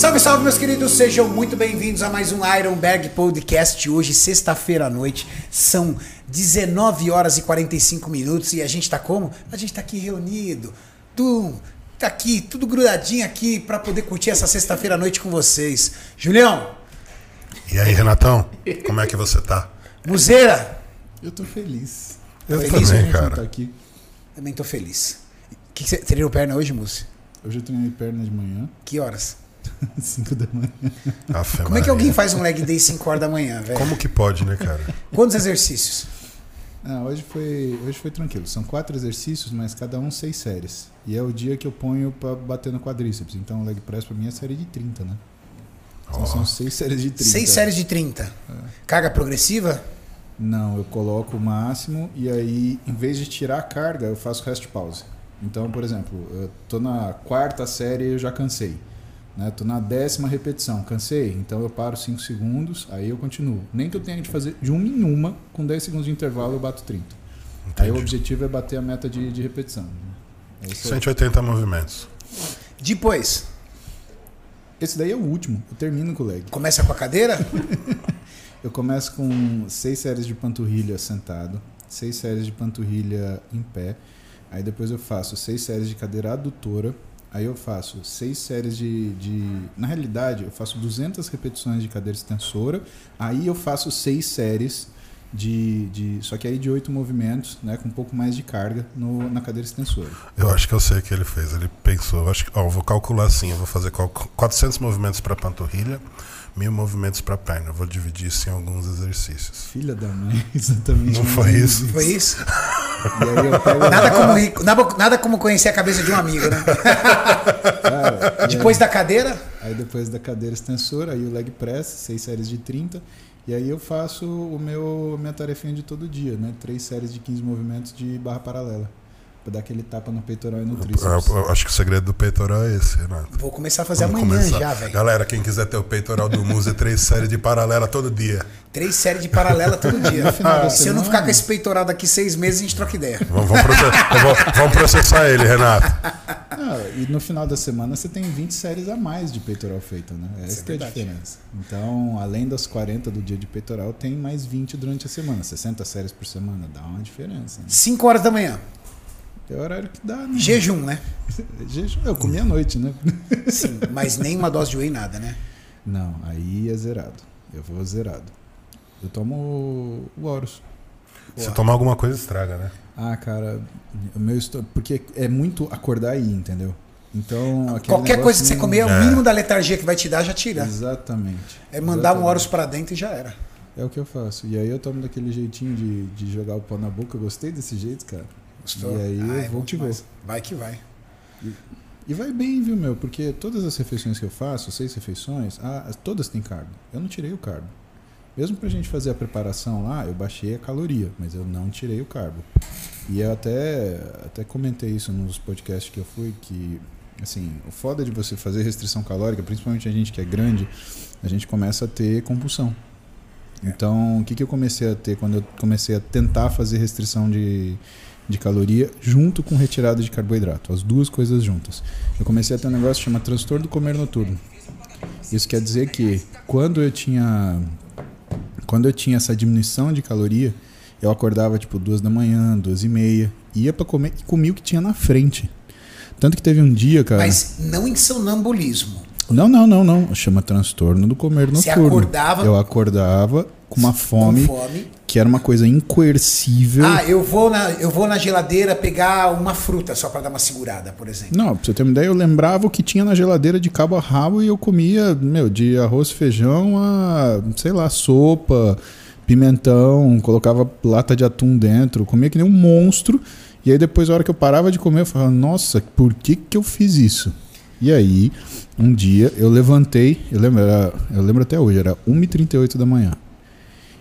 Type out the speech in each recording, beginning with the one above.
Salve, salve, meus queridos, sejam muito bem-vindos a mais um Ironberg Podcast. Hoje, sexta-feira à noite, são 19 horas e 45 minutos e a gente tá como? A gente tá aqui reunido, tu, tá aqui, tudo grudadinho aqui para poder curtir essa sexta-feira à noite com vocês. Julião, E aí, Renatão, como é que você tá? Muzeira, Eu tô feliz. Eu Feliz também, cara. aqui. também tô feliz. Que que você treinou perna hoje, Múcio? Hoje eu treinei perna de manhã, Que horas? 5 da manhã. Afe Como é que Maria. alguém faz um leg day 5 horas da manhã, velho? Como que pode, né, cara? Quantos exercícios? Ah, hoje foi, hoje foi tranquilo. São quatro exercícios, mas cada um seis séries. E é o dia que eu ponho pra bater no quadríceps. Então o leg press pra mim é série de 30, né? Então Ó. são seis séries de 30. 6 séries de 30. Carga progressiva? Não, eu coloco o máximo e aí, em vez de tirar a carga, eu faço rest pause. Então, por exemplo, eu tô na quarta série e eu já cansei. Né? Tô na décima repetição, cansei. Então eu paro 5 segundos, aí eu continuo. Nem que eu tenha de fazer de uma em uma, com 10 segundos de intervalo eu bato 30. Aí o Entendi. objetivo é bater a meta de, de repetição. É isso aí. 180 movimentos. Depois, Esse daí é o último, eu termino com o leg. começa com a cadeira? Eu começo com seis séries de panturrilha sentado, seis séries de panturrilha em pé. Aí depois eu faço seis séries de cadeira adutora. Aí eu faço seis séries de, de. Na realidade, eu faço 200 repetições de cadeira extensora. Aí eu faço seis séries de. de só que aí de oito movimentos, né? Com um pouco mais de carga no, na cadeira extensora. Eu acho que eu sei o que ele fez. Ele pensou, eu acho que, ó, vou calcular assim, eu vou fazer cal- 400 movimentos para panturrilha, mil movimentos para perna. Eu vou dividir isso em alguns exercícios. Filha da mãe, exatamente. Não foi isso? Foi isso? Nada como, nada, nada como conhecer a cabeça de um amigo, né? Cara, e aí- Depois da cadeira, Aí depois da cadeira extensora, aí o leg press, seis séries de 30. E aí eu faço o meu minha tarefinha de todo dia, né? Três séries de 15 movimentos de barra paralela. Pra dar aquele tapa no peitoral e no Eu, tríceps. eu acho que o segredo do peitoral é esse, Renato. vou começar a fazer Vamos amanhã começar. já, velho. Galera, quem quiser ter o peitoral do Muse, três séries de paralela todo dia. Três séries de paralela todo dia. No final da Se eu não ficar com esse peitoral daqui seis meses, a gente troca ideia. Vamos, vamos processar, eu vou- vamos processar ele, Renato. Ah, e no final da semana você tem 20 séries a mais de peitoral feito, né? Essa é que é a diferença. Então, além das 40 do dia de peitoral, tem mais 20 durante a semana. 60 séries por semana, dá uma diferença. Né? Cinco horas da manhã. É o horário que dá, né? Jejum, né? Jejum. Eu comi à noite, né? Sim, mas nem uma dose de whey, nada, né? Não, aí é zerado. Eu vou zerado. Eu tomo o Horus. Se tomar alguma coisa, estraga, né? Ah, cara, o meu estômago. Porque é muito acordar aí, entendeu? Então. Qualquer coisa que você não- comer, o É. mínimo da letargia que vai te dar, já tira. Exatamente. É mandar um Exatamente. Horus pra dentro e já era. É o que eu faço. E aí eu tomo daquele jeitinho de, de jogar o pó na boca. Eu gostei desse jeito, cara. Gostou? E aí Ah, eu vou que vou. Vai que vai. E vai bem, viu, meu? Porque todas as refeições que eu faço, seis refeições, ah, todas têm carbo. Eu não tirei o carbo. Mesmo pra gente fazer a preparação lá, eu baixei a caloria, mas eu não tirei o carbo. E eu até, até comentei isso nos podcasts que eu fui, que, assim, o foda de você fazer restrição calórica, principalmente a gente que é grande, a gente começa a ter compulsão. Então, o que, que eu comecei a ter quando eu comecei a tentar fazer restrição de, de caloria junto com retirada de carboidrato, as duas coisas juntas. Eu comecei a ter um negócio que chama transtorno do comer noturno. Isso quer dizer que quando eu tinha quando eu tinha essa diminuição de caloria, eu acordava tipo duas da manhã, duas e meia, ia para comer e comia o que tinha na frente. Tanto que teve um dia, cara. Mas não em sonambulismo. Não, não, não, não. Chama transtorno do comer noturno. Você acordava- Eu acordava com uma fome, Com fome. Que era uma coisa incoercível. Ah, eu vou, na, eu vou na geladeira pegar uma fruta só pra dar uma segurada, por exemplo. Não, pra você ter uma ideia, eu lembrava o que tinha na geladeira de cabo a rabo e eu comia, meu, de arroz, feijão a, sei lá, sopa, pimentão, colocava lata de atum dentro, comia que nem um monstro. E aí depois, a hora que eu parava de comer, eu falava, nossa, por que que eu fiz isso? E aí, um dia, eu levantei, eu lembro, era- eu lembro até hoje, era 1h38 da manhã.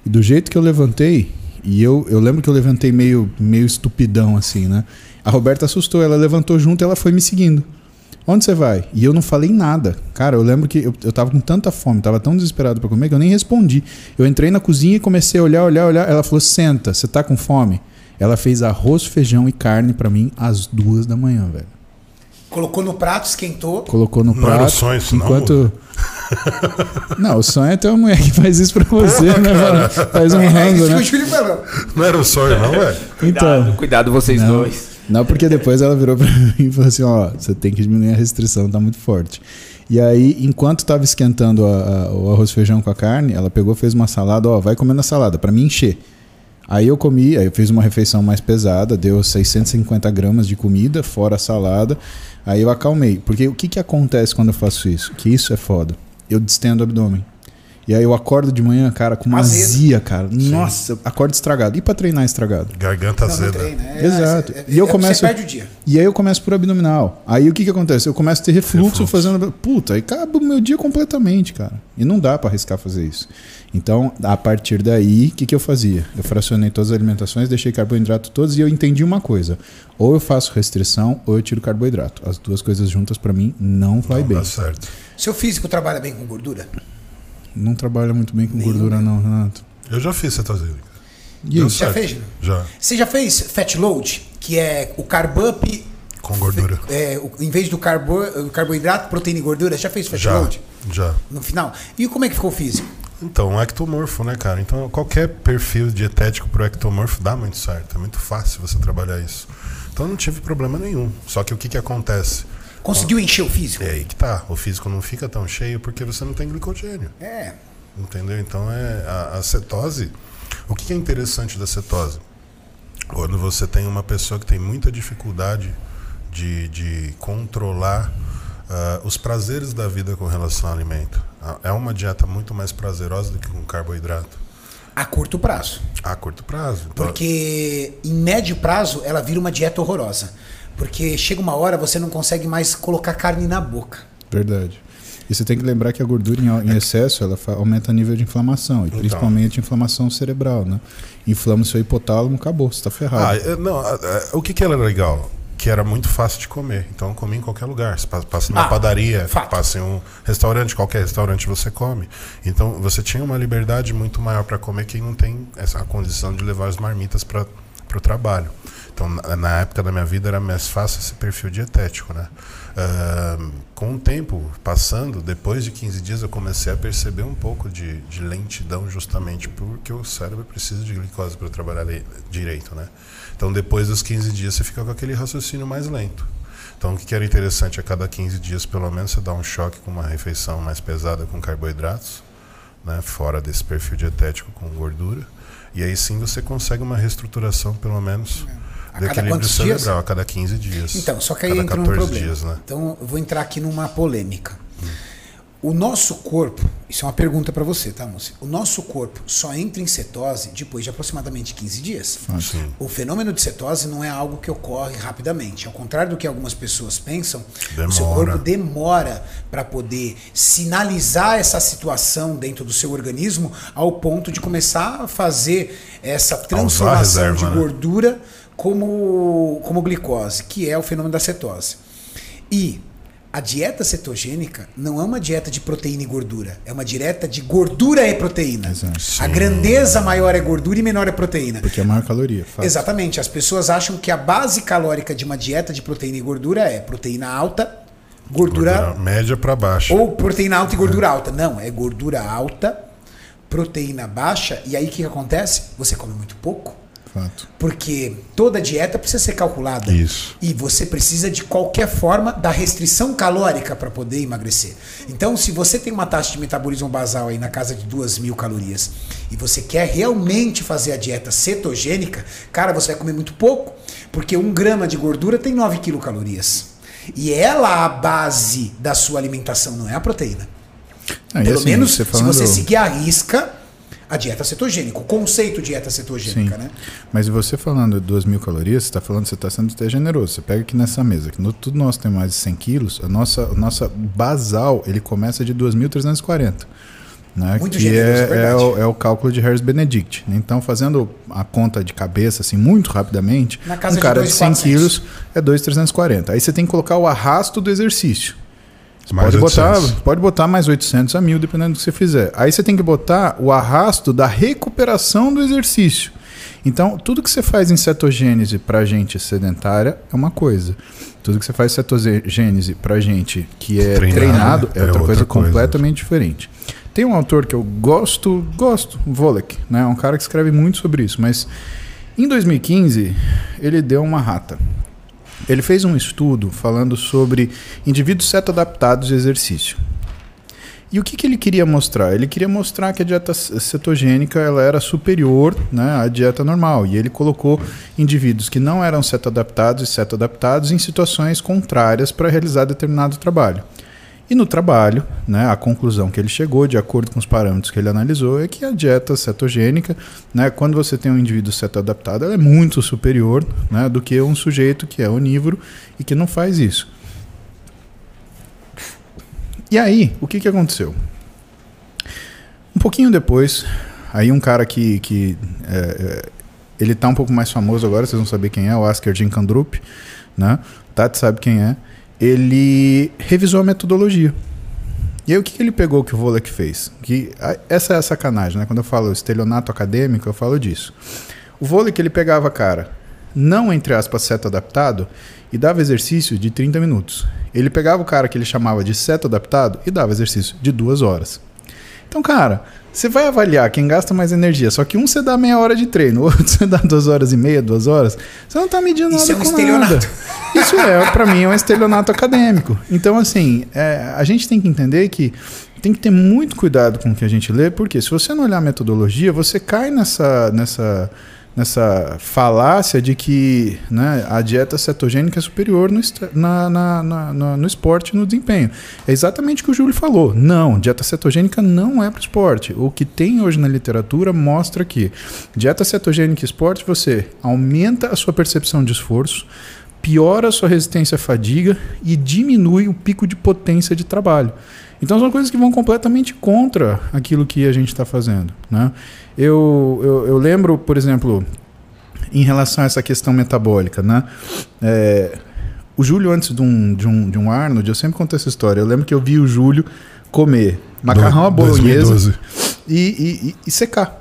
E do jeito que eu levantei, e eu, eu lembro que eu levantei meio, meio estupidão assim, né? A Roberta assustou, ela levantou junto e ela foi me seguindo. Onde você vai? E eu não falei nada. Cara, eu lembro que eu, eu tava com tanta fome, tava tão desesperado pra comer que eu nem respondi. Eu entrei na cozinha e comecei a olhar, olhar, olhar. Ela falou: Senta, você tá com fome? Ela fez arroz, feijão e carne pra mim às duas da manhã, velho. Colocou no prato, esquentou. Colocou no Não era prato. o sonho isso, não, enquanto Não, o sonho é ter uma mulher que faz isso pra você, Porra, né? cara. mano? Faz um rango, né? o. Não era um sonho, não, velho? Então. Cuidado, cuidado vocês Não. dois. Não, porque depois ela virou pra mim e falou assim: ó, você tem que diminuir a restrição, tá muito forte. E aí, enquanto tava esquentando a- a- o arroz e feijão com a carne, ela pegou, fez uma salada, ó, vai comendo a salada, pra me encher. Aí eu comi, aí eu fiz uma refeição mais pesada, deu 650 gramas de comida, fora a salada. Aí eu acalmei. Porque o que, que acontece quando eu faço isso? Que isso é foda. Eu distendo o abdômen. E aí eu acordo de manhã, cara, com uma Azedo. azia, cara. Nossa, eu acordo estragado. E pra treinar estragado? Garganta Não, azeda. treina. É, Exato. é- é- E eu é- começo- Você perde o dia. E aí eu começo por abdominal. Aí o que que acontece? Eu começo a ter refluxo, Refluxo. fazendo. Puta, aí acaba o meu dia completamente, cara. E não dá pra arriscar fazer isso. Então, a partir daí, o que, que eu fazia? Eu fracionei todas as alimentações, deixei carboidrato todos e eu entendi uma coisa. Ou eu faço restrição ou eu tiro carboidrato. As duas coisas juntas pra mim não vai Não bem. dá certo. Seu físico trabalha bem com gordura? Não trabalha muito bem com Nenhum, gordura, não, Renato. Eu já fiz cetosílica. E isso? Já fez? Já. Você já fez fat load, que é o carb up, Com gordura. é, o- em vez do carbo, carboidrato, proteína e gordura? Já fez fat Já. load Já. no final? E como é que ficou o físico? Então, um ectomorfo, né, cara? Então, qualquer perfil dietético pro ectomorfo dá muito certo. É muito fácil você trabalhar isso. Então, eu não tive problema nenhum. Só que o que que acontece? Conseguiu encher o físico? É aí que tá. O físico não fica tão cheio porque você não tem glicogênio. É. Entendeu? Então, é a, a cetose... O que é interessante da cetose? Quando você tem uma pessoa que tem muita dificuldade de, de controlar ah, os prazeres da vida com relação ao alimento. Ah, É uma dieta muito mais prazerosa do que com carboidrato. A curto prazo. A curto prazo. Então, Porque em médio prazo ela vira uma dieta horrorosa. Porque chega uma hora você não consegue mais colocar carne na boca. Verdade. E você tem que lembrar que a gordura em, excesso ela aumenta o nível de inflamação, e Então. principalmente inflamação cerebral, né? Inflama o seu hipotálamo, acabou, você tá Ah, ferrado. é, não, o que, que era legal? Que era muito fácil de comer. Então eu comia em qualquer lugar. Você pa- passa numa Ah, padaria, fato. passa em um restaurante, qualquer restaurante você come. Então você tinha uma liberdade muito maior para comer quem não tem essa condição de levar as marmitas para o trabalho. Então na, época da minha vida era mais fácil esse perfil dietético, né? Ahn, com o tempo passando, depois de 15 dias eu comecei a perceber um pouco de, de lentidão justamente porque o cérebro precisa de glicose para trabalhar direito, né? Então depois dos 15 dias você fica com aquele raciocínio mais lento. Então o que era interessante a cada 15 dias pelo menos você dá um choque com uma refeição mais pesada com carboidratos, né, fora desse perfil dietético com gordura, e aí sim você consegue uma reestruturação pelo menos A cada quantos dias? cerebral a cada 15 dias. Então, só que aí entra um 14 problema. dias, né? Então, eu vou entrar aqui numa polêmica. O nosso corpo, isso é uma pergunta para você, tá, moça? O nosso corpo só entra em cetose depois de aproximadamente 15 dias. Sim. O fenômeno de cetose não é algo que ocorre rapidamente. Ao contrário do que algumas pessoas pensam, o seu Demora. corpo demora para poder sinalizar essa situação dentro do seu organismo ao ponto de começar a fazer essa transformação reserva, de né? Como, como glicose, que é o fenômeno da cetose. E a dieta cetogênica não é uma dieta de proteína e gordura, é uma dieta de gordura e proteína. Exato. A grandeza maior é gordura e menor é proteína. Porque é maior caloria. fato. Exatamente. As pessoas acham que a base calórica de uma dieta de proteína e gordura é proteína alta, gordura, Gordura média para baixo. ou proteína alta e gordura alta. Não, é gordura alta, proteína baixa. E aí o que, que acontece? Você come muito pouco. Fato. Porque toda dieta precisa ser calculada. Isso. E você precisa, de qualquer forma, da restrição calórica para poder emagrecer. Então, se você tem uma taxa de metabolismo basal aí na casa de 2 mil calorias e você quer realmente fazer a dieta cetogênica, cara, você vai comer muito pouco, porque um grama de gordura tem 9 quilocalorias. E ela a base da sua alimentação, não é a proteína. Ah, Pelo assim, menos você se falando- você seguir a risca a dieta cetogênica, o conceito dieta cetogênica, Sim. né? Mas você falando de 2 mil calorias, você está falando que você está sendo até generoso. Você pega aqui nessa mesa, que no, tudo nós tem mais de 100 quilos, a nossa, a nossa basal ele começa de 2.340. Né, Muito que generoso, é, é o, é o cálculo de Harris Benedict. Então, fazendo a conta de cabeça assim muito rapidamente, um de cara de 100 2.400. quilos é 2.340. Aí você tem que colocar o arrasto do exercício. Pode botar, 800. pode botar mais 800 a 1000, dependendo do que você fizer. Aí você tem que botar o arrasto da recuperação do exercício. Então, tudo que você faz em cetogênese para gente sedentária é uma coisa. Tudo que você faz cetogênese pra gente que é Treinado, treinado, é, é outra, outra coisa, coisa. completamente diferente. Tem um autor que eu gosto, gosto, Volek, né? É um cara que escreve muito sobre isso, mas em 2015 ele deu uma rata. Ele fez um estudo falando sobre indivíduos cetoadaptados de exercício. E o que, que ele queria mostrar? Ele queria mostrar que a dieta cetogênica ela era superior né, à dieta normal. E ele colocou indivíduos que não eram cetoadaptados e cetoadaptados em situações contrárias para realizar determinado trabalho. E no trabalho, né, a conclusão que ele chegou, de acordo com os parâmetros que ele analisou, é que a dieta cetogênica, né, quando você tem um indivíduo cetoadaptado, ela é muito superior né, do que um sujeito que é onívoro e que não faz isso. E aí, o que, que aconteceu? Um pouquinho depois, aí um cara que, que é, é, ele tá um pouco mais famoso agora, vocês vão saber quem é, o Asker Jinkandrup, né? Tati sabe quem é. Ele revisou a metodologia. E aí o que, que ele pegou que o Volek fez? Que, essa é a sacanagem, né? Quando eu falo estelionato acadêmico, eu falo disso. O Volek, ele pegava, cara, não, entre aspas, seto adaptado, e dava exercício de 30 minutos. Ele pegava o cara que ele chamava de seto adaptado e dava exercício de duas horas. Então, cara, você vai avaliar quem gasta mais energia. Só que um você dá meia hora de treino, outro você dá duas horas e meia, duas horas. Você não tá medindo Isso nada é um com estelionato. nada. Isso é, para mim, é um estelionato acadêmico. Então, assim, é, a gente tem que entender que tem que ter muito cuidado com o que a gente lê, porque se você não olhar a metodologia, você cai nessa, nessa, nessa falácia de que né, a dieta cetogênica é superior no, na, na- na- no esporte e no desempenho. É exatamente o que o Júlio falou. Não, dieta cetogênica não é para o esporte. O que tem hoje na literatura mostra que dieta cetogênica e esporte você aumenta a sua percepção de esforço, piora a sua resistência à fadiga e diminui o pico de potência de trabalho. Então são coisas que vão completamente contra aquilo que a gente está fazendo. Né? Eu, eu, eu lembro, por exemplo, em relação a essa questão metabólica, né? É, o Júlio, antes de um, de, um, de um Arnold, eu sempre conto essa história. Eu lembro que eu vi o Júlio comer macarrão à bolonhesa 2012, e, e, e- e secar.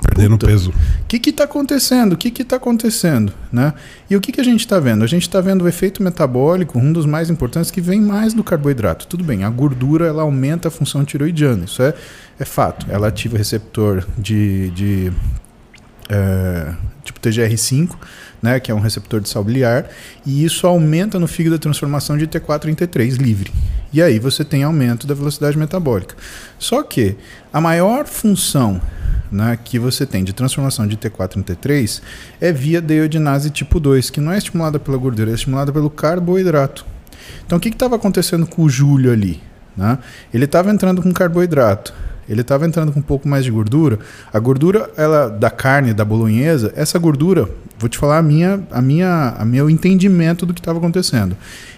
Perdendo Puta. peso. O que está acontecendo? O que está acontecendo? Né? E o que, que a gente está vendo? A gente está vendo o efeito metabólico, um dos mais importantes, que vem mais do carboidrato. Tudo bem, a gordura ela aumenta a função tiroidiana, isso é, é fato. Ela ativa o receptor de, de é, tipo TGR5, né, que é um receptor de sal biliar, e isso aumenta no fígado a transformação de T4 em T3 livre. E aí você tem aumento da velocidade metabólica. Só que a maior função né, que você tem de transformação de T4 em T3 é via deiodinase tipo 2, que não é estimulada pela gordura, é estimulada pelo carboidrato. Então o que estava acontecendo com o Júlio ali? Né? Ele estava entrando com carboidrato, ele estava entrando com um pouco mais de gordura. A gordura ela da carne, da bolonhesa, essa gordura, vou te falar a minha, a minha, a meu entendimento do que estava acontecendo.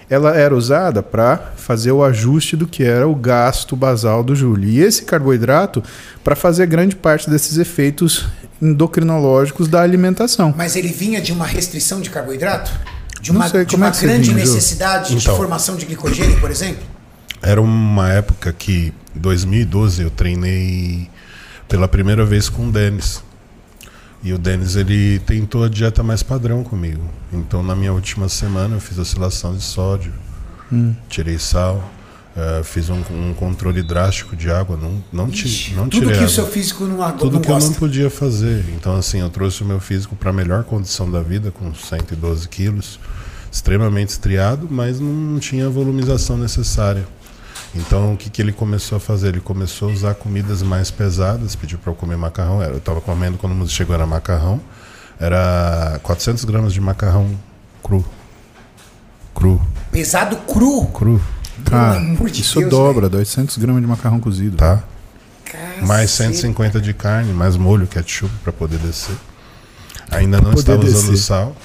Ela era usada para fazer o ajuste do que era o gasto basal do Júlio. E esse carboidrato para fazer grande parte desses efeitos endocrinológicos da alimentação. Mas ele vinha de uma restrição de carboidrato? De uma, sei, de como uma é grande vinha, necessidade de Então. formação de glicogênio, por exemplo? Era uma época que, 2012, eu treinei pela primeira vez com o Denis. E o Denis, ele tentou a dieta mais padrão comigo. Então, na minha última semana, eu fiz oscilação de sódio, tirei sal, eh, fiz um, um controle drástico de água, não, não, Ixi, não tudo tirei que o água. seu físico não, agu- Tudo não que eu gosta. não podia fazer. Então, assim, eu trouxe o meu físico para a melhor condição da vida, com 112 quilos, extremamente estriado, mas não tinha a volumização necessária. Então, o que, que ele começou a fazer? Ele começou a usar comidas mais pesadas, pediu para eu comer macarrão. Era- Eu estava comendo quando o músico chegou, era macarrão. Era 400 gramas de macarrão cru. Cru, Pesado cru. cru, Cara, amor de isso Deus, dobra, 200 gramas de macarrão cozido. tá? Cacete. mais 150 de carne, mais molho, ketchup para poder descer. Ainda não poder estava usando sal.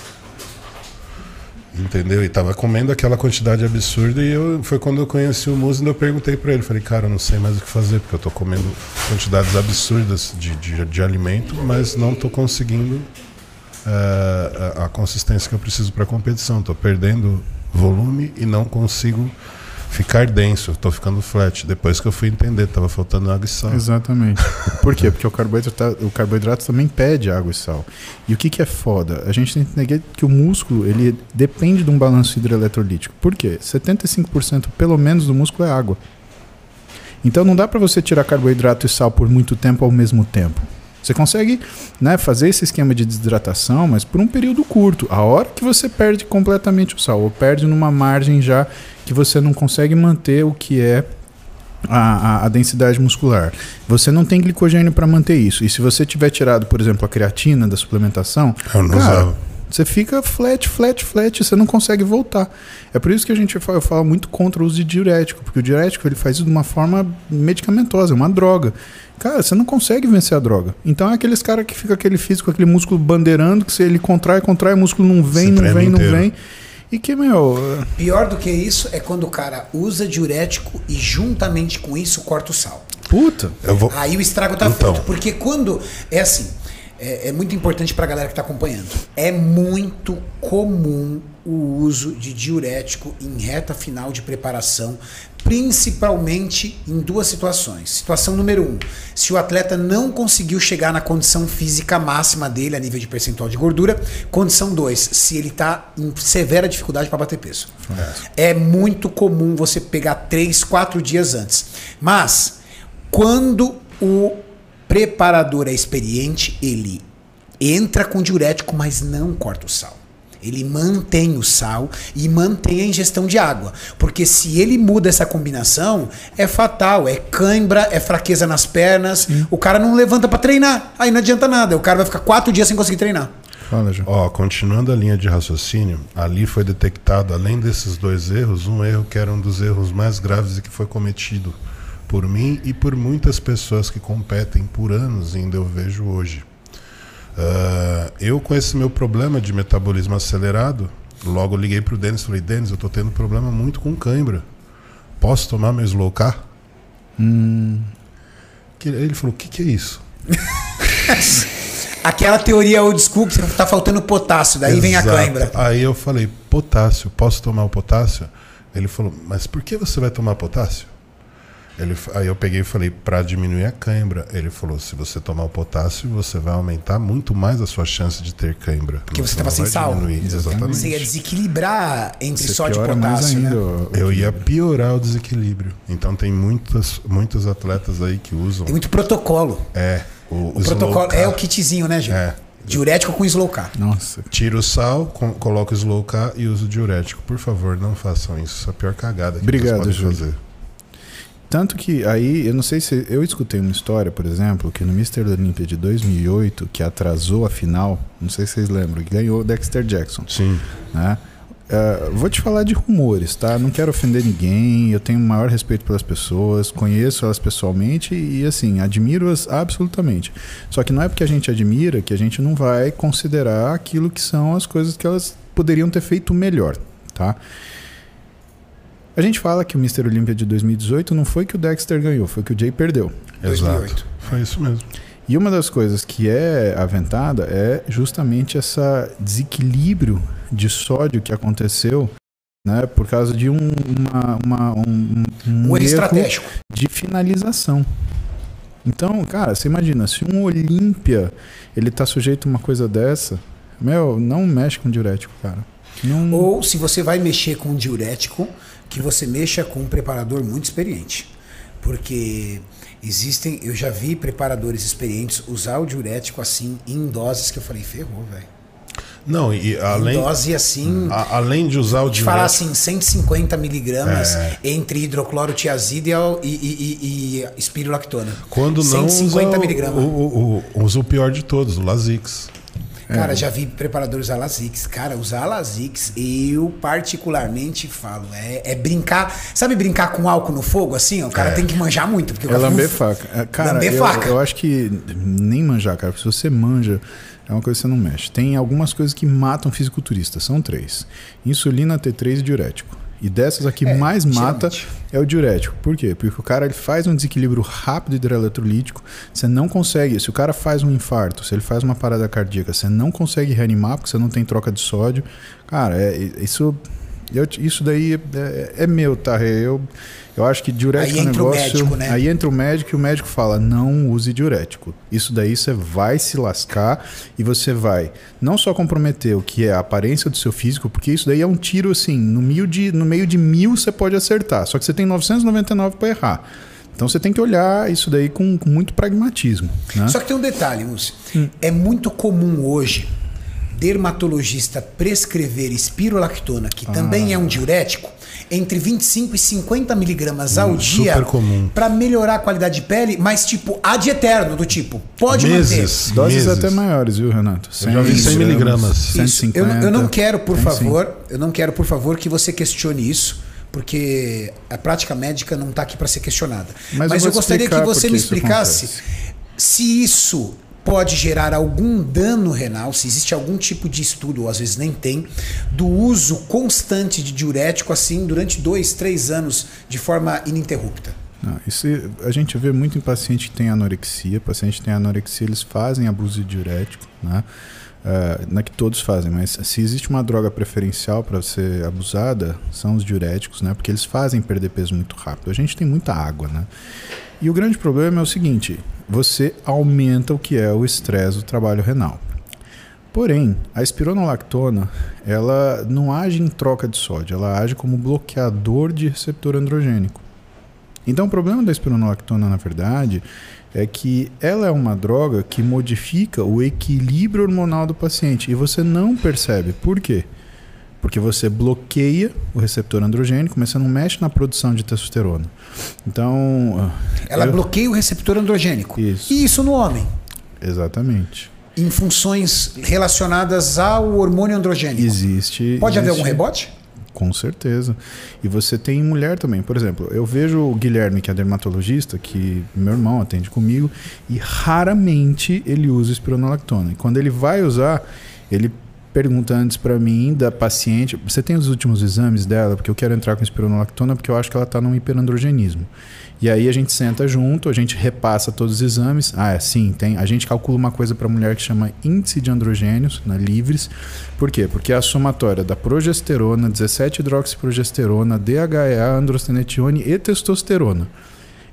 Entendeu? E tava comendo aquela quantidade absurda e eu, foi quando eu conheci o Musa e eu perguntei para ele, falei, cara, eu não sei mais o que fazer, porque eu tô comendo quantidades absurdas de, de, de alimento, mas não tô conseguindo eh, a, a consistência que eu preciso para competição. Tô perdendo volume e não consigo ficar denso, tô ficando flat. Depois que eu fui entender, tava faltando água e sal. Exatamente. Por quê? Porque o carboidrato, o carboidrato também pede água e sal. E o que, que é foda? A gente tem que entender que o músculo ele depende de um balanço hidroeletrolítico. Por quê? 75% pelo menos do músculo é água. Então não dá para você tirar carboidrato e sal por muito tempo ao mesmo tempo. Você consegue né, fazer esse esquema de desidratação, mas por um período curto. A hora que você perde completamente o sal, ou perde numa margem já que você não consegue manter o que é a, a, a densidade muscular. Você não tem glicogênio para manter isso. E se você tiver tirado, por exemplo, a creatina da suplementação, Eu não cara, usava. você fica flat, flat, flat, você não consegue voltar. É por isso que a gente fala, eu falo muito contra o uso de diurético, porque o diurético ele faz isso de uma forma medicamentosa, é uma droga. Cara, você não consegue vencer a droga. Então é aqueles caras que fica aquele físico, aquele músculo bandeirando, que se ele contrai, contrai, o músculo não vem, não vem, não inteiro. vem. E que, meu, Pior do que isso é quando o cara usa diurético e juntamente com isso corta o sal. puta. Eu vou. Aí o estrago tá Então. feito. Porque quando. É assim. É, é muito importante pra galera que tá acompanhando. É muito comum o uso de diurético em reta final de preparação, principalmente em duas situações. Situação número um: se o atleta não conseguiu chegar na condição física máxima dele a nível de percentual de gordura. Condição dois: se ele tá em severa dificuldade para bater peso. É muito comum você pegar três, quatro dias antes. Mas quando o preparador é experiente, ele entra com diurético, mas não corta o sal. Ele mantém o sal e mantém a ingestão de água. Porque se ele muda essa combinação, é fatal. É cãibra, é fraqueza nas pernas. O cara não levanta pra treinar. Aí não adianta nada. O cara vai ficar quatro dias sem conseguir treinar. Fala, João. Ó, continuando a linha de raciocínio, ali foi detectado, além desses dois erros, um erro que era um dos erros mais graves e que foi cometido por mim e por muitas pessoas que competem por anos, e ainda eu vejo hoje. Ah, eu, com esse meu problema de metabolismo acelerado, logo liguei pro Denis e falei: Denis, eu tô tendo problema muito com cãibra. Posso tomar meu slow car? Que- Ele falou: o que, que é isso? Aquela teoria old school que tá faltando potássio, daí vem a Exato. cãibra. Aí eu falei, potássio, posso tomar o potássio? Ele falou, mas por que você vai tomar potássio? Ele, aí eu peguei e falei, para diminuir a cãibra. Ele falou, se você tomar o potássio, você vai aumentar muito mais a sua chance de ter cãibra. Porque você não tava sem sal. diminuir. Exatamente. Você ia desequilibrar entre Você sódio e potássio, ainda. né? o- o Eu ia piorar o desequilíbrio. Então tem muitas, muitos atletas aí que usam. Tem muito protocolo. É, o, O protocolo é o kitzinho, né, Gil? É. Diurético com slow K. Nossa. Tira o sal, com, coloca o slow K e usa o diurético. Por favor, não façam isso. Isso é a pior cagada que Obrigado, vocês podem Júlio. fazer. Tanto que aí, eu não sei se. Eu escutei uma história, por exemplo, que no Mr. Olympia de 2008, que atrasou a final, não sei se vocês lembram, que ganhou Dexter Jackson. Sim. né? Eh, vou te falar de rumores, tá? Não quero ofender ninguém, eu tenho o maior respeito pelas pessoas, conheço elas pessoalmente e, assim, admiro-as absolutamente. Só que não é porque a gente admira que a gente não vai considerar aquilo que são as coisas que elas poderiam ter feito melhor, tá? A gente fala que o Mr. Olympia de 2018 não foi que o Dexter ganhou, foi que o Jay perdeu. 2008. Exato. Foi isso mesmo. E uma das coisas que é aventada é justamente esse desequilíbrio de sódio que aconteceu né, por causa de um, uma, uma- um, um Um estratégico. de finalização. Então, cara, você imagina, se um Olímpia ele tá sujeito a uma coisa dessa, meu, não mexe com diurético, cara. Não, Ou se você vai mexer com um diurético, que você mexa com um preparador muito experiente. Porque existem, eu já vi preparadores experientes usar o diurético assim em doses que eu falei, ferrou, velho. Não, e Em além, dose assim, a- além de usar o de falar diurético, assim, 150 miligramas É. entre hidroclorotiazida e, e, e, e, espirulactona. quando não 150 usa o, miligramas. o, o, o- usa o pior de todos, o Lasix. Cara, já vi preparadores usar Lasix. Cara, usar Lasix, eu particularmente falo, é, é brincar. Sabe brincar com álcool no fogo, assim? O cara É. tem que manjar muito. Porque É lamber faca. É, Cara, Lamber eu, faca. eu acho que nem manjar, cara. Se você manja, é uma coisa que você não mexe. Tem algumas coisas que matam fisiculturistas. São três: insulina, T3 e diurético. E dessas aqui É, mais mata geralmente. é o diurético. Por quê? Porque o cara ele faz um desequilíbrio rápido hidroeletrolítico. Você não consegue. Se o cara faz um infarto, se ele faz uma parada cardíaca, você não consegue reanimar porque você não tem troca de sódio. Cara, é, isso Eu, isso daí é, é meu, tá? Eu, eu acho que diurético Aí é um negócio. médico, né? Aí entra o médico e o médico fala: não use diurético. Isso daí você vai se lascar e você vai não só comprometer o que é a aparência do seu físico, porque isso daí é um tiro assim, no meio de, no meio de mil você pode acertar, só que você tem 999 para errar. Então você tem que olhar isso daí com, com muito pragmatismo. Né? Só que tem um detalhe, Lúcio. É muito comum hoje dermatologista prescrever espirolactona, que Ah. também é um diurético, entre 25 e 50 miligramas ao Hum, dia super comum. para melhorar a qualidade de pele, mas tipo ad eterno, do tipo, pode Meses. Doses meses. até maiores, viu, Renato? Eu já vi 100 miligramas. manter. Isso. Eu, 150. eu não quero, por favor, eu não quero, por favor, que você questione isso. Porque a prática médica não está aqui para ser questionada. Mas Mas, eu eu, gostaria que você me isso explicasse acontece. se isso pode gerar algum dano renal, se existe algum tipo de estudo, ou às vezes nem tem, do uso constante de diurético assim durante dois, três anos de forma ininterrupta. Não, isso a gente vê muito em paciente que tem anorexia. Paciente que tem anorexia, eles fazem abuso de diurético, né? Uh, não é que todos fazem, mas se existe uma droga preferencial para ser abusada, são os diuréticos, né? Porque eles fazem perder peso muito rápido. A gente tem muita água, né? E o grande problema é o seguinte: você aumenta o que é o estresse do trabalho renal. Porém, a espironolactona, ela não age em troca de sódio, ela age como bloqueador de receptor androgênico. Então, o problema da espironolactona, na verdade, é que ela é uma droga que modifica o equilíbrio hormonal do paciente e você não percebe. Por quê? Porque você bloqueia o receptor androgênico, mas você não mexe na produção de testosterona. Então. Ela eu- bloqueia o receptor androgênico. Isso. E isso no homem, Exatamente. em funções relacionadas ao hormônio androgênico. Existe. Pode haver existe- algum rebote? Com certeza. E você tem mulher também. Por exemplo, eu vejo o Guilherme, que é dermatologista, que meu irmão atende comigo, e raramente ele usa espironolactona. E quando ele vai usar, ele pergunta antes pra mim, da paciente, você tem os últimos exames dela? Porque eu quero entrar com espironolactona porque eu acho que ela tá num hiperandrogenismo. E aí a gente senta junto, a gente repassa todos os exames. Ah, é, sim, tem. A gente calcula uma coisa para mulher que chama índice de androgênios, na livres. Por quê? Porque é a somatória da progesterona, 17-hidroxiprogesterona, DHEA, androstenedione e testosterona.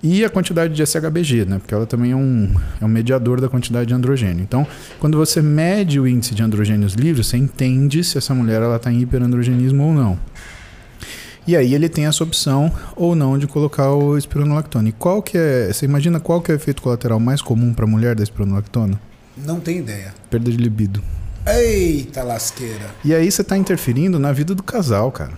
E a quantidade de SHBG, né? Porque ela também é um, é um mediador da quantidade de androgênio. Então, quando você mede o índice de androgênios livres, você entende se essa mulher está em hiperandrogenismo ou não. E aí ele tem essa opção ou não de colocar o espironolactona. E qual que é, você imagina qual que é o efeito colateral mais comum para a mulher da espironolactona? Não tenho ideia. Perda de libido. Eita lasqueira. E aí você está interferindo na vida do casal, cara.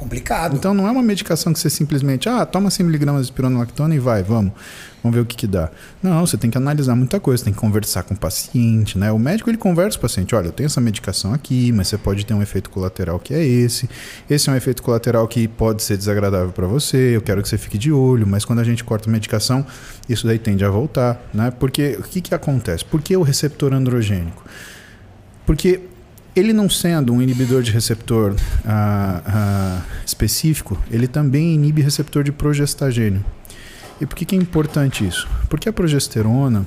Complicado. Então não é uma medicação que você simplesmente, ah, toma 100mg de espironolactona e vai, vamos. Vamos ver o que que dá. Não, você tem que analisar muita coisa, tem que conversar com o paciente, né? O médico ele conversa com o paciente, olha, eu tenho essa medicação aqui, mas você pode ter um efeito colateral que é esse. Esse é um efeito colateral que pode ser desagradável para você, eu quero que você fique de olho, mas quando a gente corta a medicação, isso daí tende a voltar, né? Porque o que que acontece? Por que o receptor androgênico? Porque ele não sendo um inibidor de receptor ah, ah, específico, ele também inibe receptor de progestagênio. E por que, que é importante isso? Porque a progesterona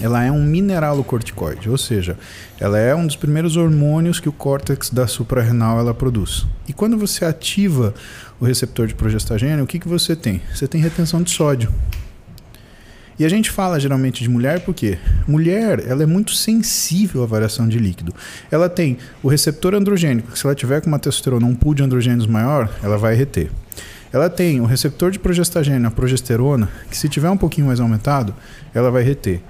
ela é um mineralocorticoide, ou seja, ela é um dos primeiros hormônios que o córtex da suprarrenal ela produz. E quando você ativa o receptor de progestagênio, o que, que você tem? Você tem retenção de sódio. E a gente fala geralmente de mulher porque mulher ela é muito sensível à variação de líquido. Ela tem o receptor androgênico, que se ela tiver com uma testosterona, um pool de androgênios maior, ela vai reter. Ela tem o receptor de progestagênio, a progesterona, que se tiver um pouquinho mais aumentado, ela vai reter.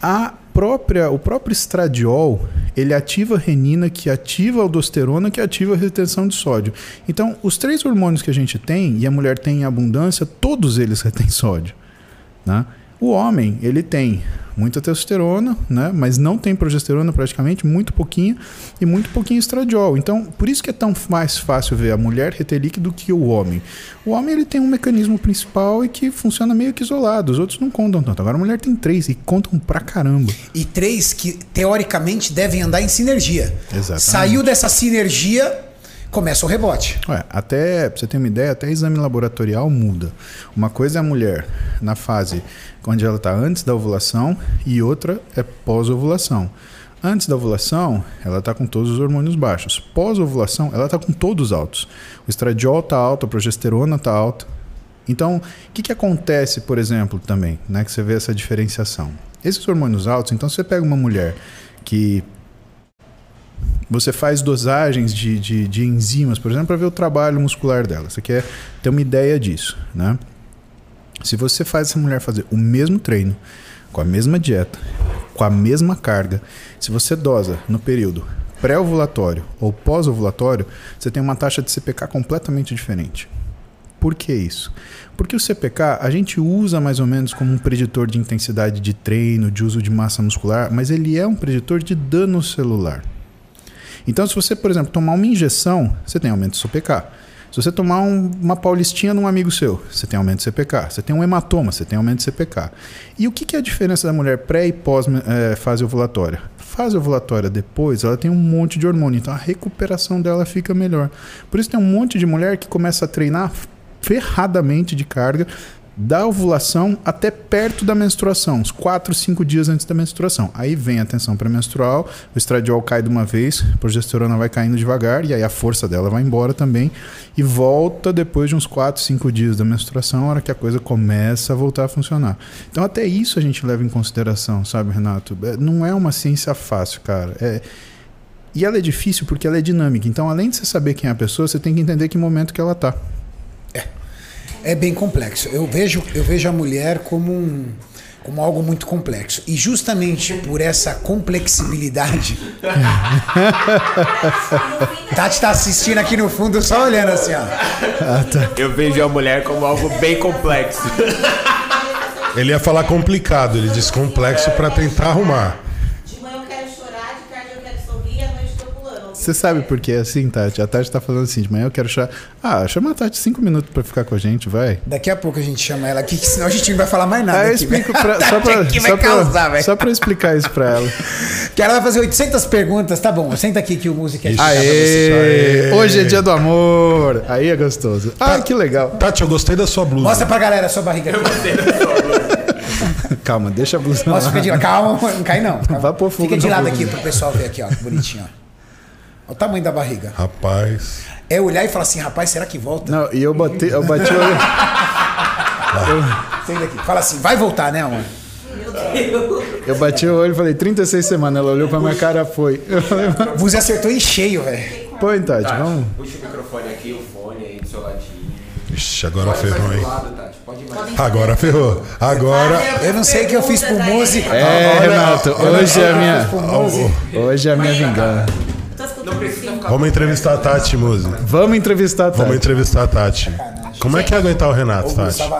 A própria, o próprio estradiol, ele ativa a renina, que ativa a aldosterona, que ativa a retenção de sódio. Então, os três hormônios que a gente tem, e a mulher tem em abundância, todos eles retêm sódio. Né? O homem, ele tem muita testosterona, né? mas não tem progesterona praticamente, muito pouquinho, e muito pouquinho estradiol. Então, por isso que é tão mais fácil ver a mulher reter líquido que o homem. O homem ele tem um mecanismo principal e que funciona meio que isolado, os outros não contam tanto. Agora a mulher tem três e contam pra caramba. E três que teoricamente devem andar em sinergia. Exatamente. Saiu dessa sinergia, começa o rebote. Ué, até, pra você ter uma ideia, até exame laboratorial muda. Uma coisa é a mulher na fase onde ela está antes da ovulação e outra é pós-ovulação. Antes da ovulação, ela está com todos os hormônios baixos. Pós-ovulação, ela está com todos altos. O estradiol está alto, a progesterona está alta. Então, o que, que acontece, por exemplo, também, né, que você vê essa diferenciação? Esses hormônios altos, então, se você pega uma mulher que você faz dosagens de, de, de enzimas, por exemplo, para ver o trabalho muscular dela. Você quer ter uma ideia disso, né? Se você faz essa mulher fazer o mesmo treino, com a mesma dieta, com a mesma carga, se você dosa no período pré-ovulatório ou pós-ovulatório, você tem uma taxa de CPK completamente diferente. Por que isso? Porque o CPK a gente usa mais ou menos como um preditor de intensidade de treino, de uso de massa muscular, mas ele é um preditor de dano celular. Então, se você, por exemplo, tomar uma injeção, você tem aumento do CPK. Se você tomar um, uma paulistinha num amigo seu, você tem aumento de CPK. Você tem um hematoma, você tem aumento de CPK. E o que, que é a diferença da mulher pré e pós é, fase ovulatória? Fase ovulatória depois, ela tem um monte de hormônio, então a recuperação dela fica melhor. Por isso tem um monte de mulher que começa a treinar ferradamente de carga da ovulação até perto da menstruação, uns 4, 5 dias antes da menstruação. Aí vem a tensão pré-menstrual, o estradiol cai de uma vez, a progesterona vai caindo devagar e aí a força dela vai embora também e volta depois de uns 4, 5 dias da menstruação, a hora que a coisa começa a voltar a funcionar. Então até isso a gente leva em consideração, sabe, Renato? É, não é uma ciência fácil, cara. É... E ela é difícil porque ela é dinâmica. Então, além de você saber quem é a pessoa, você tem que entender que momento que ela está. É bem complexo. Eu vejo, eu vejo a mulher como um, como algo muito complexo. E justamente por essa complexibilidade. Tati tá assistindo aqui no fundo, só olhando assim, ó. Eu vejo a mulher como algo bem complexo. Ele ia falar complicado, ele disse complexo para tentar arrumar. De manhã eu quero chorar, de tarde eu quero sorrir, à noite eu tô pulando. Você sabe por que é assim, Tati? A Tati tá falando assim, de manhã eu quero chorar. Ah, chama a Tati cinco minutos pra ficar com a gente, vai. Daqui a pouco a gente chama ela aqui, que senão a gente não vai falar mais nada. Ah, eu aqui, explico pra, só pra, aqui vai só, pra, causar, velho. só pra explicar isso pra ela. Que ela vai fazer 800 perguntas. Tá bom, senta aqui que o música é Aê! Hoje é dia do amor. Aí é gostoso. Ah, que legal. Tati, eu gostei da sua blusa. Mostra pra galera a sua barriga. Calma, deixa a blusa Mostra, lá. fica de lado. Calma, não cai não. Calma. Vai pôr fogo Fica de lado blusa. aqui pro pessoal ver aqui, ó. Bonitinho, ó. Olha o tamanho da barriga. Rapaz. É olhar e falar assim, rapaz, será que volta? Não, e eu bati, eu bati o olho. Senta aqui. Fala assim, vai voltar, né, amor? Eu bati o olho e falei, 36 semanas. Ela olhou pra minha cara, foi. Eu falei, Você acertou em cheio, velho. põe, Tati, vamos. Puxa o microfone aqui, o fone aí do seu ladinho. Ixi, agora Pode ferrou, hein? lado, Tati. Pode ir mais. Agora ferrou. Agora. Eu não sei o que eu fiz pro Muzi. É, Renato, hoje é a minha. Hoje é a minha vingança. Vamos entrevistar a Tati, Muzi. Vamos entrevistar a Vamos Tati. entrevistar a Tati. Como é que é aguentar o Renato, Tati?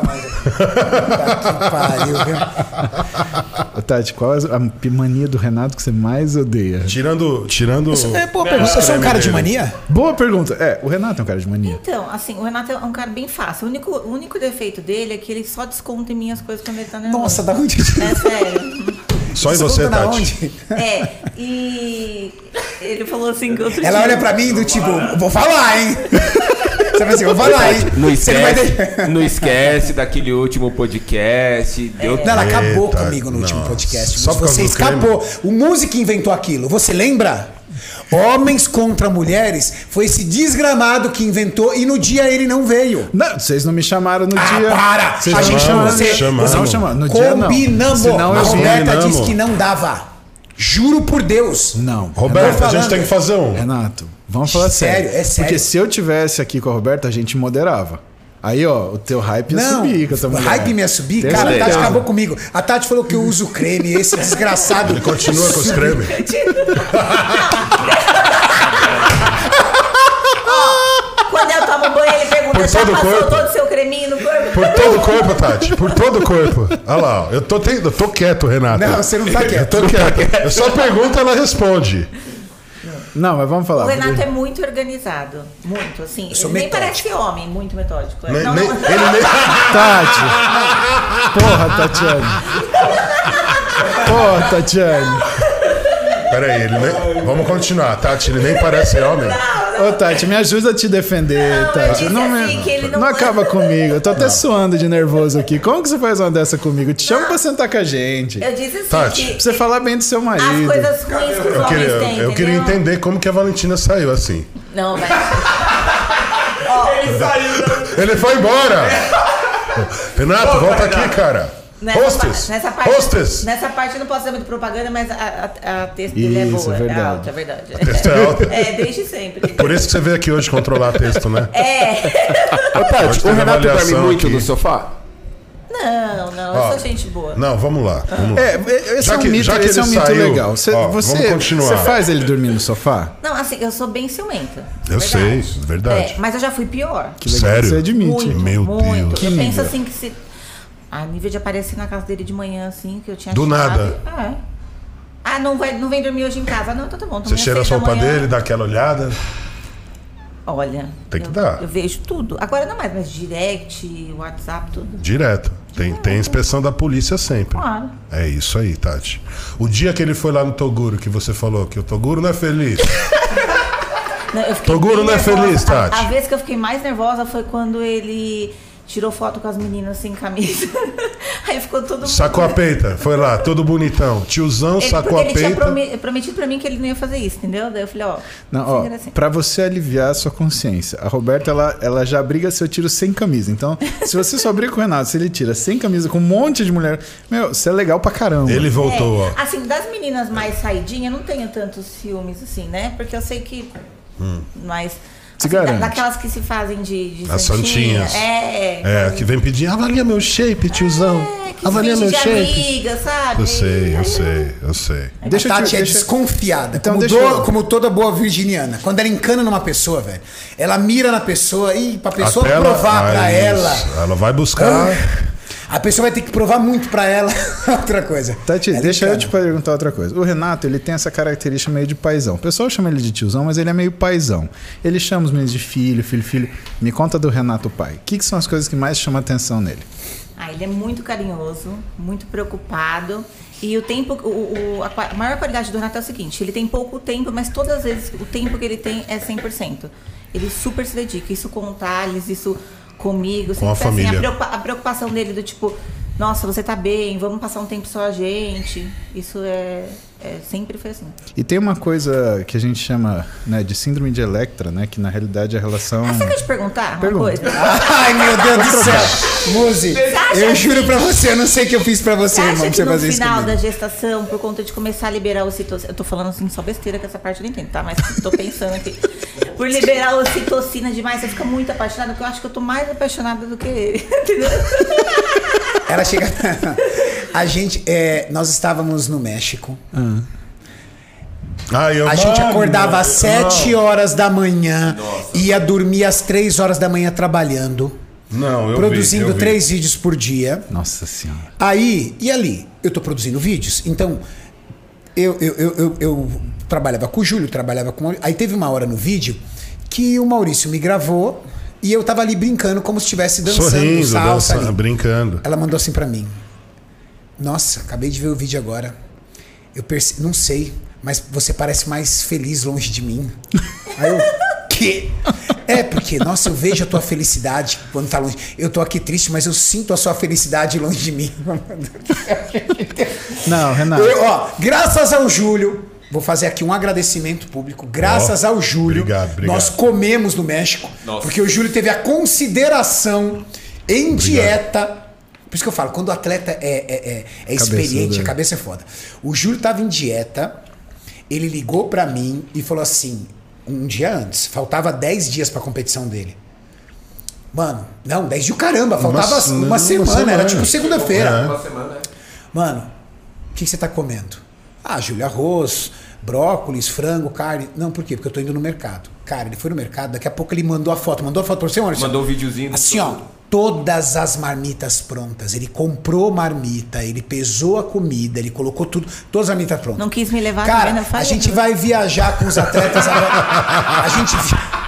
Ô, Tati, qual é a mania do Renato que você mais odeia? Tirando. Tirando. É, pô, pergunta, eu sou um cara de mania? Boa pergunta. É, o Renato é um cara de mania. Então, assim, o Renato é um cara bem fácil. O único, o único defeito dele é que ele só desconta em mim as coisas quando ele tá nervoso. Nossa, da onde? É sério. Só em você, Tati. onde? É, e ele falou assim que outro Ela dia- olha pra mim do tipo, vou falar, hein? Você vai assim, vou falar, hein? Não não esquece, não esquece daquele último podcast. Deu Não, ela acabou Eita, comigo no último nossa. podcast. Só você creme? escapou. O músico inventou aquilo. Você lembra? Homens contra mulheres foi esse desgramado que inventou e no dia ele não veio. Não, vocês não me chamaram no Ah, dia. para! Vocês A não gente me chamaram. você- chamamos. Não chamou. No dia não. Combinamos. Senão a Roberta combinamos. disse que não dava. Juro por Deus. Não. Roberto, a gente tem que fazer um. Renato, vamos falar Sério, sério. é sério. Porque se eu tivesse aqui com a Roberta, a gente moderava. Aí, ó, o teu hype ia Não, subir com essa o mulher. hype me ia subir. Tem Cara, a Tati acabou comigo. A Tati falou que eu uso creme, esse desgraçado. Ele continua com os cremes. Quando eu tomo banho, ele pergunta: Por já todo o passou corpo? todo o seu creminho no corpo? Por todo o corpo, Tati. Por todo o corpo. Olha lá, ó. eu tô, te... eu tô quieto, Renato. Não, você não tá Eu quieto. tô quieto. Eu só pergunto, ela responde. Não, mas vamos falar. O Renato é muito organizado. Muito, assim. sou Ele nem metódico. parece homem, muito metódico. Nem- não, nem- não. ele nem- Tati! Porra, Tatiane! Porra, Tatiane! Peraí, ele nem... vamos continuar. Tati, ele nem parece homem. Não, Ô, Tati, me ajuda a te defender, Não, eu Tati. disse Não, me- assim, que ele não não- acaba comigo. Eu tô até suando de nervoso aqui. Como que você faz uma dessa comigo? Te chama pra sentar com a gente. Eu disse assim Tati, que Pra você falar bem do seu as marido. coisas ruins que os Eu queria, têm, eu queria entender como que a Valentina saiu assim. Não, mas... Ele saiu. Ele foi embora! Renato, volta aqui, cara. Nessa, Hostess! pa- nessa parte, Hostess! nessa parte eu não posso dar muito propaganda, mas a, a, a texto dele é Isso, boa, é é, verdade. alta, é verdade. texto é alta? É, desde sempre. Por isso que você veio aqui hoje controlar texto, né? É. Ô, Tati, o Renato dorme muito aqui. no sofá? Não, não, eu Ó, sou gente boa. Não, vamos lá. Vamos lá. É, esse Já é um que- mito, já que esse é um ele mito saiu, legal. Você, ó, você, vamos continuar. você faz ele dormir no sofá? Não, assim, eu sou bem ciumenta. Eu é sei, verdade. verdade. É, mas eu já fui pior. Que legal. Sério? Você admite. Muito, Meu muito. Deus. Que eu penso assim que se. A nível de aparecer na casa dele de manhã, assim, que eu tinha Do chave. nada. É. Ah, não, vai, não vem dormir hoje em casa. Não, então tá bom. Você cheira a sopa dele, dá aquela olhada. Olha. Tem que eu, dar. Eu vejo tudo. Agora não mais, mas direct, WhatsApp, tudo. Direto. Tem, tem inspeção da polícia sempre. Claro. É isso aí, Tati. O dia que ele foi lá no Toguro, que você falou que o Toguro não é feliz. Não, Toguro não é nervosa. feliz, Tati. A, a vez que eu fiquei mais nervosa foi quando ele tirou foto com as meninas sem camisa. Aí ficou todo mundo. Sacou a peita. Foi lá, todo bonitão. Tiozão Ele, sacou a ele tinha peita. prome- prometido pra mim que ele não ia fazer isso, entendeu? Daí eu falei, ó. Não, ó, gracinha. pra você aliviar a sua consciência, a Roberta, ela, ela já briga se eu tiro sem camisa. Então, se você só briga com o Renato, se ele tira sem camisa com um monte de mulher, meu, você é legal pra caramba. Ele voltou, É, ó. Assim, das meninas mais saidinhas, eu não tenho tantos ciúmes assim, né? Porque eu sei que. Mas. Se garante. daquelas que se fazem de, de As santinha. santinhas. É. É, que vem pedir, avalia meu shape, tiozão. É, que avalia meu de shape. amiga, sabe? Eu sei, eu sei, eu sei. Deixa eu Tati te- é deixa- desconfiada. Então, como, deixa do- eu- como toda boa virginiana. Quando ela encana numa pessoa, velho, ela mira na pessoa e pra pessoa Até ela- provar pra Ah, ela. isso. Ela vai buscar. A pessoa vai ter que provar muito pra ela outra coisa. Tati, Ela deixa eu te perguntar outra coisa. O Renato, ele tem essa característica meio de paizão. O pessoal chama ele de tiozão, mas ele é meio paizão. Ele chama os meninos de filho, filho, filho. Me conta do Renato pai. O que, que são as coisas que mais chamam a atenção nele? Ah, ele é muito carinhoso, muito preocupado. E o tempo, o, o- a maior qualidade do Renato é o seguinte: ele tem pouco tempo, mas todas as vezes o tempo que ele tem é 100%. Ele super se dedica. Isso com o Thales, isso comigo. Com a sempre assim, família. preocupa- a preocupação dele do tipo: nossa, você tá bem, vamos passar um tempo só a gente. Isso é, é- sempre foi assim. E tem uma coisa que a gente chama né, de síndrome de Electra, né? Que na realidade é a relação. Ah, você quer te perguntar uma Pergunta. coisa? Ai, meu Deus do céu. Muzi, eu que- juro pra você, eu não sei o que eu fiz pra você, Você irmão, pra você no fazer isso final comigo. da gestação, por conta de começar a liberar ocitocina, eu tô falando assim só besteira que essa parte eu não entendo, tá? Mas tô pensando aqui. Por liberar ocitocina demais, você fica muito apaixonada, porque eu acho que eu tô mais apaixonada do que ele. Entendeu? Ela chega. A gente, é, nós estávamos no México. Ai, eu A gente mano, acordava às não. 7 horas da manhã, ia dormir às 3 horas da manhã trabalhando, Não, eu produzindo vi, eu vi. três vídeos por dia. Nossa senhora. Aí, e ali? Eu tô produzindo vídeos. Então, eu, eu, eu, eu, eu trabalhava com o Júlio, trabalhava com. o Maurício. Aí teve uma hora no vídeo que o Maurício me gravou e eu tava ali brincando como se estivesse dançando Sorrindo, salsa. dançando, ali. brincando. Ela mandou assim pra mim: Nossa, acabei de ver o vídeo agora. Eu perce... não sei, mas você parece mais feliz longe de mim. Aí eu. Que? É, porque, nossa, eu vejo a tua felicidade quando tá longe. Eu tô aqui triste, mas eu sinto a sua felicidade longe de mim. Não, Renato. Eu, ó, graças ao Júlio, vou fazer aqui um agradecimento público. Graças Ó, ao Júlio, obrigado, obrigado. nós comemos no México, Nossa. porque o Júlio teve a consideração em dieta. Por isso que eu falo, quando o atleta é, é, é, é experiente, Cabeçudo, a cabeça é foda. O Júlio tava em dieta, ele ligou pra mim e falou assim, um dia antes, faltava 10 dias pra competição dele. Mano, não, 10 de caramba, faltava Uma- uma, uma semana, semana. era tipo segunda-feira. É. Uma semana, né? Mano, o que, que você tá comendo? Ah, Júlio, arroz, brócolis, frango, carne. Não, por quê? Porque eu tô indo no mercado. Cara, ele foi no mercado, daqui a pouco ele mandou a foto. Mandou a foto pra você, Maurício? Mandou um videozinho. Assim, ó, todas as marmitas prontas. Ele comprou marmita, ele pesou a comida, ele colocou tudo, todas as marmitas prontas. Não quis me levar, Cara, a gente vai viajar com os atletas agora. A gente.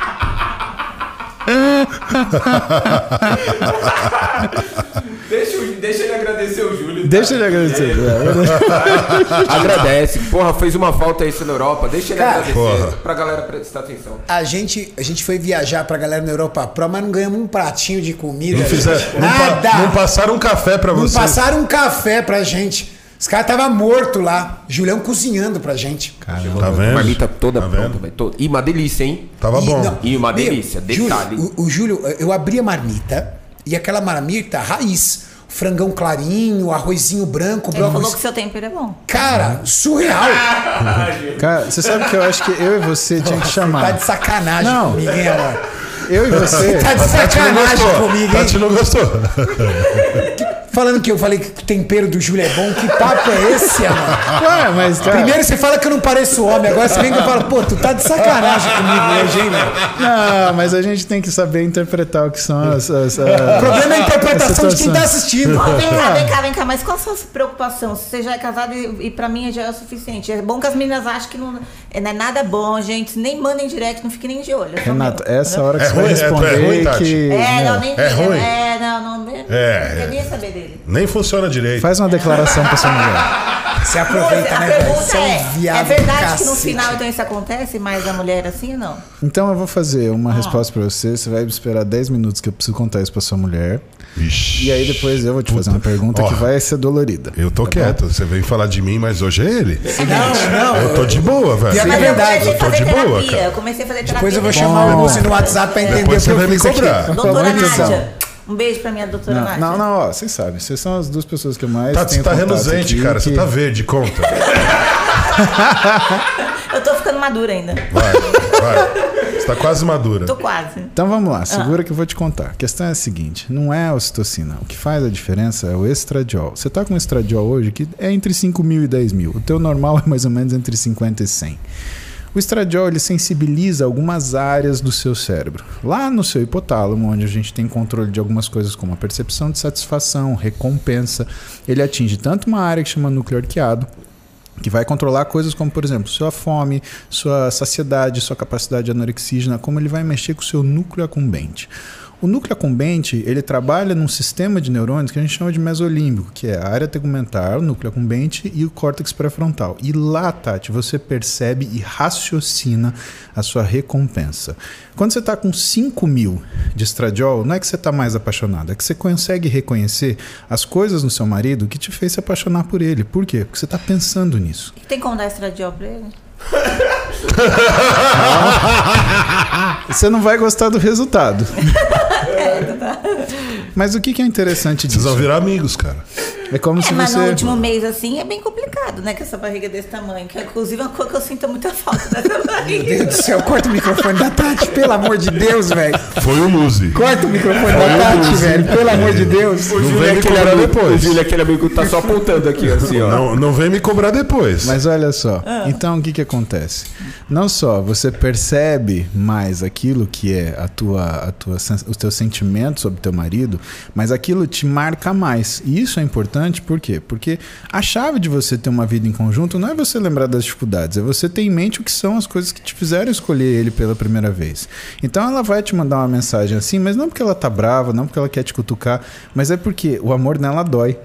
Deixa, deixa ele agradecer o Júlio. tá? Deixa ele agradecer. Agradece. Porra, fez uma falta isso na Europa. Deixa ele Cara, agradecer Porra. pra galera prestar atenção. A gente, a gente foi viajar pra galera na Europa Pro, mas não ganhamos um pratinho de comida. Não, fizer, gente. não, Nada. não passaram um café pra Não vocês. passaram um café pra gente. Os caras estavam mortos lá. Julião cozinhando pra gente. Tá vendo? Marmita toda Tá pronta, vendo? velho. toda- E uma delícia, hein? Tava E, bom. não, E uma meu, delícia, Júlio, detalhe. o, o Júlio, eu abri a marmita e aquela marmita raiz. Frangão clarinho, arrozinho branco, Ele falou que seu tempero é bom. Cara, surreal. Cara, você sabe que eu acho que eu e você tinha que Tá chamar. de sacanagem Não. comigo, hein, amor? Eu e você. Tá de Tati sacanagem comigo, Tati hein? não gostou. Falando que eu falei que o tempero do Júlio é bom, que papo é esse, amor? Ué, mas cara. Primeiro você fala que eu não pareço homem, agora você vem que eu falo, pô, tu tá de sacanagem comigo hoje, hein, meu? Não, mas a gente tem que saber interpretar o que são as. as, O as problema é a interpretação de quem tá assistindo. Ó, vem cá, vem cá, vem cá, mas qual a sua preocupação? Se você já é casado e, e pra mim já é o suficiente. É bom que as meninas achem que não é, não é nada bom, gente. Nem mandem direct, não fiquem nem de olho. é meu, essa hora que É você vai ruim, é- é responder ruim, Tati? que. É, não, não. nem É ruim? É, não, não. não É. Queria saber dele. Nem funciona direito. Faz uma declaração pra sua mulher. Você aproveita, a né, pergunta Você é é: viado é verdade que no cacete. final então isso acontece, mas a mulher assim ou não? Então eu vou fazer uma resposta pra você. Você vai esperar 10 minutos que eu preciso contar isso pra sua mulher. Vixe. E aí depois eu vou te fazer uma pergunta Ó, que vai ser dolorida. Eu tô Tá quieto. Você vem falar de mim, mas hoje é ele. Não, não. Eu tô de boa, velho. É verdade, eu tô de boa, cara. Eu comecei a fazer terapia. Depois eu vou chamar o bom. você no WhatsApp pra entender Depois o que você eu vai me fiz aqui. cobrar. Doutora. Nádia. Um beijo pra minha doutora Não, Nádia. não, não, ó, vocês sabem, vocês são as duas pessoas que eu mais Tati, tenho você tá reluzente, aqui, cara. Você que- tá verde, conta. Eu tô ficando madura ainda. Vai, vai. Você tá quase madura. Tô quase. Então vamos lá, segura que eu vou te contar. A questão é a seguinte: não é a ocitocina. O que faz a diferença é o estradiol. Você tá com estradiol hoje que é entre 5 mil e 10 mil. O teu normal é mais ou menos entre 50 e 100. O estradiol ele sensibiliza algumas áreas do seu cérebro. Lá no seu hipotálamo, onde a gente tem controle de algumas coisas como a percepção de satisfação, recompensa, ele atinge tanto uma área que chama núcleo arqueado, que vai controlar coisas como, por exemplo, sua fome, sua saciedade, sua capacidade anorexígena, como ele vai mexer com o seu núcleo acumbente. O núcleo acumbente, ele trabalha num sistema de neurônios que a gente chama de mesolímbico, que é a área tegumentar, o núcleo acumbente e o córtex pré-frontal. E lá, Tati, você percebe e raciocina a sua recompensa. Quando você está com 5 mil de estradiol, não é que você está mais apaixonado, é que você consegue reconhecer as coisas no seu marido que te fez se apaixonar por ele. Por quê? Porque você está pensando nisso. Tem como dar estradiol pra ele? Você não vai gostar do resultado. Mas o que que é interessante Vocês vão disso? virar amigos, cara. É como É, se mas você. no último mês, assim, é bem complicado, né? Com essa barriga desse tamanho. Que, inclusive, é uma coisa que eu sinto muita falta dessa Meu barriga. Deus do céu, corta o microfone da Tati, pelo amor de Deus, velho. Foi o Luzi. Corta o microfone da Tati, velho, pelo amor de Deus. Não vem me cobrar O depois. Júlio é aquele amigo que tá só apontando aqui, assim, ó. Não, não vem me cobrar depois. Mas olha só, então o que que acontece? Não só você percebe mais aquilo que é a tua, a tua, os teus sentimentos sobre teu marido, mas aquilo te marca mais. E isso é importante por quê? Porque a chave de você ter uma vida em conjunto não é você lembrar das dificuldades, é você ter em mente o que são as coisas que te fizeram escolher ele pela primeira vez. Então ela vai te mandar uma mensagem assim, mas não porque ela tá brava, não porque ela quer te cutucar, mas é porque o amor nela dói.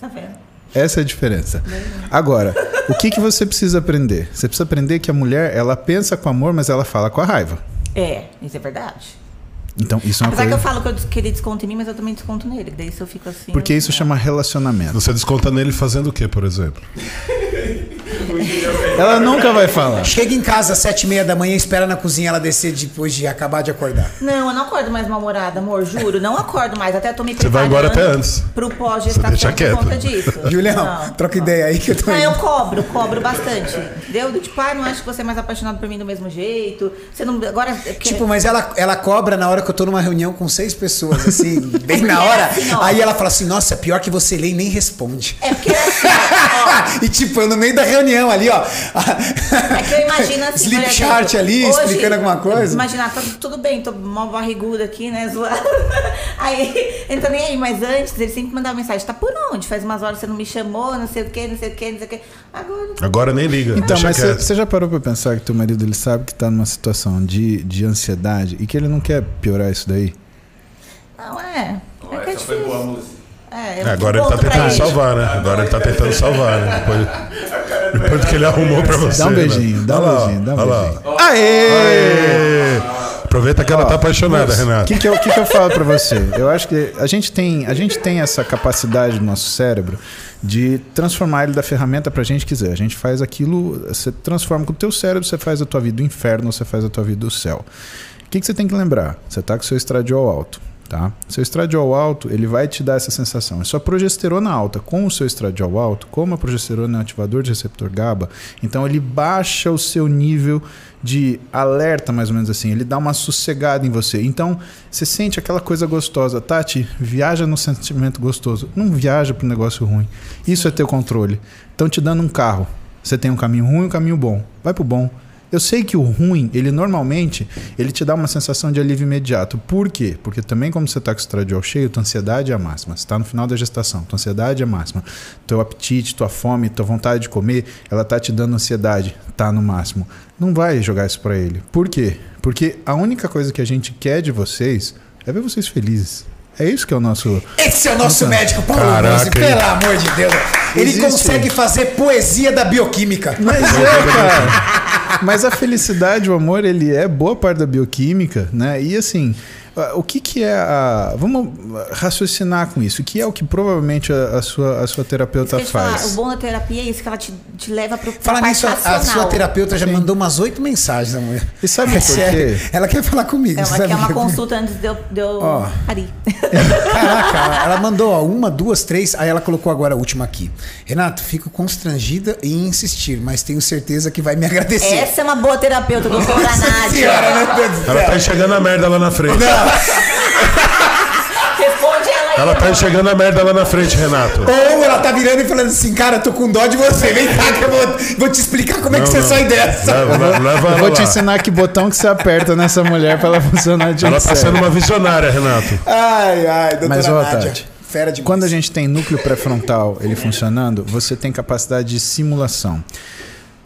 Tá vendo? Essa é a diferença. Agora, o que, que você precisa aprender? Você precisa aprender que a mulher, ela pensa com amor, mas ela fala com a raiva. É, isso é verdade. Então, isso é uma Apesar que eu coisa... falo que, eu, que ele desconta em mim, mas eu também desconto nele. Daí se eu fico assim. Porque eu- isso chama relacionamento. Você desconta nele fazendo o quê, por exemplo? Ela nunca vai falar. Chega em casa às sete e meia da manhã e espera na cozinha ela descer depois de acabar de acordar. Não, eu não acordo mais mal-humorada, amor, juro. Não acordo mais. Até tô me Você vai preparando embora até antes. Pro pós-gestação deixa por quieto. conta disso. Julião, Não. troca ideia aí que eu tô Não, eu indo. cobro, cobro bastante. Do Tipo, ah, não acho que você é mais apaixonado por mim do mesmo jeito. Você não. Agora. é Tipo, mas ela, ela cobra na hora que eu tô numa reunião com seis pessoas, assim, bem na hora. Assim, ó. Aí ela fala assim, nossa, pior que você lê e nem responde. É porque é assim, ó. e tipo, eu no meio da reunião reunião ali, ó. É que eu imagino assim. Sleep exemplo, chart ali, hoje, explicando alguma coisa. Imaginar, tá tudo bem, tô mó barriguda aqui, né? Zoado. Aí, ele tá nem aí, mas antes ele sempre mandava mensagem: tá por onde? Faz umas horas você não me chamou, não sei o que, não sei o que, não sei o que. Agora. Agora nem liga. Então, mas você já parou pra pensar que teu marido ele sabe que tá numa situação de, de ansiedade e que ele não quer piorar isso daí? Não, é. É que é difícil. É, eu É, agora ele tá tentando salvar, né? Agora ele tá tentando salvar, né? Depois, depois do que ele arrumou pra você. Dá um né? beijinho, dá um lá, beijinho, dá um olha lá. beijinho. Aê! Aê! Aproveita que ela tá apaixonada, O Renato. que, que, eu, que, que eu falo pra você? Eu acho que a gente, tem, a gente tem essa capacidade no nosso cérebro de transformar ele da ferramenta pra gente quiser. A gente faz aquilo, você transforma com o teu cérebro, você faz a tua vida do inferno, você faz a tua vida do céu. O que, que você tem que lembrar? Você tá com o seu estradiol alto. Tá? Seu estradiol alto, ele vai te dar essa sensação. É sua progesterona alta com o seu estradiol alto, como a progesterona é um ativador de receptor GABA, então ele baixa o seu nível de alerta, mais ou menos assim. Ele dá uma sossegada em você. Então, você sente aquela coisa gostosa. Tati, viaja no sentimento gostoso. Não viaja pro negócio ruim. Isso é teu controle. Estão te dando um carro. Você tem um caminho ruim e um caminho bom. Vai pro bom. Eu sei que o ruim, ele normalmente, ele te dá uma sensação de alívio imediato. Por quê? Porque também como você está com o estradiol cheio, tua ansiedade é máxima. Você está no final da gestação, tua ansiedade é máxima. Teu apetite, tua fome, tua vontade de comer, ela tá te dando ansiedade, tá no máximo. Não vai jogar isso para ele. Por quê? Porque a única coisa que a gente quer de vocês é ver vocês felizes. É isso que é o nosso... Esse é o nosso médico, Paulo Caraca, pelo amor de Deus. Ele Existe. consegue fazer poesia da bioquímica. Mas é, cara. Mas a felicidade, o amor, ele é boa parte da bioquímica, né? E assim, o que que é a... Vamos raciocinar com isso. O que é o que provavelmente a, a sua, a sua terapeuta te falar, faz? o bom da terapia é isso, que ela te, te leva pro pra Fala nisso, a, sua terapeuta já mandou umas oito mensagens amanhã. E sabe É por sério. quê? Ela quer falar comigo. Ela sabe? quer uma consulta antes de eu, de eu Ó. parir. Caraca, ela- ela mandou ó, uma, duas, três, aí ela colocou agora a última aqui. Renato, fico constrangida em insistir, mas tenho certeza que vai me agradecer. Essa é uma boa terapeuta, doutora Nádia. Senhora, do Ela tá enxergando a merda lá na frente. Responde ela aí. Ela tá enxergando a merda lá na frente, Renato. Ou ela tá virando e falando assim, cara, tô com dó de você. Vem cá que eu vou, vou te explicar como é que Não, você não. sai dessa. Leva, leva, Eu ela vou te lá. ensinar que botão que você aperta nessa mulher pra ela funcionar de Ela tá sendo uma visionária, Renato. Ai, ai, doutora Mas, ó, Nádia. Tati, Fera demais. Quando a gente tem núcleo pré-frontal ele funcionando, você tem capacidade de simulação.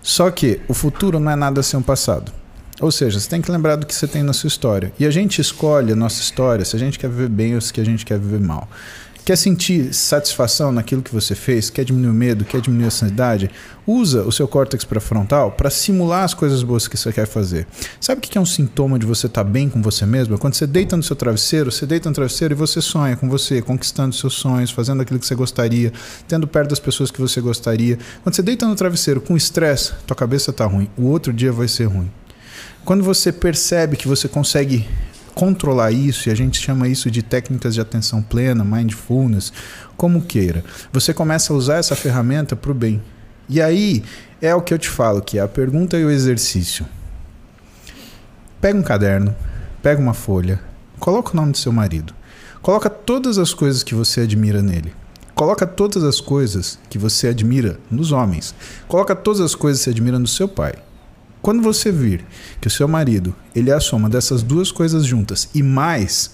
Só que o futuro não é nada sem o passado. Ou seja, você tem que lembrar do que você tem na sua história. E a gente escolhe a nossa história se a gente quer viver bem ou se a gente quer viver mal. Quer sentir satisfação naquilo que você fez? Quer diminuir o medo? Quer diminuir a ansiedade? Usa o seu córtex pré-frontal para simular as coisas boas que você quer fazer. Sabe o que é um sintoma de você estar bem com você mesmo? É Quando você deita no seu travesseiro, você deita no travesseiro e você sonha com você, conquistando seus sonhos, fazendo aquilo que você gostaria, tendo perto das pessoas que você gostaria. Quando você deita no travesseiro com estresse, tua cabeça está ruim. O outro dia vai ser ruim. Quando você percebe que você consegue controlar isso, e a gente chama isso de técnicas de atenção plena, mindfulness, como queira, você começa a usar essa ferramenta para o bem. E aí é o que eu te falo, que é a pergunta e o exercício. Pega um caderno, pega uma folha, coloca o nome do seu marido, coloca todas as coisas que você admira nele. Coloca todas as coisas que você admira nos homens. Coloca todas as coisas que você admira no seu pai. Quando você vir que o seu marido ele é a soma dessas duas coisas juntas e mais,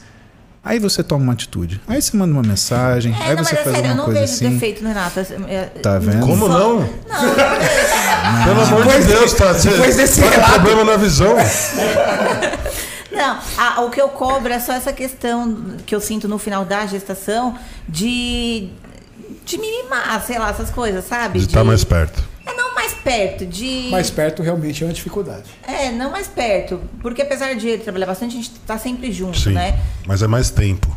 aí você toma uma atitude. Aí você manda uma mensagem, É, aí não, você mas é faz sério, eu uma não coisa vejo assim. defeito no Renato. É- Tá vendo? Como não? Não, não vejo. Pelo amor de Deus, tá? Você depois desse tá relato- problema na visão. Não, a- o que eu cobro é só essa questão que eu sinto no final da gestação de, de sei lá, essas coisas, sabe? De estar mais perto. Perto, de. Mais perto realmente é uma dificuldade. É, não mais perto. Porque apesar de ele trabalhar bastante, a gente tá sempre junto, Sim. né? Mas é mais tempo.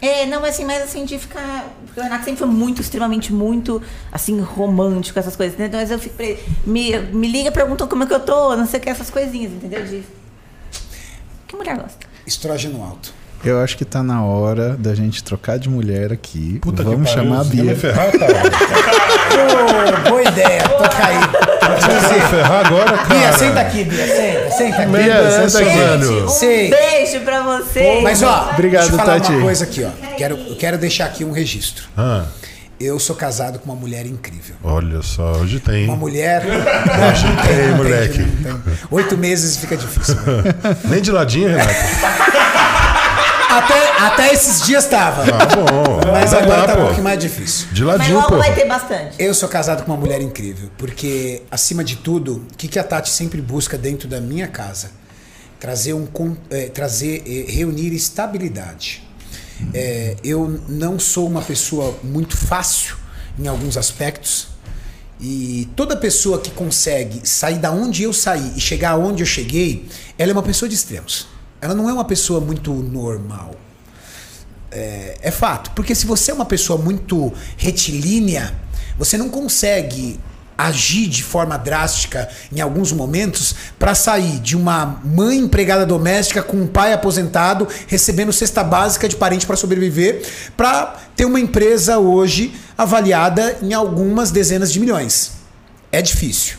É, não, assim, mas assim, de ficar. Porque o Renato sempre foi muito, extremamente, muito, assim, romântico, essas coisas, entendeu? Mas eu fico pra ele. Me, me liga, perguntam como é que eu tô, não sei o que, essas coisinhas, entendeu? De... Que mulher gosta? Estrógeno alto. Eu acho que tá na hora da gente trocar de mulher aqui. Puta Vamos que pariu, chamar a Bia. ferrar, cara? Ô, boa ideia, toca aí. Você ferrar agora, cara? Bia, senta aqui, Bia, senta, senta aqui. Merda é essa, senta aqui. velho? Um beijo pra você. Mas ó, Obrigado, deixa eu falar Tati. uma coisa aqui, ó. Quero, eu quero deixar aqui um registro. Ah, Eu sou casado com uma mulher incrível. Olha só, hoje tem. Uma mulher. Hoje tem, não moleque. não tem. Oito meses fica difícil. né? Nem de ladinho, Renato. Até, até esses dias tava. Ah, bom. Mas Vai agora lá, tá um pô. pouquinho mais difícil. De Mas ladinho, logo pô. vai ter bastante. Eu sou casado com uma mulher incrível, porque, acima de tudo, o que, que a Tati sempre busca dentro da minha casa? Trazer um eh, trazer, eh, reunir estabilidade. Eh, eu não sou uma pessoa muito fácil em alguns aspectos. E toda pessoa que consegue sair da onde eu saí e chegar aonde eu cheguei, ela é uma pessoa de extremos. Ela não é uma pessoa muito normal. É, é fato. Porque se você é uma pessoa muito retilínea, você não consegue agir de forma drástica em alguns momentos para sair de uma mãe empregada doméstica com um pai aposentado recebendo cesta básica de parente para sobreviver para ter uma empresa hoje avaliada em algumas dezenas de milhões. É difícil.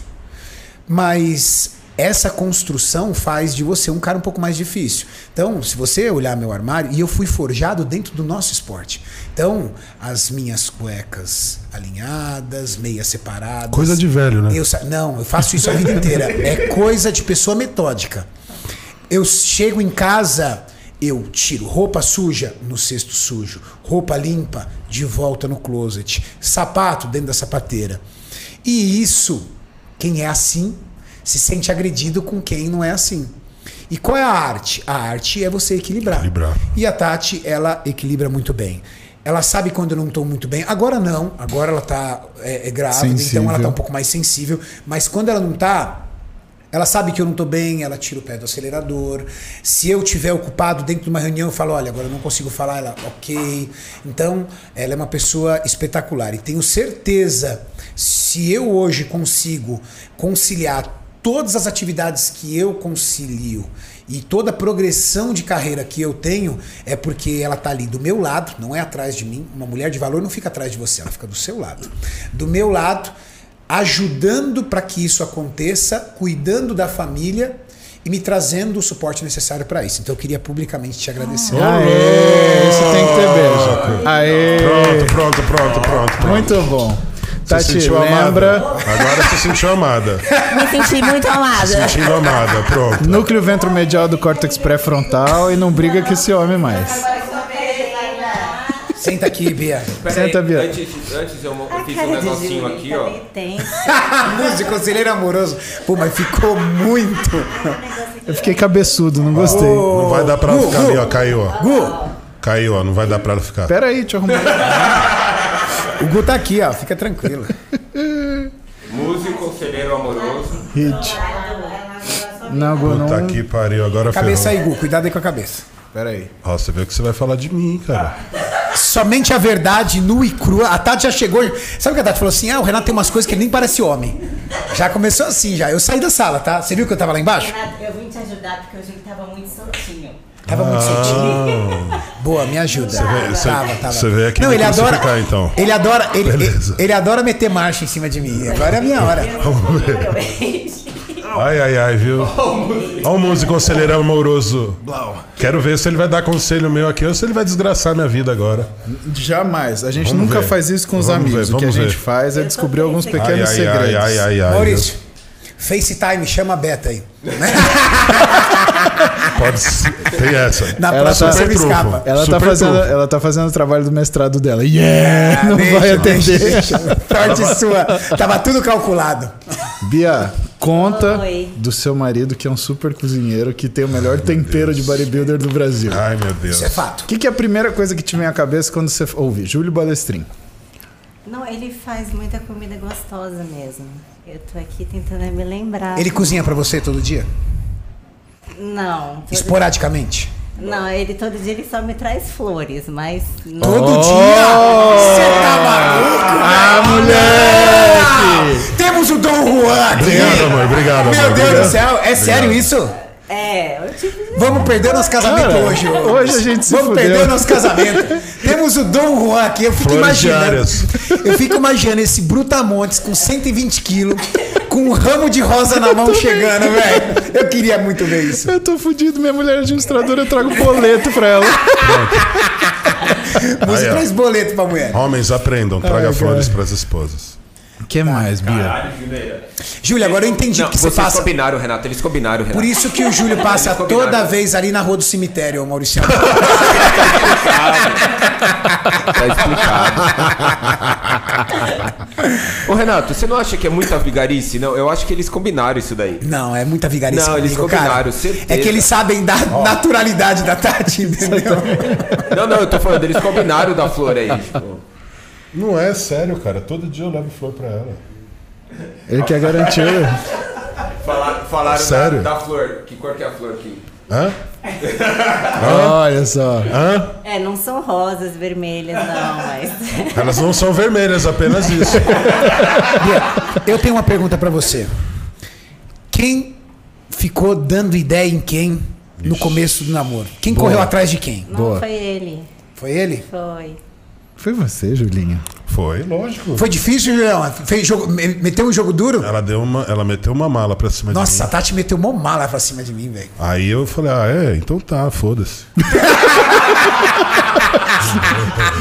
Mas essa construção faz de você um cara um pouco mais difícil. Então, se você olhar meu armário, e eu fui forjado dentro do nosso esporte. Então, as minhas cuecas alinhadas, meias separadas. Coisa de velho, né? Eu, não, eu faço isso a vida inteira. É coisa de pessoa metódica. Eu chego em casa, eu tiro roupa suja no cesto sujo, roupa limpa de volta no closet, sapato dentro da sapateira. E isso, quem é assim, se sente agredido com quem não é assim. E qual é a arte? A arte é você equilibrar. Equilibrar. E a Tati, ela equilibra muito bem. Ela sabe quando eu não estou muito bem. Agora não. Agora ela tá é, é grávida, então ela tá Sensível. um pouco mais sensível. Mas quando ela não tá, ela sabe que eu não tô bem, ela tira o pé do acelerador. Se eu tiver ocupado dentro de uma reunião, eu falo, olha, agora eu não consigo falar, ela, ok. Então, ela é uma pessoa espetacular. E tenho certeza, se eu hoje consigo conciliar todas as atividades que eu concilio e toda a progressão de carreira que eu tenho, é porque ela tá ali do meu lado, não é atrás de mim. Uma mulher de valor não fica atrás de você, ela fica do seu lado. Do meu lado, ajudando para que isso aconteça, cuidando da família e me trazendo o suporte necessário para isso. Então eu queria publicamente te agradecer. Aê, isso tem que ter beijo. Aê, Pronto, pronto, pronto, pronto. pronto. muito bom. Você Tati, sentiu lembra? amada. Agora você sentiu amada. Me senti muito amada. Sentindo amada, pronto. Núcleo ventromedial do córtex pré-frontal e não briga com esse homem mais. Senta aqui, Bia. Senta, Bia. Antes, antes eu, mo- eu fiz um negocinho aqui, ó. Músico, conselheiro amoroso. Pô, mas ficou muito. Eu fiquei cabeçudo, não gostei. Não vai dar pra ela ficar Gu. ali, ó. Caiu, ó. Gu, Caiu, ó. Não vai dar pra ela ficar. Pera aí, deixa eu arrumar. o Gu tá aqui, ó. Fica tranquilo. Músico, conselheiro amoroso. Hit. Não, Gu, não. Puta que pariu, agora Cabeça ferrou. aí, Gu. Cuidado aí com a cabeça. Pera aí. Ó, você vê que você vai falar de mim, cara. Somente a verdade nua e crua. A Tati já chegou. Sabe o que a Tati falou assim? Ah, o Renato tem umas coisas que ele nem parece homem. Já começou assim, já. Eu saí da sala, tá? Você viu que eu tava lá embaixo? Renato, eu vim te ajudar porque hoje ele tava muito soltinho. Tava muito soltinho. Boa, me ajuda. vê- você- tava, tava. você vê aqui Não, ele adora. então. Ele adora. Ele, ele, ele adora meter marcha em cima de mim. Agora é a minha hora. Vamos ver. Ai, ai, ai, viu? Ó o músico conselheiro amoroso. Quero ver se ele vai dar conselho meu aqui ou se ele vai desgraçar minha vida agora. Jamais. A gente Vamos nunca ver. faz isso com os Vamos amigos. ver, o que a gente ver. faz é descobrir alguns pequenos ai, segredos. ai, ai, ai, ai. Maurício, FaceTime, chama a Beta aí. Pode ser. Tem essa. Na Ela próxima tá- você escapa. Ela tá, Super fazendo, trunfo. ela tá fazendo o trabalho do mestrado dela. Yeah! Ah, não deixa, vai atender. deixa, deixa. Sorte sua. Tava tudo calculado. Bia, conta Oi. do seu marido que é um super cozinheiro que tem o melhor tempero de bodybuilder do Brasil. Ai, meu Deus. Isso é fato. O que, que é a primeira coisa que te vem à cabeça quando você ouve? Júlio Balestrin. Não, ele faz muita comida gostosa mesmo. Eu tô aqui tentando me lembrar. Ele cozinha pra você todo dia? Não. Esporadicamente? Não, ele todo dia ele só me traz flores, mas. não- Todo dia? Você tá maluco? Ah, moleque! Temos o Dom Juan aqui. Obrigado, amor. Obrigado, Meu amor. Deus Obrigado. do céu, é sério isso? Vamos perder nosso casamento Cara, hoje. hoje a gente se Vamos fudeu. perder nosso casamento. Temos o Dom Juan aqui. Eu fico Flores imaginando. Eu fico imaginando esse Brutamontes com 120 quilos, com um ramo de rosa na mão chegando, velho. Eu queria muito ver isso. Eu tô fudido, minha mulher é administradora, eu trago boleto pra ela. Música Aí, traz boleto pra mulher. Homens aprendam, traga Ai, flores pras esposas. O que mais, Bia? Caralho, Juliana. Júlia, agora eu entendi Não, o que você passa. combinaram, Renato. Eles combinaram, Renato. Por isso que o Júlio passa Eles toda vez ali na rua do cemitério, Maurício. Tá explicado. Ô, Renato, você não acha que é muita vigarice? Não, eu acho que eles combinaram isso daí. Não, é muita vigarice. Não, eles comigo, cara. combinaram, certeza. É que eles sabem da naturalidade da Tati, entendeu? Não, não, eu tô falando, eles combinaram da flor aí. Tipo, Não é sério, cara. Todo dia eu levo flor pra ela. Ele quer garantir. falaram falaram Sério? Da, da flor. Que cor que é a flor aqui? Hã? Olha só. Hã? É, não são rosas vermelhas, não, mas. Elas não são vermelhas, apenas isso. Bia, eu tenho uma pergunta pra você. Quem ficou dando ideia em quem no começo do namoro? Quem correu atrás de quem? Não Boa. foi ele. Foi ele? Foi. Foi você, Julinha. Foi, lógico. Foi difícil, Julião? Fez jogo, me- meteu um jogo duro? Ela deu uma, ela meteu uma mala pra cima Nossa, de a mim. Tati meteu mó mala pra cima de mim, velho. Aí eu falei, ah, é, então tá, foda-se.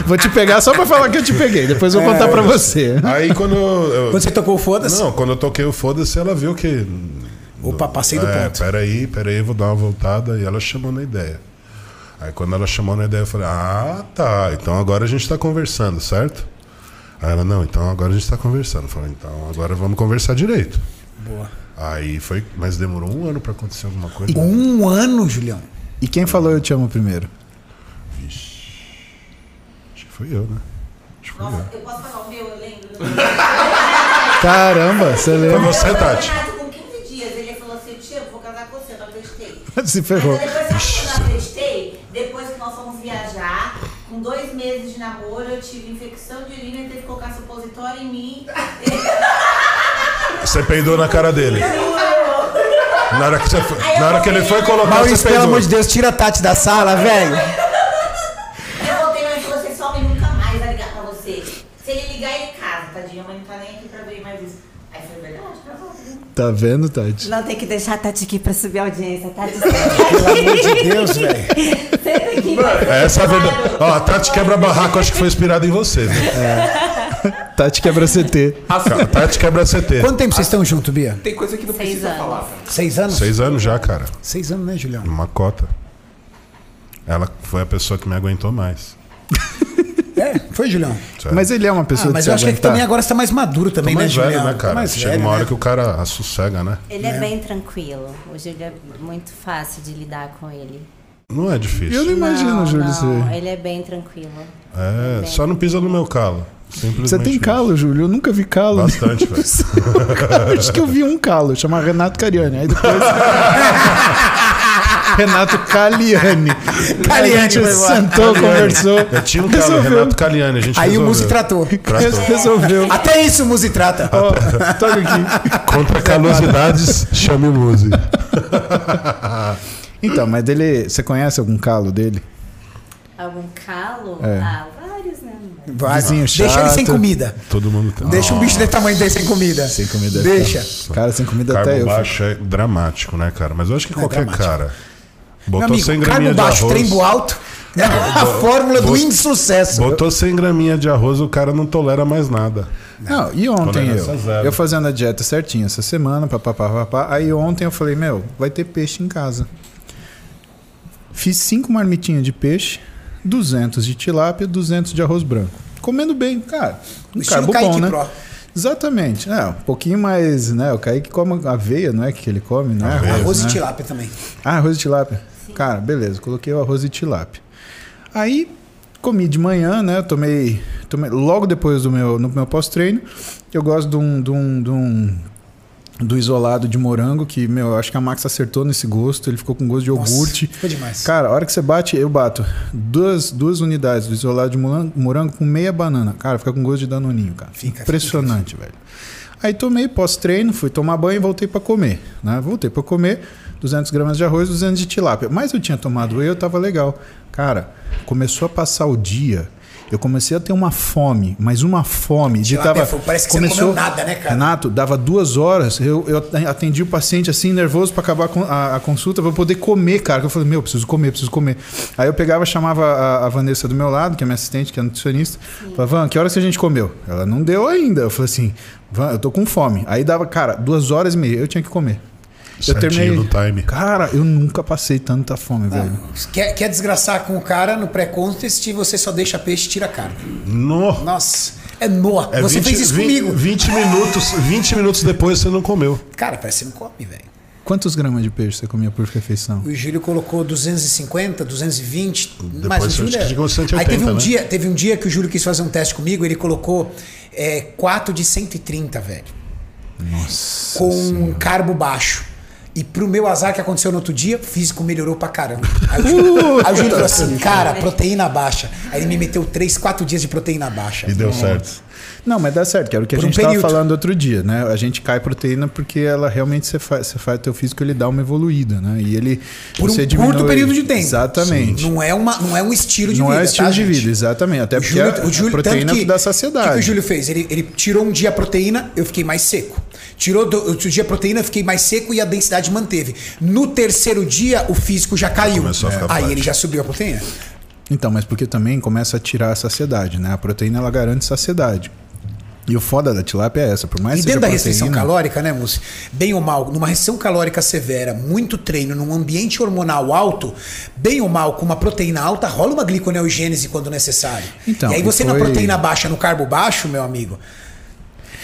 Vou te pegar só pra falar que eu te peguei. Depois eu vou contar pra você. Aí quando eu. Quando você tocou o foda-se? Não, quando eu toquei o foda-se, ela viu que. Opa, passei do é, ponto. Peraí, peraí, vou dar uma voltada. E ela chamou na ideia. Aí quando ela chamou na ideia, eu falei, ah, tá. Então agora a gente tá conversando, certo? Aí ela, não, então agora a gente tá conversando. Eu falei, então agora vamos conversar direito. Boa. Aí foi. Mas demorou um ano pra acontecer alguma coisa. Um ano, Julião. E quem falou eu te amo primeiro? Acho que fui eu, né? Acho que fui eu. eu posso falar o meu, eu lembro. Caramba, você Foi lembra? você, Tati. Com 15 dias, ele falou assim, tio, eu vou casar com você, eu não acreditei. Se ferrou. Mas depois sabe que eu não acreditei, depois que nós fomos viajar, com dois meses de namoro, eu tive infecção de urina e teve que colocar supositório em mim. Você peidou na cara dele. Na hora que, você foi- na hora que ele foi colocar, Maurício, você pelo peidou. amor de Deus, tira a Tati da sala, velho. Eu voltei, mas falou, você some nunca mais vai ligar pra você. Se ele ligar, ele casa, tadinha, mas não tá nem aqui pra ver mais isso. Aí foi verdade, casou. né? Tá vendo, Tati? Não tem que deixar a Tati aqui pra subir a audiência. Tati, Pelo amor de Deus, velho. senta aqui. Essa é a verdade. Ó, a Tati quebra barraco, acho que foi inspirada em você. Viu? Tati quebra CT. A Tati quebra CT. Quanto tempo vocês estão juntos, Bia? Tem coisa que não Seis precisa anos. falar, cara. Seis anos? Seis anos já, cara. Seis anos, né, Julião? Uma cota. Ela foi a pessoa que me aguentou mais. É, foi, Julião. Sério. Mas ele é uma Ah, pessoa mas de eu acho que também agora você tá mais maduro também, mais né, velho, Julião? né, cara? Tá mais Chega velho, uma hora né? que o cara sossega, né? Ele é bem tranquilo. O Júlio é muito fácil de lidar com ele. Não é difícil. Eu não imagino, não, Júlio. não, Você... ele é bem tranquilo. É, Bem. só não pisa no meu calo. Você tem isso. calo, Júlio? Eu nunca vi calo. Bastante, velho. Acho que eu vi um calo, chama Renato Cariani. Aí depois. Renato Caliani. Caliani, A gente foi embora. sentou, conversou. Eu tinha um calo, Resolveu. Renato Caliani. A gente Aí o resolveu. Muzi tratou. Tratou. Resolveu. Até isso o Muzi trata. Ó, toca aqui. Contra calosidades, chame o Muzi. Então, mas dele. Você conhece algum calo dele? Algum calo? É. Ah, vários, né? Vizinho Deixa ele sem chato. comida. Todo mundo tem. Deixa um bicho desse tamanho dele sem comida. Sem comida. Deixa. Cara, sem comida Carbo até eu. baixo é dramático, né, cara? Mas eu acho que É qualquer dramático. cara Meu botou amigo, 100 carbo graminhas de baixo, arroz. trembo alto. né? A fórmula do insucesso. Botou 100 graminhas de arroz, o cara não tolera mais nada. Não, e ontem eu? Eu fazendo a dieta certinha essa semana, papapá, papá. Aí ontem eu falei, meu, vai ter peixe em casa. Fiz cinco marmitinhas de peixe, 200 de tilápia, 200 de arroz branco. Comendo bem, cara. Um Estilo carbo Kaique bom, né? Pro. Exatamente. É, um pouquinho mais, né? O Kaique come aveia, não é que ele come, né? Aveia. Arroz né? e tilápia também. Ah, arroz de tilápia. Cara, beleza, coloquei o arroz de tilápia. Aí comi de manhã, né? Tomei, tomei logo depois do meu, no meu pós-treino. Eu gosto de um, de um, de um do isolado de morango, que, meu, eu acho que a Max acertou nesse gosto. Ele ficou com gosto de Nossa, iogurte. ficou demais. Cara, a hora que você bate, eu bato duas, duas unidades do isolado de morango, morango com meia banana. Cara, fica com gosto de danoninho, cara. Fica, Impressionante, velho. Aí tomei pós-treino, fui tomar banho e voltei pra comer. Né? Voltei pra comer 200 gramas de arroz, 200 de tilápia. Mas eu tinha tomado whey, eu tava legal. Cara, começou a passar o dia Eu comecei a ter uma fome, mas uma fome. De tava, parece que você não comeu nada, né, cara? Renato, dava duas horas, eu, eu atendi o paciente assim, nervoso pra acabar com a, a consulta, pra eu poder comer, cara. Eu falei, meu, preciso comer, preciso comer. Aí eu pegava, chamava a, a Vanessa do meu lado, que é minha assistente, que é nutricionista. Falava, Van, que horas que a gente comeu? Ela não deu ainda. Eu falei assim, Van, eu tô com fome. Aí dava, cara, duas horas e meia, eu tinha que comer. Eu Certinho terminei. no time. Cara, eu nunca passei tanta fome, Ah, velho. Quer, quer desgraçar com o cara no pré-contest, você só deixa peixe e tira carne. No. Nossa, é noa. É você 20, fez isso 20, comigo. 20 minutos, 20 minutos depois você não comeu. Cara, parece que você não come, velho. Quantos gramas de peixe você comia por refeição? O Júlio colocou 250, 220, Depois mas o Júlio... é- chegou a 180, Aí teve um, né? dia, teve um dia que o Júlio quis fazer um teste comigo, ele colocou é, 4 de 130, velho. Nossa. Com um carbo baixo. E pro meu azar que aconteceu no outro dia, o físico melhorou pra caramba. Aí o Júlio, aí o Júlio falou assim, cara, proteína baixa. Aí ele me meteu 3, 4 dias de proteína baixa. E deu certo. Não, mas dá certo, que era o que Por a gente estava falando outro dia, né? A gente cai proteína porque ela realmente você faz, você faz teu físico ele dá uma evoluída, né? E ele Por um você curto diminui- período de tempo. Exatamente. Não é, uma, não é um estilo de Não vida. é estilo tá, de gente? vida, exatamente. Até O porque Júlio, a, o Júlio, a proteína que, dá O que, saciedade. o Júlio fez? Ele, ele tirou um dia a proteína, eu fiquei mais seco. Tirou do, outro dia a proteína, eu fiquei mais seco e a densidade manteve. No terceiro dia, o físico já caiu. Começou a ficar Aí forte. ele já subiu a proteína. Então, mas porque também começa a tirar a saciedade, né? A proteína ela garante saciedade. E o foda da tilápia é essa, por mais E que seja dentro da restrição proteína, calórica, né, Mussi? Bem ou mal, numa restrição calórica severa, muito treino, num ambiente hormonal alto, bem ou mal, com uma proteína alta, rola uma gliconeogênese quando necessário. Então, e aí você na foi- proteína baixa, no carbo baixo, meu amigo,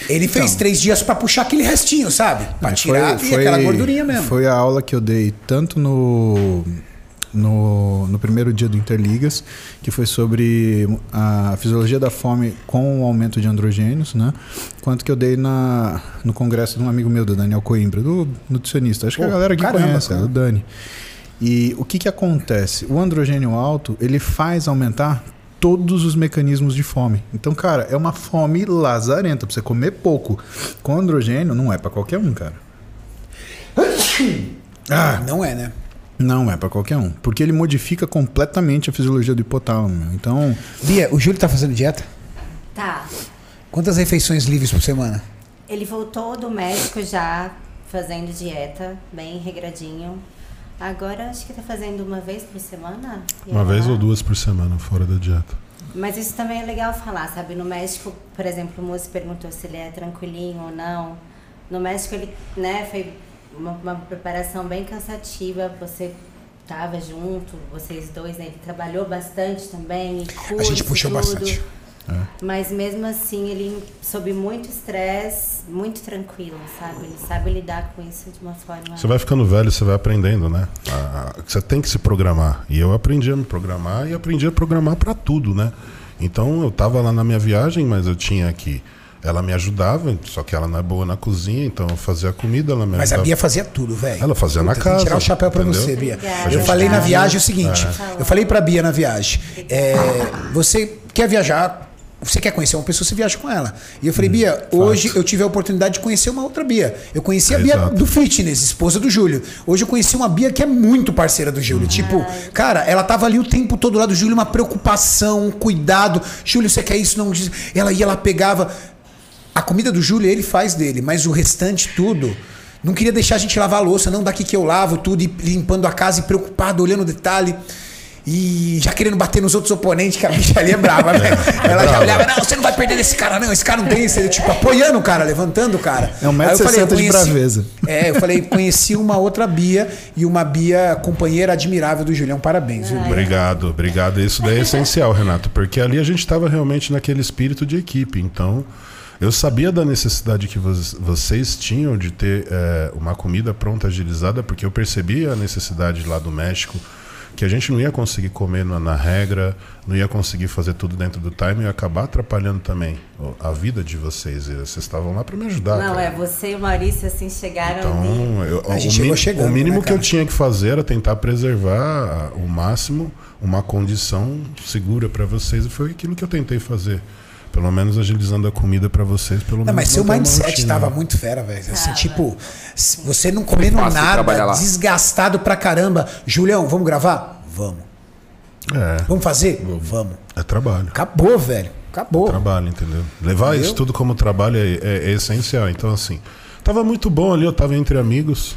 ele fez Então. três dias pra puxar aquele restinho, sabe? Pra Mas tirar e aquela gordurinha mesmo. Foi a aula que eu dei tanto no, no, no primeiro dia do Interligas, que foi sobre a fisiologia da fome com o aumento de androgênios, né? Quanto que eu dei na, no congresso de um amigo meu, do Daniel Coimbra, do nutricionista. Acho que Pô, a galera aqui caramba, conhece, é cara. o Dani. E o que que acontece? O androgênio alto, ele faz aumentar todos os mecanismos de fome. Então, cara, é uma fome lazarenta, pra você comer pouco. Com androgênio não é pra qualquer um, cara. Ah, não é, né? Não é pra qualquer um, porque ele modifica completamente a fisiologia do hipotálamo. Então, Bia, o Júlio tá fazendo dieta? Tá. Quantas refeições livres por semana? Ele voltou do médico já fazendo dieta, bem regradinho. Agora acho que tá fazendo uma vez por semana. Uma vez lá. ou duas por semana fora da dieta. Mas isso também é legal falar, sabe? No México, por exemplo, o moço perguntou se ele é tranquilinho ou não. No México, ele, né, foi uma, uma preparação bem cansativa. Você tava junto, vocês dois, né? Ele trabalhou bastante também. E A gente curso, puxou tudo. bastante. Mas mesmo assim, ele sob muito estresse, muito tranquilo, sabe? Ele sabe lidar com isso de uma forma. Você vai ficando velho, você vai aprendendo, né? A- a- Você tem que se programar. E eu aprendi a me programar e aprendi a programar pra tudo, né? Então eu tava lá na minha viagem, mas eu tinha que. Ela me ajudava, só que ela não é boa na cozinha, então eu fazia a comida, ela me Mas a. Bia fazia tudo, velho. Ela fazia na Puta, que casa, tirar o chapéu pra entendeu? você, Bia. Obrigada. Eu falei na viagem o seguinte. Eu falei pra Bia na viagem. é, você quer viajar? Você quer conhecer uma pessoa, você viaja com ela. E eu falei, Hum, Bia, hoje eu tive a oportunidade de conhecer uma outra Bia. Eu conheci a Bia Exato. do fitness, esposa do Júlio. Hoje eu conheci uma Bia que é muito parceira do Uhum. Júlio. Tipo, cara, ela tava ali o tempo todo lá do Júlio, uma preocupação, um cuidado. Júlio, você quer isso? Não. Ela ia, ela pegava. A comida do Júlio ele faz dele, mas o restante tudo. Não queria deixar a gente lavar a louça, não daqui que eu lavo tudo, e limpando a casa e preocupado, olhando o detalhe. E já querendo bater nos outros oponentes, que a bicha ali é brava, velho. Ela já olhava, não, você não vai perder desse cara, não. Esse cara não tem isso. Tipo, apoiando o cara, levantando o cara. É um eu falei, 1,60 de braveza. É, eu falei, conheci uma outra Bia e uma Bia companheira admirável do Julião. Parabéns, viu? Obrigado, obrigado. Isso daí é essencial, Renato, porque ali a gente estava realmente naquele espírito de equipe. Então, eu sabia da necessidade que vo- vocês tinham de ter eh, uma comida pronta, agilizada, porque eu percebi a necessidade lá do México, que a gente não ia conseguir comer na, na regra, não ia conseguir fazer tudo dentro do time e ia acabar atrapalhando também o- a vida de vocês. Vocês estavam lá para me ajudar. Não, cara. é, você e o Maurício, assim, chegaram. Então, eu, A o, gente chegou mi- chegando, o mínimo né, que eu tinha que fazer era tentar preservar o máximo uma condição segura para vocês e foi aquilo que eu tentei fazer. Pelo menos agilizando a comida para vocês, pelo Não, menos. mas seu mindset tava muito fera, velho. Assim, tipo, você não comendo nada, desgastado pra caramba. Julião, vamos gravar? Vamos. É, Vamos fazer? Vamos. é trabalho. Acabou, velho. Acabou. Trabalho, entendeu? Levar Entendeu? isso tudo como trabalho é, é- é essencial. Então, assim, tava muito bom ali, eu tava entre amigos,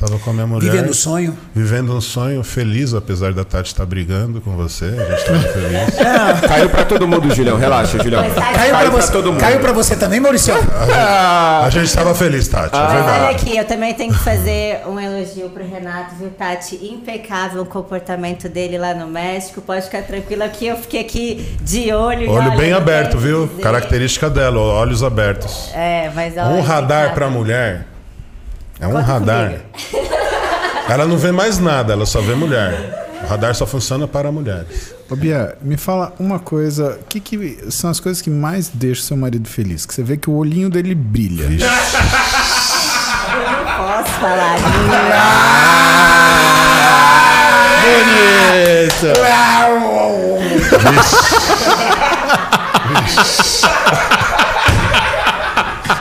tava com a minha mulher. Vivendo o sonho. Vivendo um sonho, feliz, apesar da Tati estar brigando com você. A gente tava feliz. Caiu pra todo mundo, Julião. Relaxa, Julião. Tá- Caiu pra, você, todo mundo. caiu pra você também, Maurício? A gente tava feliz, Tati, é Olha verdade. aqui, eu também tenho que fazer um elogio pro Renato, viu, Tati? Impecável o comportamento dele lá no México. Pode ficar tranquila que eu fiquei aqui de olho. Olho olha, bem aberto, o viu? dizer. Característica dela, olhos abertos. É, mas olha, Um radar pra mulher é um Conta radar. comigo. Ela não vê mais nada, ela só vê mulher. O radar só funciona para mulheres. Ô Bia, me fala uma coisa. O que, que são as coisas que mais deixam seu marido feliz? Que você vê que o olhinho dele brilha. Eu não posso falar Bonito!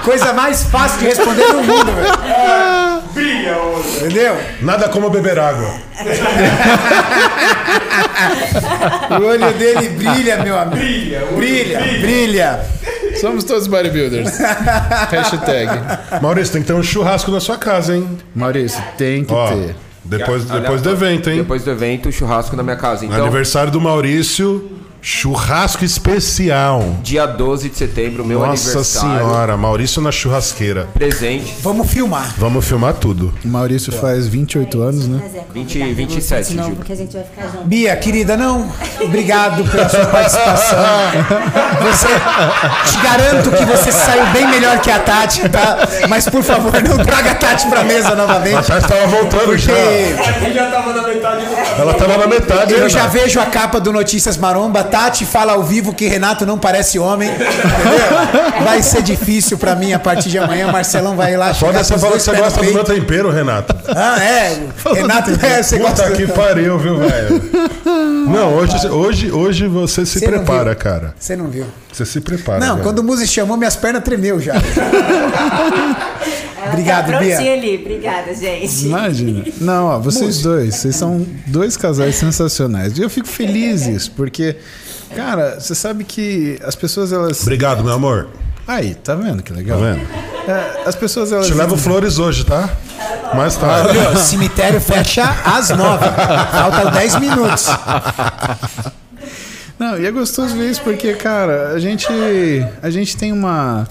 Coisa mais fácil de responder no mundo, velho. Brilha, Entendeu? Nada como beber água. O olho dele brilha, meu amigo. Brilha, brilha, brilha. Somos todos bodybuilders. Hashtag. Maurício, tem que ter um churrasco na sua casa, hein? Maurício, tem que Ó, ter. depois, Aliás, depois do evento, hein? Depois do evento, churrasco na minha casa. Então, Aniversário do Maurício, churrasco especial. dia 12 de setembro, meu Nossa aniversário. senhora, Maurício na churrasqueira. Presente. Vamos filmar. Vamos filmar tudo. O Maurício faz 28 anos, né? Mas é 20, convidado, 27, de novo, Ju. porque a gente vai ficar junto. Bia, querida, não. Obrigado pela sua participação. Você, te garanto que você saiu bem melhor que a Tati, tá? Mas por favor, não traga a Tati pra mesa A novamente. Tati tava voltando já. Porque já tava na metade do Ela tava na metade. eu já vejo a capa do Notícias Maromba. Tati fala ao vivo que Renato não parece homem. Entendeu? Vai ser difícil pra mim a partir de amanhã. Marcelão vai lá Foda chegar você com os fala que você gosta do meu tempero, Renato. Ah, é. Renato, é, você Puta gosta que do... pariu, viu, velho? Não, hoje, hoje, hoje você se Você prepara, cara. Você não viu. Você se prepara. Não, velho. quando o Muzi chamou, minhas pernas tremeu já. Ela Obrigado, tá Bia. ali. Obrigada, gente. Imagina. Não, ó, vocês dois, vocês são dois casais sensacionais. E eu fico feliz isso, porque, cara, você sabe que as pessoas, elas. Obrigado, meu amor. Aí, tá vendo que Tá legal? vendo? É, as pessoas, elas. Te levo flores hoje, tá? Mais tarde. Olha, cemitério fecha às nove. Faltam dez minutos. Não, e é gostoso ver isso porque, cara, a gente, a gente tem uma.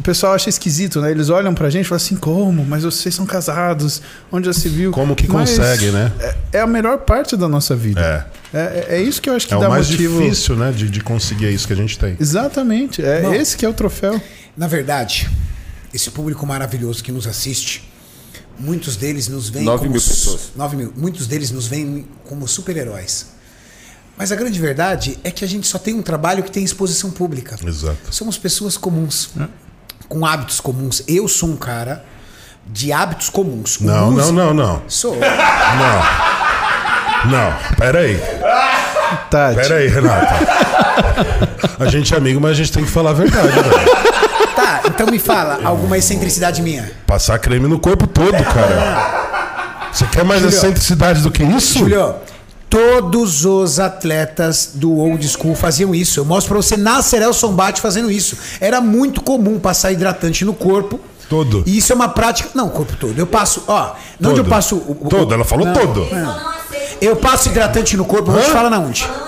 O pessoal acha esquisito, né? Eles olham pra gente e falam assim, como? Mas vocês são casados, onde já se viu? Como que Mas consegue, né? É, é a melhor parte da nossa vida. É. É, é isso que eu acho que É dá o mais motivo. difícil, né? De, de conseguir isso que a gente tem. Exatamente. É Bom. esse que é o troféu. Na verdade, esse público maravilhoso que nos assiste, muitos deles nos veem Nove como mil pessoas. nove mil. Muitos deles nos veem como super-heróis. Mas a grande verdade é que a gente só tem um trabalho que tem exposição pública. Exato. Somos pessoas comuns, com hábitos comuns. Eu sou um cara de hábitos comuns. O Não, não, não, não. Sou. Não. Não, pera aí. Tati. Pera aí, Renata. A gente é amigo, mas a gente tem que falar a verdade, velho. Tá, então me fala, alguma excentricidade minha? Passar creme no corpo todo, cara. Você quer mais Julio. excentricidade do que isso? Julio, todos os atletas do old school faziam isso. Eu mostro pra você na Serelson Bate fazendo isso. Era muito comum passar hidratante no corpo. Todo. E isso é uma prática. Não, o corpo todo. Eu passo, ó. Onde eu passo. o- o- Todo, ela falou Não. todo. Eu passo hidratante no corpo, eu vou te Hã? falar na onde.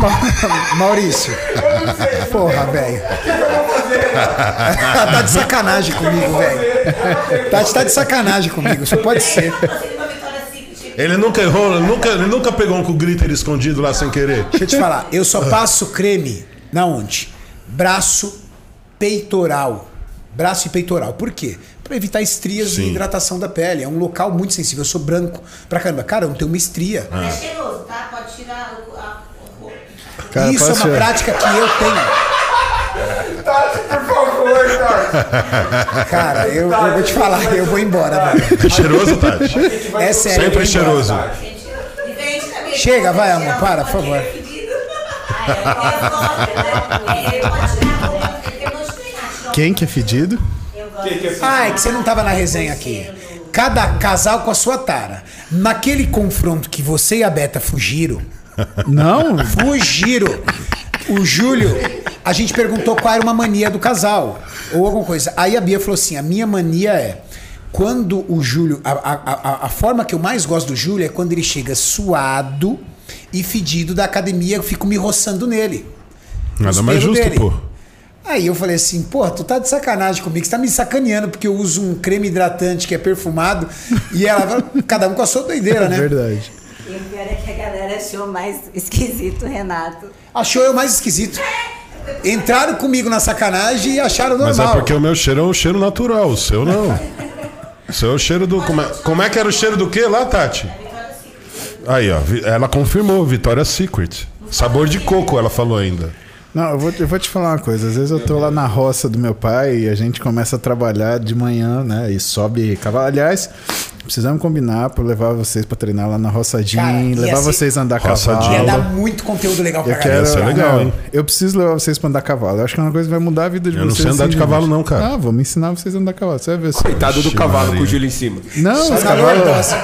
Ma- Maurício. Porra, velho. tá de sacanagem comigo, velho. Tati tá de sacanagem comigo, só pode ser. Ele nunca errou, ele nunca, ele nunca pegou um com glitter escondido lá sem querer. Deixa eu te falar, eu só passo creme na onde? Braço, peitoral. Braço e peitoral. Por quê? Pra evitar estrias Sim. e hidratação da pele. É um local muito sensível. Eu sou branco pra caramba. Cara, eu não tenho uma estria. Ah. É cheiroso, tá? Pode tirar a, roupa. Cara, Isso é uma prática que eu tenho. Cara, eu, eu vou te falar, eu vou embora, velho. É cheiroso, Tati? É sério. Sempre é cheiroso. Chega, vai, amor, para, por favor. é né? Tira Quem que é fedido? Ah, é que você não tava na resenha aqui. cada casal com a sua tara. Naquele confronto que você e a Beta fugiram, Não, fugiram. O Júlio, a gente perguntou qual era uma mania do casal, ou alguma coisa. Aí a Bia falou assim: a minha mania é. Quando o Júlio. A, a, a, a forma que eu mais gosto do Júlio é quando ele chega suado e fedido da academia, eu fico me roçando nele. Nada mais justo, dele. pô. Aí eu falei assim, pô, tu tá de sacanagem comigo, você tá me sacaneando porque eu uso um creme hidratante que é perfumado. E ela, cada um com a sua doideira, é né? verdade. E o pior é que a galera achou mais esquisito o Renato. Achou eu mais esquisito. Entraram comigo na sacanagem e acharam normal. Mas é porque o meu cheiro é um cheiro natural, o seu não. O seu é o cheiro do. Como é, como é que era o cheiro do que lá, Tati? Aí, ó. Ela confirmou, Victoria's Secret. Sabor de coco, ela falou ainda. Não, eu vou, eu vou te falar uma coisa. Às vezes eu tô lá na roça do meu pai e a gente começa a trabalhar de manhã, né? E sobe cavalo. Aliás, precisamos combinar pra eu levar vocês pra treinar lá na roçadinha, Cara, levar ser- vocês a andar Roçadinha. Ia dar cavalo. muito conteúdo legal pra Eu galera. quero. Ia ser legal, não, hein? Eu preciso levar vocês pra andar cavalo. Eu acho que é uma coisa que vai mudar a vida de Eu não vocês. sei andar assim, de cavalo gente. não, cara. Ah, vamos ensinar vocês a andar cavalo. Você vai ver. Coitado do cavalo Maria. com o Júlio em cima. Não, Só os cavalos.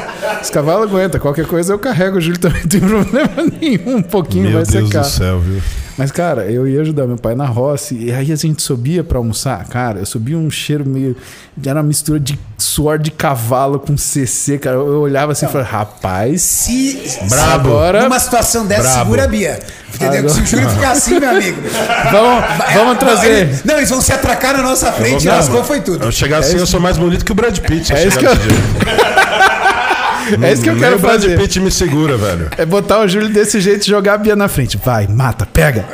Os cavalos aguentam. Qualquer coisa eu carrego. O Júlio também não tem problema nenhum. Um pouquinho Meu vai Deus secar. do céu, viu? Mas, cara, eu ia ajudar meu pai na roça e aí a gente subia pra almoçar. Cara, eu subia um cheiro meio. Era uma mistura de suor de cavalo com CC, cara. Eu olhava assim e falava, rapaz. Se, Brabo. Agora. numa situação dessa, Brabo. segura a Bia. Entendeu? Agora- Se o Júlio ficar assim, meu amigo. Vamos, vamos trazer. Eles- Não, eles vão se atracar na nossa frente e Não, lascou, foi tudo. Eu chegar assim, eu sou mais bonito que o Brad Pitt. É isso chegar que eu-. É isso que eu quero o Brad fazer. Pitt me segura, velho. É botar o Júlio desse jeito e jogar a Bia na frente. Vai, mata, pega.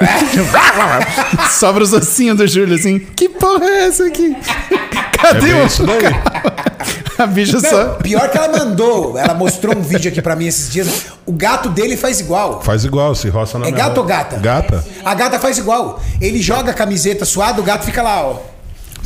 Sobra os ossinhos do Júlio assim. Que porra é essa aqui? É Cadê bem o isso daí. A bicha Não, só. pior que ela mandou. Ela mostrou um vídeo aqui pra mim esses dias. O gato dele faz igual. Faz igual, se roça na É gato roupa. ou gata? Gata. A gata faz igual. Ele joga a camiseta suada, o gato fica lá, ó.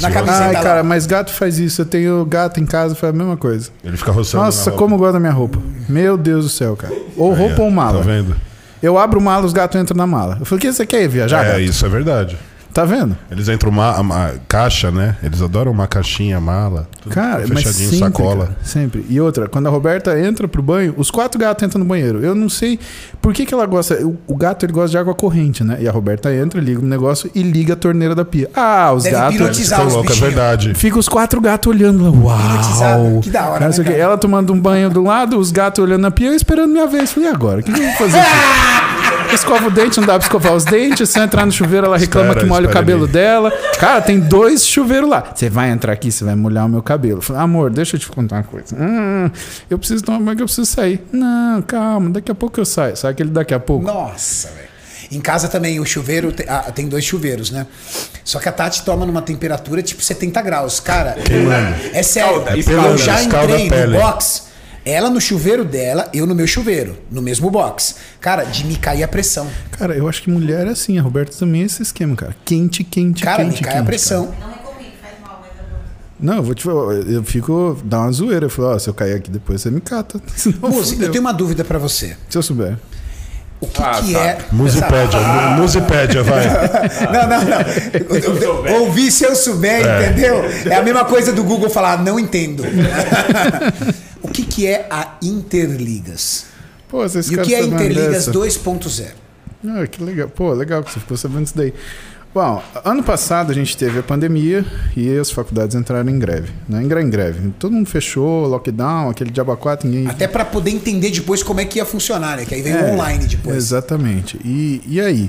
Na camiseta Ai, lá. cara, mas gato faz isso. Eu tenho gato em casa, faz a mesma coisa. Ele fica roçando Nossa, na como eu gosto da minha roupa. Meu Deus do céu, cara. Ou roupa ou mala. Tá vendo? Eu abro mala, os gatos entram na mala. Eu falei, o que você quer viajar, é, gato? isso é verdade. Tá vendo? Eles entram uma, uma caixa, né? Eles adoram uma caixinha, mala. Tudo Cara, mas fechadinho, sempre, sacola. cara, sempre. E outra, quando a Roberta entra pro banho, os quatro gatos entram no banheiro. Eu não sei por que, que ela gosta. O, o gato ele gosta de água corrente, né? E a Roberta entra, liga o negócio e liga a torneira da pia. Ah, os Deve gatos. louco, é verdade. Fica os quatro gatos olhando lá. Uau! Que da hora, né? Ela tomando um banho do lado, os gatos olhando na pia, eu esperando minha vez. Falei, e agora? O que, que eu vou fazer aqui? Escova o dente, não dá pra escovar os dentes. Se eu entrar no chuveiro, ela reclama Espera, que molha o cabelo ali. dela. Cara, tem dois chuveiros lá. Você vai entrar aqui, você vai molhar o meu cabelo. Eu Falei, amor, deixa eu te contar uma coisa. Hum, eu preciso tomar banho que eu preciso sair. Não, calma, daqui a pouco eu saio. Sabe aquele daqui a pouco? Nossa, velho. Em casa também o chuveiro te- ah, tem dois chuveiros, né? Só que a Tati toma numa temperatura tipo 70 graus. Cara, é sério. Escalda, eu escalda, já entrei no box, ela no chuveiro dela, eu no meu chuveiro, no mesmo box. Cara, de me cair a pressão. Cara, eu acho que mulher é assim. A Roberta também é esse esquema, cara. Quente, quente, Cara, quente. me cai quente, a pressão. Não recomendo, faz mal, mas eu Não, eu vou te falar, eu fico. dá uma zoeira. Eu falo, ó, se eu cair aqui depois, você me cata. Senão eu tenho uma dúvida pra você. Se eu souber. O que, Ah, que tá. é. Musipédia, mu- Musipédia, vai. Não, não, não. Ouvir se eu souber, entendeu? É a mesma coisa do Google falar, não entendo. o que, que é a Interligas? Pô, vocês E o que é Interligas dessa? 2.0? Ah, que legal. Pô, legal que você ficou sabendo disso daí. Bom, ano passado a gente teve a pandemia e as faculdades entraram em greve. Né? Entrar em greve. Todo mundo fechou, lockdown, aquele diabo quatro, ninguém. Até para poder entender depois como é que ia funcionar, né? Que aí vem o É, online depois. Exatamente. E, e aí?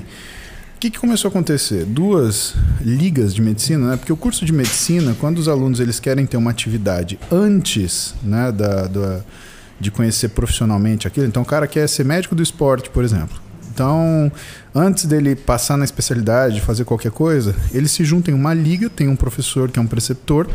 O que, que começou a acontecer? Duas ligas de medicina, né? Porque o curso de medicina, quando os alunos eles querem ter uma atividade antes né, da, da- de conhecer profissionalmente aquilo, então o cara quer ser médico do esporte, por exemplo. Então, antes dele passar na especialidade, fazer qualquer coisa, ele se junta em uma liga, tem um professor que é um preceptor,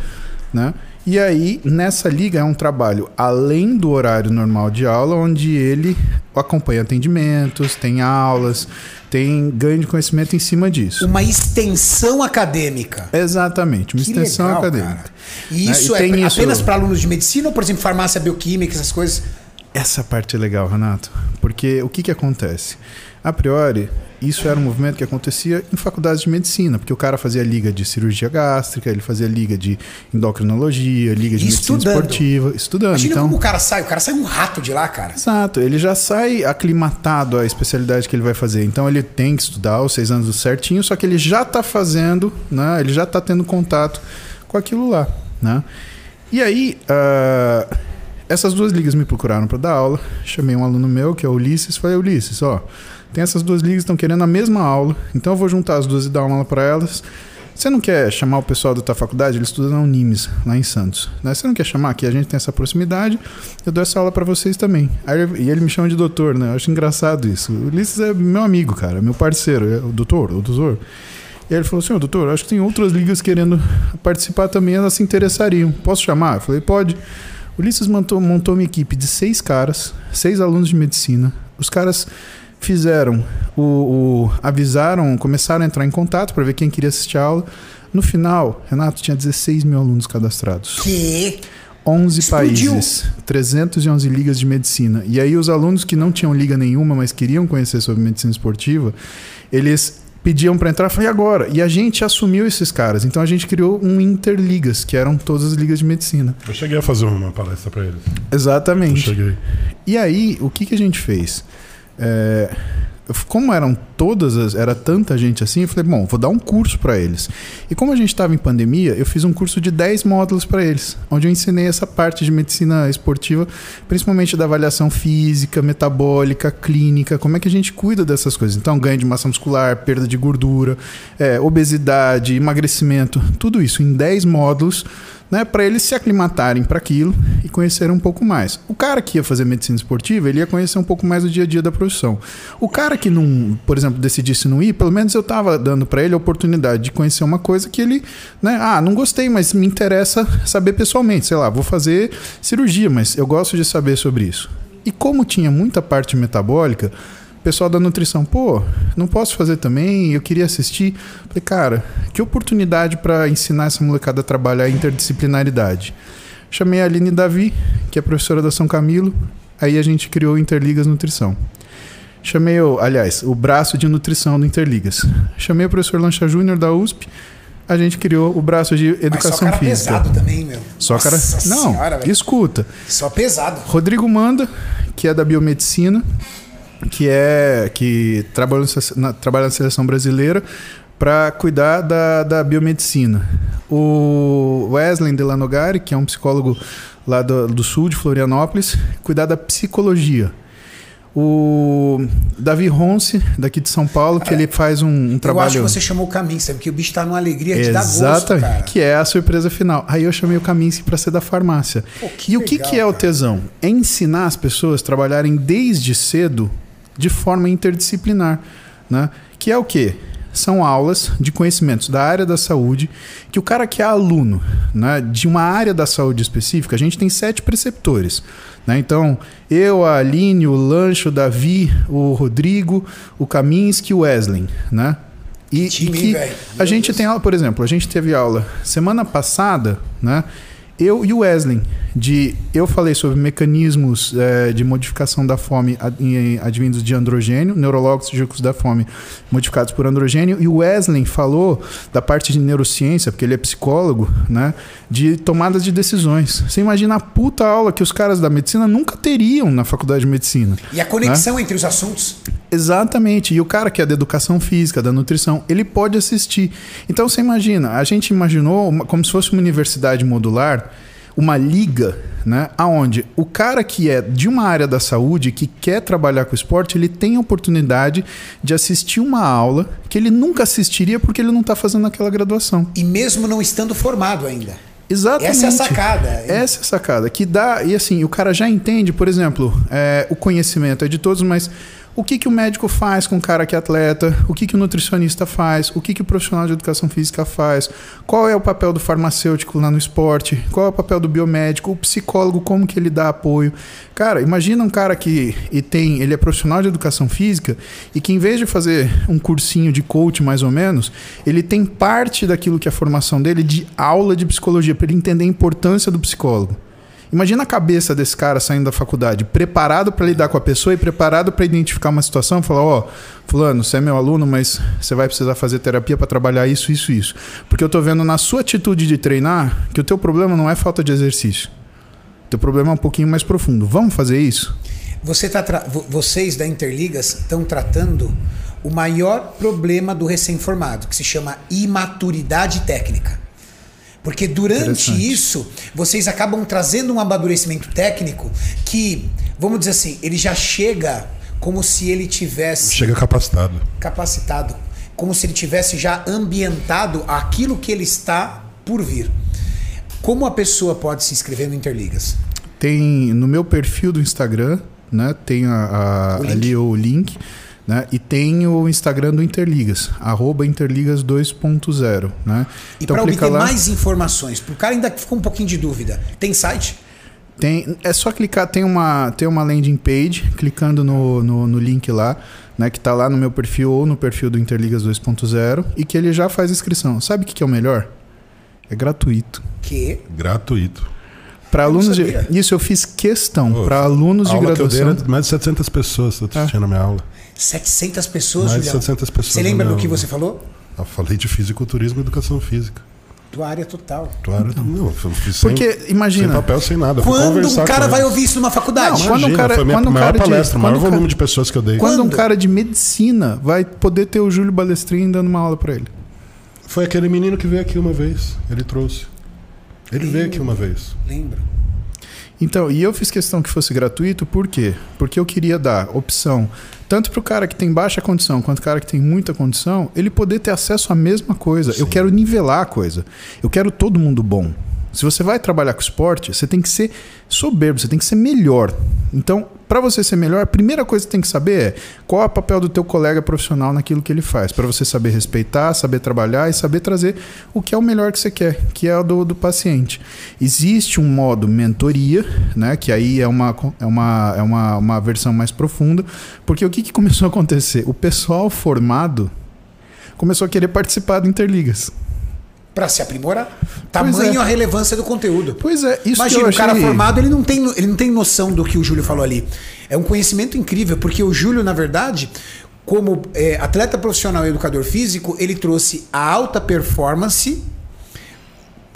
né? E aí, nessa liga é um trabalho além do horário normal de aula, onde ele acompanha atendimentos, tem aulas, tem ganho de conhecimento em cima disso. Uma extensão acadêmica. Exatamente, uma Que extensão legal, acadêmica. cara. E Né? isso E é isso- apenas para alunos de medicina ou, por exemplo, farmácia bioquímica, essas coisas? Essa parte é legal, Renato. Porque o que, que acontece? A priori, isso era um movimento que acontecia em faculdades de medicina, porque o cara fazia liga de cirurgia gástrica, ele fazia liga de endocrinologia, liga de E medicina estudando. esportiva, estudando. Imagina então, como o cara sai. O cara sai um rato de lá, cara. Exato, ele já sai aclimatado à especialidade que ele vai fazer. Então ele tem que estudar os seis anos certinho, só que ele já está fazendo, né? Ele já está tendo contato com aquilo lá, né? E aí, ah, essas duas ligas me procuraram para dar aula. Chamei um aluno meu, que é o Ulisses, falei, Ulisses, ó, tem essas duas ligas que estão querendo a mesma aula, então eu vou juntar as duas e dar uma aula para elas. Você não quer chamar o pessoal da tua faculdade? Eles estudam na Unimes, lá em Santos. Né? Você não quer chamar aqui? A gente tem essa proximidade. Eu dou essa aula para vocês também. Aí, ele- e ele me chama de doutor, né? Eu acho engraçado isso. O Ulisses é meu amigo, cara, meu parceiro. É o doutor, o doutor. E aí ele falou assim: doutor, acho que tem outras ligas querendo participar também, elas se interessariam. Posso chamar? Eu falei: pode. O Ulisses montou, montou uma equipe de seis caras, seis alunos de medicina. Os caras fizeram o, o- avisaram, começaram a entrar em contato para ver quem queria assistir a aula. No final, Renato tinha 16 mil alunos cadastrados. Que? 11 Explodiu. países, 311 ligas de medicina. E aí os alunos que não tinham liga nenhuma, mas queriam conhecer sobre medicina esportiva, eles pediam para entrar, eu falei, e agora? E a gente assumiu esses caras. Então a gente criou um Interligas, que eram todas as ligas de medicina. Eu cheguei a fazer uma palestra pra eles. Eu Exatamente. cheguei. E aí, o que, que a gente fez? É, como eram todas as, era tanta gente assim, eu falei, bom, vou dar um curso para eles. E como a gente estava em pandemia, eu fiz um curso de 10 módulos para eles, onde eu ensinei essa parte de medicina esportiva, principalmente da avaliação física, metabólica, clínica, como é que a gente cuida dessas coisas. Então, ganho de massa muscular, perda de gordura, é, obesidade, emagrecimento, tudo isso em 10 módulos né, para eles se aclimatarem para aquilo e conhecerem um pouco mais. O cara que ia fazer medicina esportiva, ele ia conhecer um pouco mais o dia a dia da profissão. O cara que não, por exemplo, decidisse não ir, pelo menos eu estava dando para ele a oportunidade de conhecer uma coisa que ele, né, ah, não gostei, mas me interessa saber pessoalmente, sei lá, vou fazer cirurgia, mas eu gosto de saber sobre isso. E como tinha muita parte metabólica, pessoal da nutrição, pô, não posso fazer também, eu queria assistir. Falei, cara, que oportunidade para ensinar essa molecada a trabalhar a interdisciplinaridade. Chamei a Aline Davi, que é professora da São Camilo, aí a gente criou o Interligas Nutrição. Chamei, o, aliás, o braço de nutrição do Interligas. Chamei o professor Lancha Júnior da USP, a gente criou o braço de Mas só educação cara física. pesado também, meu. Só cara. Nossa Não, senhora, velho. escuta. Só pesado. Rodrigo Manda, que é da biomedicina, que é que trabalha na, trabalha na seleção brasileira para cuidar da, da biomedicina. O Wesley Delanogari, que é um psicólogo lá do, do sul de Florianópolis, cuidar da psicologia. O Davi Ronce, daqui de São Paulo, que ele faz um, um Eu trabalho. acho que você chamou o caminho, sabe? Porque o bicho tá numa alegria de dar gosto, Exatamente, que é a surpresa final. Aí eu chamei o Kaminsky para ser da farmácia. Pô, e o que, legal, que é o tesão? É ensinar as pessoas a trabalharem desde cedo de forma interdisciplinar, né? Que é o quê? São aulas de conhecimentos da área da saúde que o cara que é aluno né, de uma área da saúde específica, a gente tem sete preceptores. Né? Então, eu, a Aline, o Lancho, o Davi, o Rodrigo, o Kaminsky e o Wesley. Né? E, e que a gente tem aula, por exemplo, a gente teve aula semana passada, né? Eu e o Wesley, de eu falei sobre mecanismos eh, de modificação da fome advindos de androgênio, neurológicos da fome modificados por androgênio, e o Wesley falou da parte de neurociência, porque ele é psicólogo, né? De tomadas de decisões. Você imagina a puta aula que os caras da medicina nunca teriam na faculdade de medicina. E a conexão entre os assuntos. Exatamente. E o cara que é da educação física, da nutrição, ele pode assistir. Então você imagina, a gente imaginou uma- como se fosse uma universidade modular, uma liga, né, aonde o cara que é de uma área da saúde, que quer trabalhar com esporte, ele tem a oportunidade de assistir uma aula que ele nunca assistiria porque ele não está fazendo aquela graduação. E mesmo não estando formado ainda. Exatamente. Essa é a sacada. Essa é a sacada. Que dá. E assim, o cara já entende, por exemplo, é, o conhecimento é de todos, mas o que, que o médico faz com o cara que é atleta? O que, que o nutricionista faz? O que, que o profissional de educação física faz? Qual é o papel do farmacêutico lá no esporte? Qual é o papel do biomédico? O psicólogo, como que ele dá apoio? Cara, imagina um cara que e tem, ele é profissional de educação física e que em vez de fazer um cursinho de coach mais ou menos, ele tem parte daquilo que é a formação dele de aula de psicologia para ele entender a importância do psicólogo. Imagina a cabeça desse cara saindo da faculdade, preparado para lidar com a pessoa e preparado para identificar uma situação, e falar, ó, fulano, você é meu aluno, mas você vai precisar fazer terapia para trabalhar isso, isso, isso. Porque eu tô vendo na sua atitude de treinar que o teu problema não é falta de exercício. O teu problema é um pouquinho mais profundo. Vamos fazer isso? Você tá tra- vo- vocês da Interligas estão tratando o maior problema do recém-formado, que se chama imaturidade técnica. Porque durante isso, vocês acabam trazendo um amadurecimento técnico que, vamos dizer assim, ele já chega como se ele tivesse Chega capacitado. capacitado, como se ele tivesse já ambientado aquilo que ele está por vir. Como a pessoa pode se inscrever no Interligas? Tem no meu perfil do Instagram, né? Tem a, a- O ali o link, né? E tem o Instagram do Interligas, arroba Interligas 2.0, né? E para obter mais informações, para o cara ainda que ficou um pouquinho de dúvida, tem site? Tem, é só clicar, tem uma, tem uma landing page, clicando no, no, no link lá, né, que tá lá no meu perfil ou no perfil do Interligas 2.0 e que ele já faz inscrição. Sabe o que, que é o melhor? É gratuito. Que Gratuito. Para alunos de, isso eu fiz questão, para alunos A de aula que eu dei graduação. era mais de 700 pessoas eu Ah. tinha na minha aula. 700 pessoas, Mais de Julião. 700 pessoas Você lembra na do que você falou? Eu falei de fisiculturismo e educação física. Tua área total. Tua área, não, eu fiz sem, Porque imagina, sem papel, sem nada. Quando um cara vai ouvir isso numa faculdade? Não, quando Imagina, um cara- foi a minha quando um maior cara de- palestra, o maior quando um volume cara- de pessoas que eu dei. quando um Quando? cara de medicina vai poder ter o Júlio Balestrin dando uma aula para ele. Foi aquele menino que veio aqui uma vez. Ele trouxe. Ele veio aqui uma vez. Lembro. Então, e eu fiz questão que fosse gratuito, por quê? Porque eu queria dar opção, tanto para o cara que tem baixa condição quanto o cara que tem muita condição, ele poder ter acesso à mesma coisa. Eu quero nivelar a coisa. Eu quero todo mundo bom. Se você vai trabalhar com esporte, você tem que ser soberbo, você tem que ser melhor. Então, para você ser melhor, a primeira coisa que tem que saber é qual é o papel do teu colega profissional naquilo que ele faz, para você saber respeitar, saber trabalhar e saber trazer o que é o melhor que você quer, que é o do, do paciente. Existe um modo mentoria, né, que aí é uma, é uma, é uma, uma versão mais profunda, porque o que, que começou a acontecer? O pessoal formado começou a querer participar do Interligas. Para se aprimorar. Tamanho é. a relevância do conteúdo. Pois é, isso Imagina, que eu o cara achei- formado, ele não, tem, ele não tem noção do que o Júlio falou ali. É um conhecimento incrível, porque o Júlio, na verdade, como é, atleta profissional e educador físico, ele trouxe a alta performance,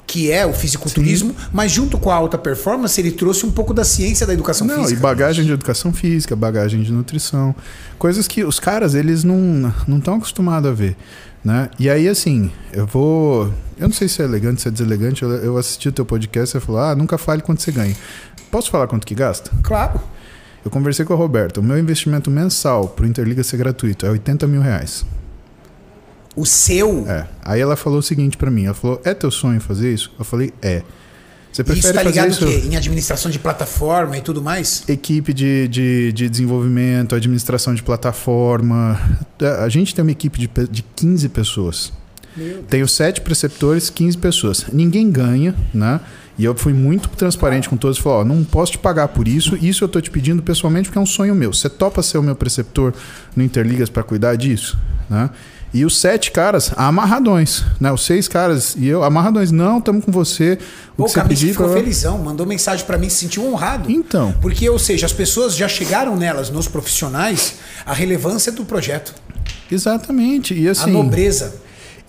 que é o fisiculturismo, mas junto com a alta performance, ele trouxe um pouco da ciência da educação Não, física. e bagagem de educação física, bagagem de nutrição, coisas que os caras eles não não estão acostumados a ver, né? E aí assim, eu vou, eu não sei se é elegante, se é deselegante, eu, eu assisti o teu podcast, você falou: "Ah, nunca fale quanto você ganha". Posso falar quanto que gasta? Claro. Eu conversei com a Roberta, o meu investimento mensal pro Interliga ser gratuito é 80 mil reais. O seu. É. Aí ela falou o seguinte pra mim, ela falou: "É teu sonho fazer isso?" Eu falei: "É". Você E prefere isso tá fazer ligado isso? o quê? Em administração de plataforma e tudo mais? equipe de, de, de desenvolvimento, administração de plataforma. A gente tem uma equipe de, de 15 pessoas. Tenho sete preceptores, 15 pessoas. Ninguém ganha, né? E eu fui muito transparente com todos. Falei, ó, não posso te pagar por isso. Isso eu tô te pedindo pessoalmente porque é um sonho meu. Você topa ser o meu preceptor no Interligas para cuidar disso, né? E os sete caras amarradões, né? Os seis caras e eu amarradões. Não, estamos com você. O Pô, que você pedir, ficou blá. felizão, mandou mensagem pra mim, se sentiu honrado. Então. Porque, ou seja, as pessoas já chegaram nelas, nos profissionais, a relevância do projeto, Exatamente. E a assim. nobreza.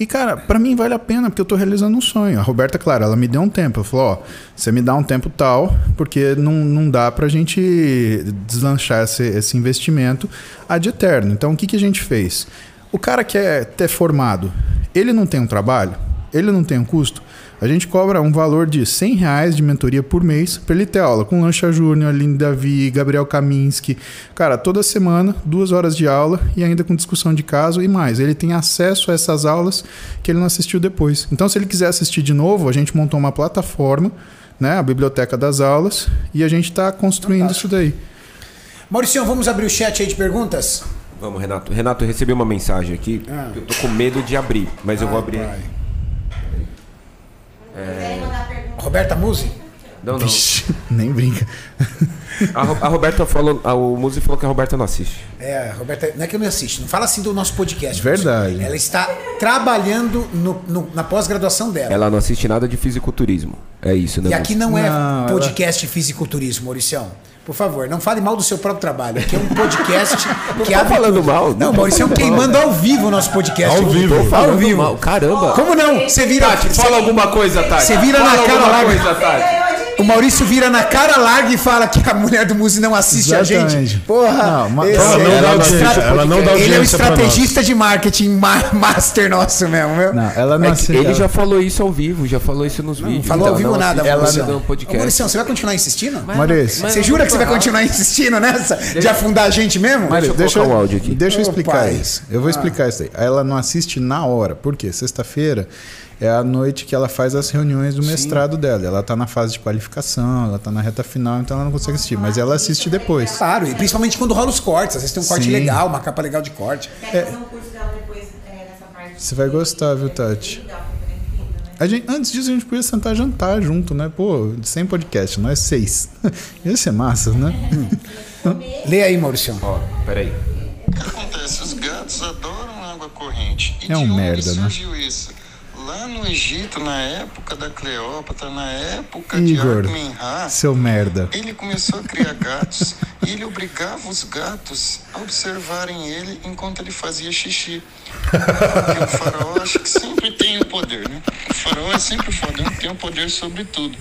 E, cara, pra mim vale a pena, porque eu tô realizando um sonho. A Roberta, claro, ela me deu um tempo. Ela falou, ó, você me dá um tempo tal, porque não, não dá pra gente deslanchar esse, esse investimento ad eterno. Então, o que, que a gente fez? O cara que é ter formado, ele não tem um trabalho? Ele não tem um custo? A gente cobra um valor de 100 reais de mentoria por mês para ele ter aula com Lancha Júnior, Aline Davi, Gabriel Kaminski. Cara, toda semana, duas horas de aula e ainda com discussão de caso e mais. Ele tem acesso a essas aulas que ele não assistiu depois. Então, se ele quiser assistir de novo, a gente montou uma plataforma, né, a biblioteca das aulas, e a gente está construindo isso daí. Maurício, vamos abrir o chat aí de perguntas? Vamos, Renato. Renato, eu recebi uma mensagem aqui. Ah. que Eu tô com medo de abrir, mas eu vou abrir. Vai. Roberta Musi? Não, não. Nem brinca. A, a Roberta falou. A, o Muzi falou que a Roberta não assiste. É, a Roberta, não é que eu não assisto, não fala assim do nosso podcast. Verdade. Ela está trabalhando no- no- na pós-graduação dela. Ela não assiste nada de fisiculturismo. É isso, né? E aqui não é Não, podcast fisiculturismo, Mauricião. Por favor, não fale mal do seu próprio trabalho. Aqui é um podcast que abre falando mal, não Não, tô Mauricião falando queimando ao vivo o nosso podcast. Ao vivo. Ao Falando vivo. mal. Caramba. Como não? Você vira. Tati, fala alguma coisa, Tati. Você vira Fala na cara alguma larga. coisa, Tati. O Maurício vira na cara larga e fala que a mulher do Muzi não assiste a gente. Exatamente. Porra, Não, mas- esse Ela é- não dá ela não audiência, ela não dá Ele é um audiência estrategista de marketing ma- master nosso mesmo, meu. Não, ela não É que assiste. ele ela- já falou isso ao vivo, já falou isso nos vídeos. Falou ao então vivo não nada, assiste Maurício. nada no Ô. Maurício, você vai continuar insistindo? Maurício, Você jura que você vai continuar insistindo nessa? De afundar a gente mesmo? Eu deixa, colocar o áudio aqui. deixa eu explicar isso. Eu vou explicar isso aí. Ela não assiste na hora. Por quê? Sexta-feira é a noite que ela faz as reuniões do mestrado dela. Ela tá na fase de qualificação, ela tá na reta final, então ela não consegue assistir. Mas ela assiste depois. Claro, e principalmente quando rola os cortes. Às vezes tem um corte Sim. legal, uma capa legal de corte. Quero fazer um curso dela depois é, nessa parte. Você vai gostar, viu, Tati? A gente, antes disso, a gente podia sentar jantar junto, né? Pô, sem podcast, nós seis. Ia ser massa, né? Lê aí, Maurício. Ó, peraí. O que acontece? Os gatos adoram água corrente. E É um de onde merda, né? surgiu isso? Lá no Egito, na época da Cleópatra, na época Igor, de Amenhá, seu merda. ele começou a criar gatos e ele obrigava os gatos a observarem ele enquanto ele fazia xixi. Porque o faraó acha que sempre tem o poder, né? O faraó é sempre foda, tem o poder sobre tudo.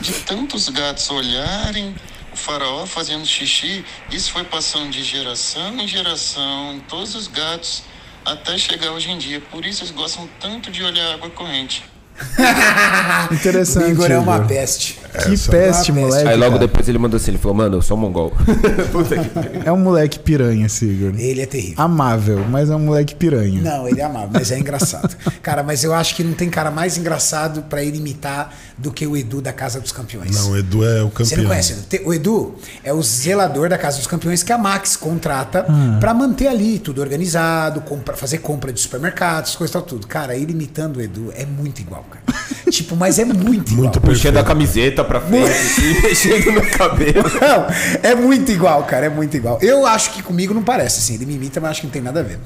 De tantos gatos olharem o faraó fazendo xixi, isso foi passando de geração em geração todos os gatos até chegar hoje em dia. Por isso eles gostam tanto de olhar a água corrente. Interessante. O Igor é uma Igor. peste. Que peste, Uma moleque. Aí logo cara. depois ele mandou assim, ele falou, mano, eu sou mongol. Puta que pariu. É um moleque piranha, esse Igor. Ele é terrível. Amável, mas é um moleque piranha. Não, ele é amável, mas é engraçado. Cara, mas eu acho que não tem cara mais engraçado pra ele imitar do que o Edu da Casa dos Campeões. Não, o Edu é o campeão. Você não conhece? O Edu é o zelador da Casa dos Campeões que a Max contrata Ah. pra manter ali tudo organizado, compra, fazer compra de supermercados, coisa e tal, tudo. Cara, ele imitando o Edu é muito igual, cara. tipo, mas é muito igual. Muito Puxando a camiseta pra frente, assim, mexendo no cabelo. Não, é muito igual, cara, é muito igual. Eu acho que comigo não parece, assim. Ele me imita, mas acho que não tem nada a ver.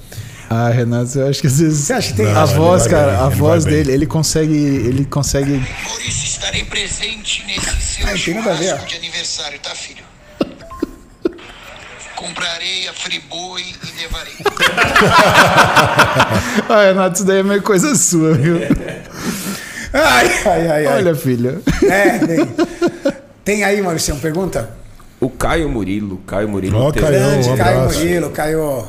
Ah, Renato, eu acho que às vezes. Você acha que tem? A Não, ele voz, cara, bem, a voz vai bem. dele, ele consegue. Ele consegue. Maurício, estarei presente nesse seu Ah, a churrasco de aniversário, tá, filho? Comprarei a Friboi e levarei. Ah, Renato, isso daí é meio coisa sua, viu? Ai, ai, ai, ai. Olha, filha. É, tem. Tem aí, Maurício, pergunta? O Caio Murilo, Caio Murilo. Teve- Caio. Grande, um Caio. Murilo, Caio.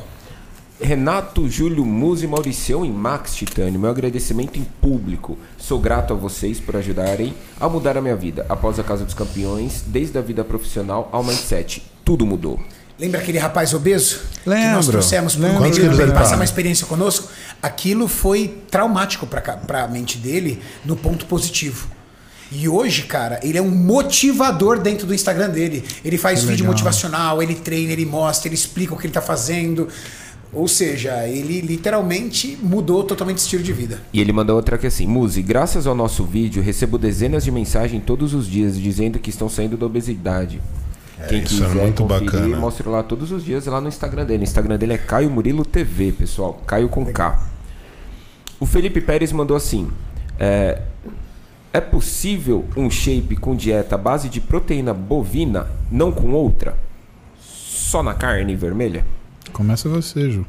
Renato, Júlio, Muzi, Mauricião e Max Titânio, meu agradecimento em público. Sou grato a vocês por ajudarem a mudar a minha vida. Após a Casa dos Campeões, desde a vida profissional ao mindset, tudo mudou. Lembra aquele rapaz obeso? Que nós Lembro, trouxemos para lembro. ele passar uma experiência conosco? Aquilo foi traumático para a mente dele no ponto positivo. E hoje, cara, ele é um motivador dentro do Instagram dele. Ele faz Que vídeo legal. motivacional, ele treina, ele mostra, ele explica o que ele tá fazendo. Ou seja, ele literalmente mudou totalmente o estilo de vida. E ele mandou outra aqui assim: Muzi, graças ao nosso vídeo, recebo dezenas de mensagens todos os dias dizendo que estão saindo da obesidade. Quem isso é quiser muito conferir, bacana. mostro lá todos os dias lá no Instagram dele. O Instagram dele é Caio Murilo TV, pessoal. Caio com K. O Felipe Pérez mandou assim: é, é possível um shape com dieta à base de proteína bovina, não com outra? Só na carne vermelha? Começa você, Ju.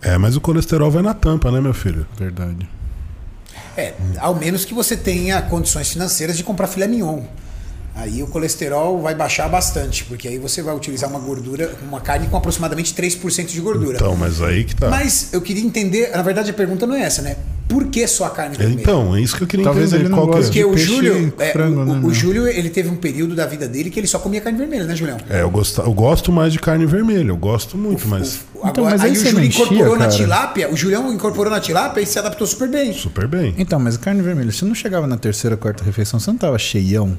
É, mas o colesterol vai na tampa, né, meu filho? Verdade. É, ao menos que você tenha condições financeiras de comprar filé mignon. Aí o colesterol vai baixar bastante, porque aí você vai utilizar uma gordura, uma carne com aproximadamente 3% de gordura. Então, mas aí que tá. Mas eu queria entender, na verdade a pergunta não é essa, né? Por que só a carne vermelha? Então, é isso que eu queria Talvez entender. ele não qual que é- goste porque de o peixe Júlio, e é, frango, o, né, o? Júlio, ele teve um período da vida dele que ele só comia carne vermelha, né, Julião? É, eu gosto, eu gosto mais de carne vermelha, eu gosto muito, mas O- Então, agora, mas aí aí o você Júlio enchia, incorporou na cara? tilápia, o Julião incorporou na tilápia e se adaptou super bem. super bem. Então, mas a carne vermelha, você não chegava na terceira, quarta refeição, você não tava cheião?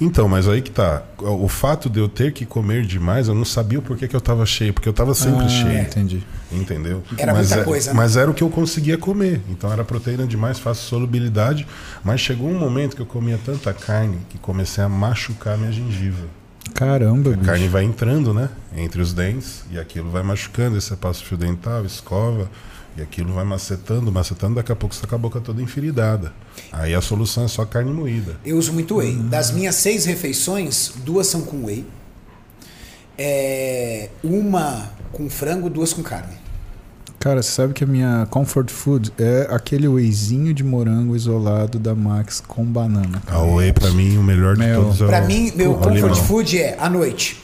Então, mas aí que tá. O fato de eu ter que comer demais, eu não sabia o porquê que eu tava cheio, porque eu tava sempre ah, cheio. entendi. Entendeu? Era mas muita é- coisa, né? Mas era o que eu conseguia comer. Então era proteína demais, fácil solubilidade. Mas chegou um momento que eu comia tanta carne que comecei a machucar minha gengiva. Caramba, A bicho. carne vai entrando, né? Entre os dentes, e aquilo vai machucando. Aí você passa o fio dental, escova, E aquilo vai macetando, macetando, daqui a pouco você tá com a boca toda enfiridada. Aí a solução é só carne moída. Eu uso muito whey. Das minhas seis refeições, duas são com whey. É, uma com frango, duas com carne. Cara, você sabe que a minha comfort food é aquele wheyzinho de morango isolado da Max com banana. A whey, pra mim, o melhor de Meu. todos é o Pra mim, meu o comfort limão. food é à noite.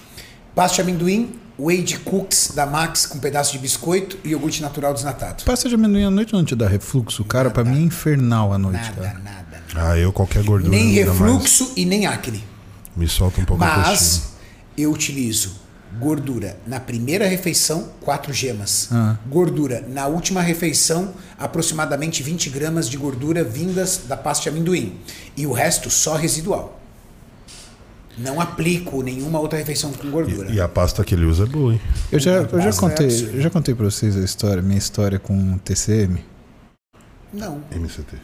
Pasta de amendoim, whey de cookies da Max com pedaço de biscoito e iogurte natural desnatado. Pasta de amendoim à noite não te dá refluxo? Cara, pra mim é infernal à noite, Nada, cara. nada. Ah, eu qualquer gordura. Nem ainda mais, refluxo e nem acne. Me solta um pouco coxinha. Mas eu utilizo gordura na primeira refeição, 4 gemas. Ah. Gordura na última refeição, aproximadamente 20 gramas de gordura vindas da pasta de amendoim. E o resto só residual. Não aplico nenhuma outra refeição com gordura. E, e a pasta que ele usa é boa, hein? Eu já, eu já é contei, absurdo. eu já contei pra vocês a história, minha história com TCM. Não. MCT.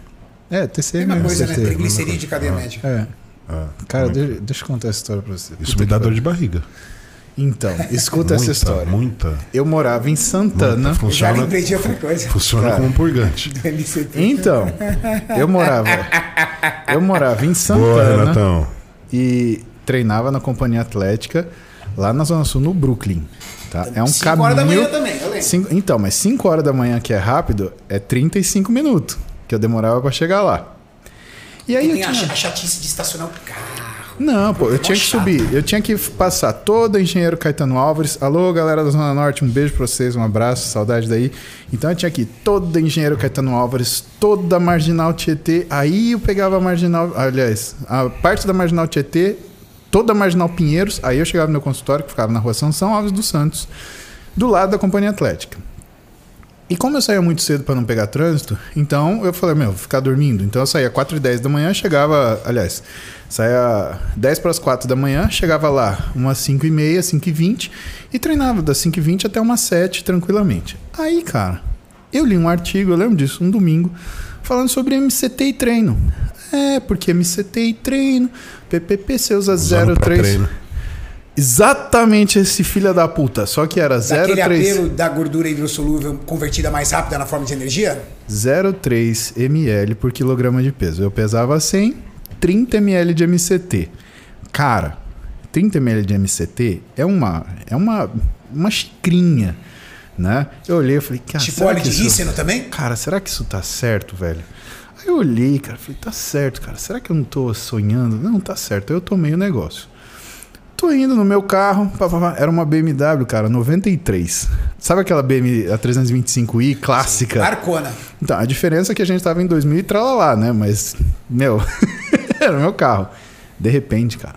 É, TCM é coisa, né? MCT. Triglicerídeo de cadeia média. É. Ah, Cara, como é de- deixa eu contar essa história pra você. que- Isso Puta me dá dor de barriga. Então, escuta essa Muita, história. Muita. Eu morava em Santana. muita. Já Funciona, lembrei de outra coisa. funciona Cara. como um purgante. Do MCT. Então, eu morava. Eu morava em Boa, Santana Renatão. e treinava na companhia atlética lá na Zona Sul, no Brooklyn. Tá? É um Cinco caminho. horas da manhã também, eu lembro. Cinco- então, mas 5 horas da manhã, que é rápido, é 35 minutos que eu demorava pra chegar lá. E aí Tem eu tinha... a chatice de estacionar o carro. Não, pô, eu tinha que subir. Eu tinha que passar todo Engenheiro Caetano Álvares. Alô, galera da Zona Norte, um beijo pra vocês, um abraço, saudade daí. Então eu tinha que ir todo Engenheiro Caetano Álvares, toda a Marginal Tietê. Aí eu pegava a Marginal, aliás, a parte da Marginal Tietê, toda a Marginal Pinheiros. Aí eu chegava no meu consultório, que ficava na rua São São Alves dos Santos, do lado da Companhia Atlética. E como eu saía muito cedo para não pegar trânsito, então eu falei, meu, vou ficar dormindo. Então eu saía 4 e 10 da manhã, chegava, aliás, saía 10 para as 4 da manhã, chegava lá umas 5 e meia, 5 e 20 e treinava das 5 e 20 até umas 7 tranquilamente. Aí, cara, eu li um artigo, eu lembro disso, um domingo, falando sobre MCT e treino. É, porque MCT e treino, PPP você usa Usando pra 03. treino. Exatamente esse filho da puta, só que era Daquele 03. apelo da gordura hidrossolúvel convertida mais rápida na forma de energia? 0,3 ml por quilograma de peso. Eu pesava 100, 30 ml de MCT. Cara, 30 ml de MCT é uma é uma uma xicrinha, né? Eu olhei e falei, cara, tipo óleo que de isso- também? Cara, será que isso tá certo, velho? Aí eu olhei, cara, falei, tá certo, cara. Será que eu não tô sonhando? Não, tá certo. Aí eu tomei o negócio. Tô indo no meu carro, pá, pá, pá. era uma BMW, cara, 93. Sabe aquela BMW a 325i clássica? Arcona. Então, a diferença é que a gente tava em 2000 e tralalá, né? Mas, meu, era o meu carro. De repente, cara,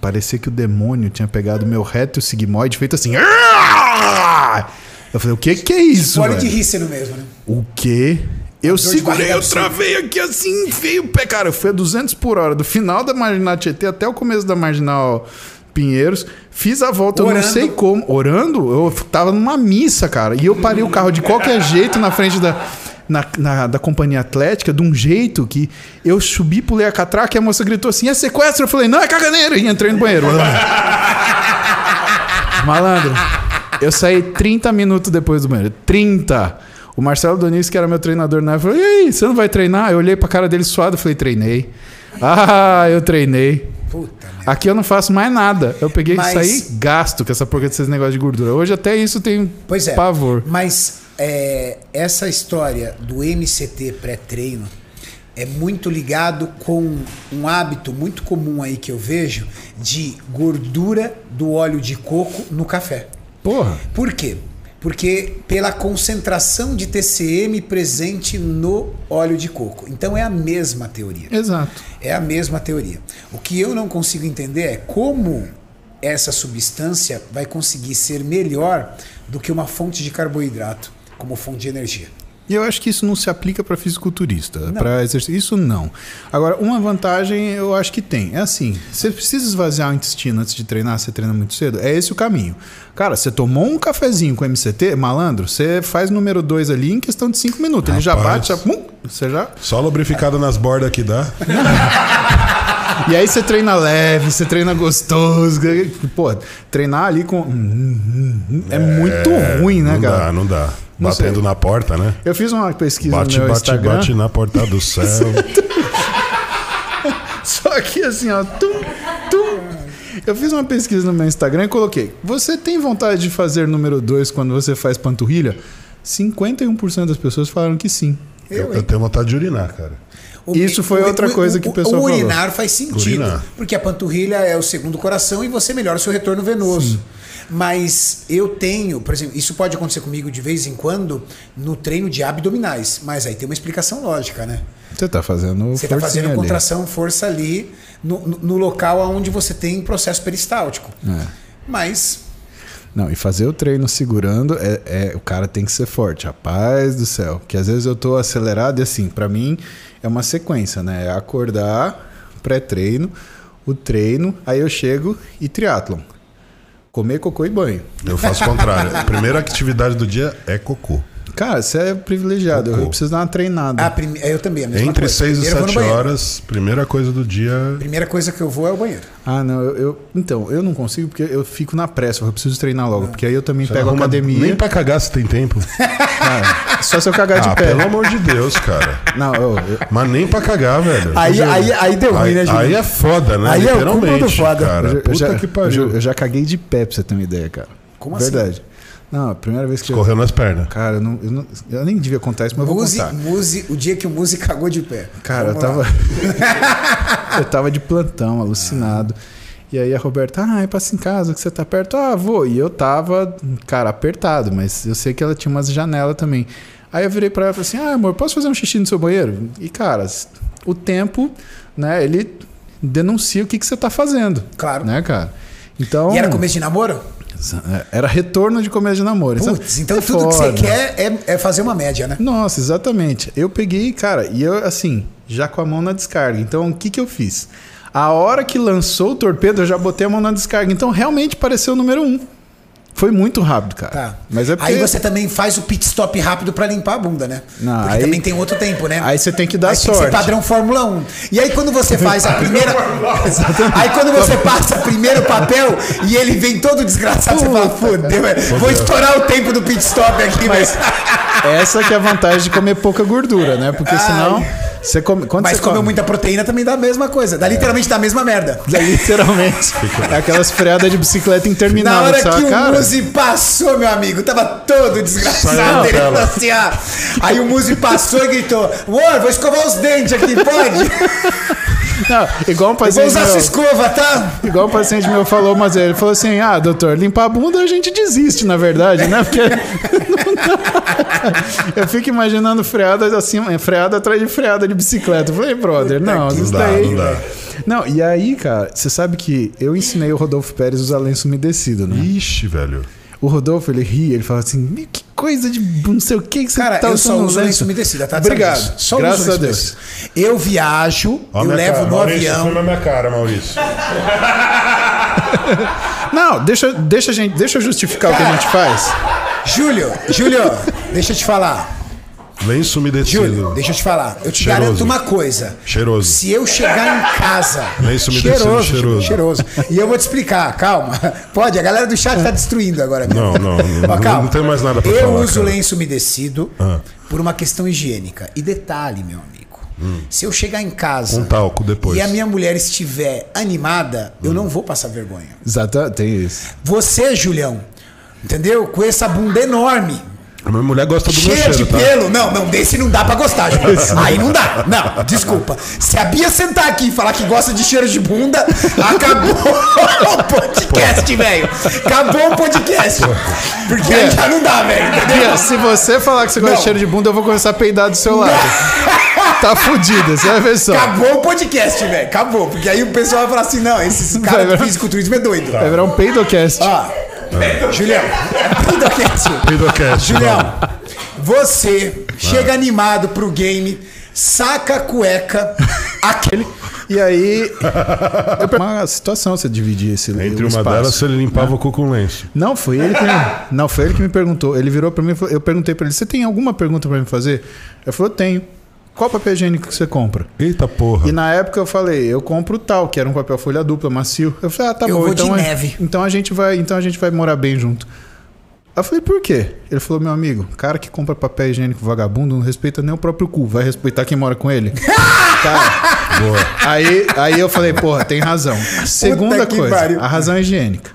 parecia que o demônio tinha pegado meu reto sigmoide feito assim. Eu falei, o que que é isso, Óleo de velho? rícino mesmo, né? O quê? Eu segurei, eu travei aqui assim, enfiei o pé. Cara, eu fui a 200 por hora, do final da Marginal Tietê até o começo da Marginal Pinheiros. Fiz a volta, eu Orando. não sei como. Orando? Eu tava numa missa, cara. E eu parei o carro de qualquer jeito na frente da, na, na- da companhia atlética, de um jeito que eu subi, pulei a catraca e a moça gritou assim: é sequestro? Eu falei, não, é caganeiro. E entrei no banheiro. Malandro, eu saí 30 minutos depois do banheiro. 30! O Marcelo Donis, que era meu treinador na época, falou: E aí, você não vai treinar? Eu olhei pra cara dele suado e falei: Treinei. Ah, eu treinei. Puta. Aqui eu não faço mais nada. Eu peguei Mas- e saí gasto com essa porca desses negócios de gordura. Hoje até isso tem Pois é. pavor. Mas é, essa história do MCT pré-treino é muito ligado com um hábito muito comum aí que eu vejo de gordura do óleo de coco no café. Porra. Por quê? Porque pela concentração de TCM presente no óleo de coco. Então é a mesma teoria. Exato. É a mesma teoria. O que eu não consigo entender é como essa substância vai conseguir ser melhor do que uma fonte de carboidrato como fonte de energia. E eu acho que isso não se aplica para fisiculturista, para exercício. Isso não. Agora, uma vantagem eu acho que tem. É assim: você precisa esvaziar o intestino antes de treinar, você treina muito cedo. É esse o caminho. Cara, você tomou um cafezinho com MCT, malandro, você faz número 2 ali em questão de 5 minutos. Ele já Rapaz. bate, já. Pum, você já. Só lubrificado nas bordas que dá. E aí você treina leve, você treina gostoso. Pô, treinar ali com. É, muito ruim, né, não cara? dá, não dá. Não sei. Batendo na porta, né? Eu fiz uma pesquisa Bate, no meu bate, Instagram. bate na porta do céu. Só que assim, ó. Tum, tum. Eu fiz uma pesquisa no meu Instagram e coloquei: Você tem vontade de fazer número 2 quando você faz panturrilha? 51% das pessoas falaram que sim. eu, eu tenho vontade de urinar, cara. O- Isso foi outra coisa que o pessoal O falou. urinar faz sentido, Urinar. porque a panturrilha é o segundo coração e você melhora o seu retorno venoso. Mas eu tenho, por exemplo, isso pode acontecer comigo de vez em quando no treino de abdominais, mas aí tem uma explicação lógica, né? Você tá fazendo Você está fazendo ali. contração, força ali no, no- no local onde você tem processo peristáltico. É. Mas Não, e fazer o treino segurando, é, é- o cara tem que ser forte. Rapaz do céu. Que às vezes eu tô acelerado e assim, pra mim é uma sequência, né? É acordar, pré-treino, o treino, aí eu chego e triatlon. Comer cocô e banho. Eu faço o contrário. A primeira atividade do dia é cocô. Cara, você é privilegiado. Eu, preciso dar uma treinada. a prime... eu também, a mesma Entre coisa. 6 e Primeiro eu vou no 7 banheiro. horas, primeira coisa do dia. Primeira coisa que eu vou é o banheiro. Ah, não, eu, eu- Então, eu não consigo porque eu fico na pressa. Eu preciso treinar logo. Porque aí eu também Você pego a academia. Nem pra cagar se tem tempo. Cara, só se eu cagar de ah, pé. pelo amor de Deus, cara. Não, eu, eu- Mas nem pra cagar, velho. Aí, aí, aí deu ruim, Aí, né, Júlio? aí é foda, né? Aí é o Literalmente, foda. cara. eu já- Puta que eu, pariu. já- eu já caguei de pé, pra você ter uma ideia, cara. Como assim? Verdade. Não, a primeira vez que eu. Correu nas pernas. Cara, eu, não, eu, não- eu nem devia contar isso, mas eu vou contar. Muse, o dia que o Muse cagou de pé. Cara, eu Vamos lá. tava. eu tava de plantão, alucinado. E aí a Roberta, ah, passa em casa que você tá perto. Ah, vou. E eu tava, cara, apertado, mas eu sei que ela tinha umas janelas também. Aí eu virei pra ela e falei assim: ah, amor, posso fazer um xixi no seu banheiro? E, cara, o tempo, né, ele denuncia o que, que você tá fazendo. Claro. Né, cara? Então. E era começo de namoro? Era retorno de começo de namoro. Isso Putz, então é tudo que você foda. quer é, é fazer uma média, né? Nossa, exatamente. Eu peguei, cara, e eu, assim, já com a mão na descarga. Então, o que que eu fiz? A hora que lançou o torpedo, eu já botei a mão na descarga. Então, realmente pareceu o número um. Foi muito rápido, cara. Tá. Mas é porque... Aí você também faz o pit stop rápido pra limpar a bunda, né? Não, Porque aí- também tem outro tempo, né? Aí você tem que dar Aí Tem que sorte. ser padrão Fórmula 1. E aí quando você faz a primeira. aí quando você passa o primeiro papel e ele vem todo desgraçado, você fala, fodeu, velho. vou estourar o tempo do pit stop aqui, mas. Essa que é a vantagem de comer pouca gordura, né? Porque Ai. Você come... Quando Mas você comeu come... muita proteína também dá a mesma coisa. Dá literalmente dá a mesma merda. Literalmente. é aquelas freadas de bicicleta Na interminável. hora sabe, que o cara? Muzi passou, meu amigo, tava todo desgraçado. na Ele falou assim, ah. Aí o Muzi passou e gritou: Amor, vou escovar os dentes aqui, pode? Não, igual um Eu vou paciente usar meu... essa escova, tá? Igual um paciente meu falou, mas ele falou assim: ah, doutor, limpar a bunda a gente desiste, na verdade, né? Porque. Eu fico imaginando freada assim, freada atrás de freada de bicicleta. Eu falei, brother, não, Não isso dá, daí. não dá. Não, e aí, cara, você sabe que eu ensinei o Rodolfo Pérez a usar lenço umedecido, né? Ixi, velho. O Rodolfo, ele ri, ele fala assim: "Meu, que coisa de não sei o que que você Cara, tá eu só uso lenço umedecido, tá? Obrigado. Só Graças uso a Deus. Eu viajo, Ó eu levo cara. no Maurício, avião. Foi na minha cara, Maurício. Não, deixa, deixa, a gente, deixa eu justificar o que a gente faz. Júlio, Júlio, deixa eu te falar. Lenço umedecido. Júlio, deixa eu te falar. Eu te Cheiroso. garanto uma coisa. Cheiroso. Se eu chegar em casa. Lenço umedecido, cheiroso, cheiroso. cheiroso. E eu vou te explicar, calma. Pode, a galera do chat tá destruindo agora mesmo. Não, não, não, Ó, calma. não tem mais nada pra Eu falar, uso cara. lenço umedecido Ah. por uma questão higiênica. E detalhe, meu amigo. Se eu chegar em casa Com talco depois. e a minha mulher estiver animada, Hum. eu não vou passar vergonha. Exato, tem isso. Você, Julião, entendeu? Com essa bunda enorme, A minha mulher gosta do meu cheia de cheiro, tá? pelo. Não, não, desse não dá pra gostar, Julião. Aí não dá. Não, desculpa. Se a Bia sentar aqui e falar que gosta de cheiro de bunda, acabou o podcast, velho. Acabou o podcast. Porque aí já não dá, velho. entendeu? Bia, se você falar que você gosta Não. de cheiro de bunda, eu vou começar a peidar do seu lado. tá fudido, você vai ver só. Acabou o podcast, velho. Acabou. Porque aí o pessoal vai falar assim: não, esse cara Vai do ver. fisiculturismo é doido. Vai virar um peidocast. Ó, Julião, é podcast. Peidocast, Julião, você chega animado pro game, saca a cueca, aquele. E aí. per- uma situação você dividir esse Entre o uma espaço. delas, ele limpava o cu com lenço. Não, foi ele que me, não, foi ele que me perguntou. Ele virou pra mim e falou- eu perguntei pra ele: "Você tem alguma pergunta pra me fazer?" Ele falou: "Tenho. Qual papel higiênico que você compra?" Eita porra. E na época eu falei, eu compro tal, que era um papel folha dupla, macio. Eu falei, ah, tá Eu bom, vou de então, a- neve. então a gente vai, então a gente vai morar bem junto. eu falei, por quê? Ele falou, meu amigo, cara que compra papel higiênico vagabundo não respeita nem o próprio cu. Vai respeitar quem mora com ele? cara, boa. Aí, aí eu falei, porra, tem razão. Segunda coisa, pariu. a razão é higiênica.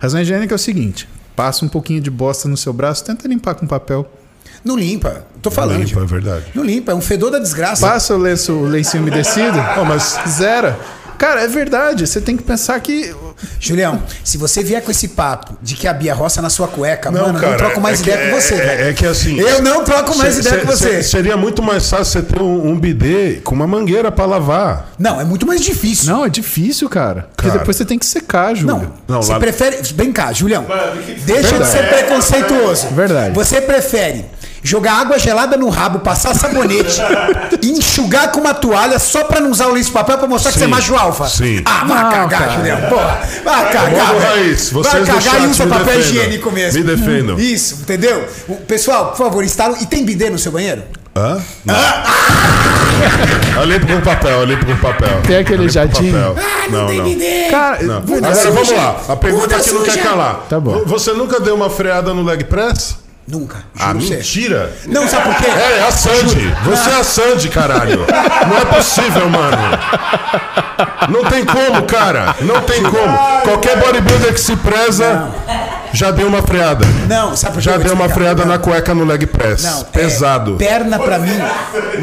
A razão higiênica é o seguinte: passa um pouquinho de bosta no seu braço, tenta limpar com papel. Não limpa. Tô falando. limpa, Gil. é verdade. Não limpa, é um fedor da desgraça. Passa o lenço, o lencinho umedecido, Ó, mas zera. Cara, é verdade. Você tem que pensar que. Julião, se você vier com esse papo de que a Bia roça na sua cueca, Não, mano, eu cara, não troco mais é que- ideia com você, é- velho. é que assim- Eu não troco mais se- ideia se- com você. se- seria muito mais fácil você ter um, um bidê com uma mangueira pra lavar. Não, é muito mais difícil. Não, é difícil, cara. Porque Cara. depois você tem que secar, Júlio. Não, Não, você lá- prefere. Vem cá, Julião. Deixa de Verdade. ser preconceituoso. Verdade. Você prefere jogar água gelada no rabo, passar sabonete, e enxugar com uma toalha só pra não usar o lenço de papel pra mostrar que você é Sim. macho alfa? Sim. Ah, vai Não, cagar, cara. Julião. Porra. Vai cagar. Vamos. Raiz, vocês vai cagar e usa me papel defendam. higiênico mesmo. Me defendam. Isso, entendeu? O- Pessoal, por favor, instalam. E tem bidê no seu banheiro? Hã? Não. Eu limpo com papel, eu limpo com papel. Tem aquele papel. Ah, não, Não, tem bidê. Cara, Não. Agora vamos suja. lá. A pergunta Bunda que não quer calar. Tá bom. Você nunca deu uma freada no leg press? Nunca. Ah, você. mentira. Não, sabe por quê? É, é a Sandy. Você é a Sandy, caralho. Não é possível, mano. Não tem como, cara. Não tem como. Qualquer bodybuilder que se preza já deu uma freada. Não, sabe por quê? Já deu uma freada Não. na cueca no leg press. Não, é, Pesado. perna pra mim.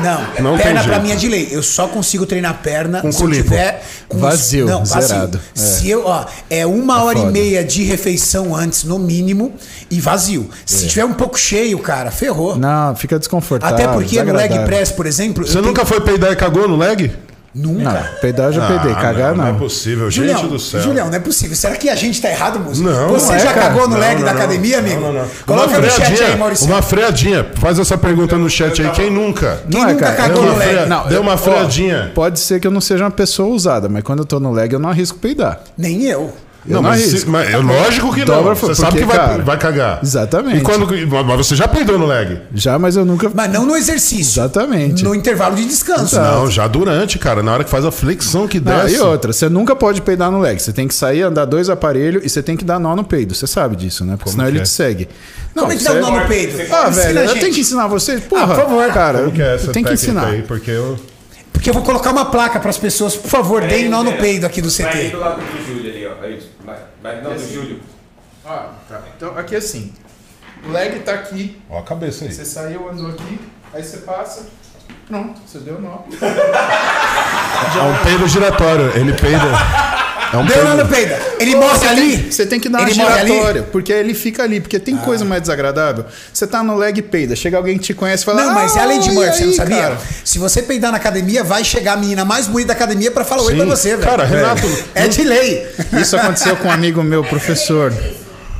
Não, Não tem perna pra mim é de lei. Eu só consigo treinar perna Com se eu culipo. tiver com Vazio, não, zerado. É. Se eu, ó, é uma hora foda. e meia de refeição antes, no mínimo, e vazio. Se tiver um pouco cheio, cara, ferrou. Não, fica desconfortável. Até porque no leg press, por exemplo. Você nunca foi peidar e cagou no leg? Nunca. Não, peidar eu já peidei, cagar não. não. é possível, gente Julião, do céu. Julião, não é possível. Será que a gente tá errado, músico? Não, Você não é, já cara. cagou no Não, leg não, da não. academia, amigo? Não, não, não. Coloca uma no chat aí, freadinha, Maurício. uma freadinha. Faz essa pergunta no chat aí. Quem nunca? Quem Não é, nunca cara, cagou no uma, leg? Não, deu uma freadinha. Pode ser que eu não seja uma pessoa usada, mas quando eu tô no leg eu não arrisco peidar. Nem eu. Eu não, não mas, se- mas é lógico que Dobra não. Você sabe porque, que vai, cara, vai cagar. Exatamente. E quando, mas você já peidou no leg? Já, mas eu nunca. Mas não no exercício. Exatamente. No intervalo de descanso. Não, já durante, cara. Na hora que faz a flexão que Não, desce. e outra, você nunca pode peidar no leg. Você tem que sair, andar dois aparelhos e você tem que dar nó no peido. Você sabe disso, né? Porque senão que ele é? te segue. Como é que dá o nó no peido? Ah, Ensina velho, eu tenho que ensinar você. Porra, Ah, por favor. cara. Como que é essa tenho que ensinar. aí? Porque eu... Porque eu vou colocar uma placa para as pessoas, por favor, deem nó no peido aqui do CT. do lado do Júlio ó. Vai, não, do Júlio. Ah, tá. Então, aqui assim. O leg tá aqui. Ó a cabeça aí. Você saiu, andou aqui. Aí você passa. Pronto, você deu nó. É um peido giratório. Ele peida. É um Deu nó no peido. peido. Ele morre ali. Você tem que dar uma Ele giratória, porque ele fica ali, porque tem coisa mais desagradável. Você tá no leg e peida, chega alguém que te conhece e fala. Não, mas é a lei de "Ah, Murphy, você não sabia? cara?" Se você peidar na academia, vai chegar a menina mais bonita da academia para falar oi Sim. pra você, velho. Cara, Renato, É de lei. Isso aconteceu com um amigo meu, professor.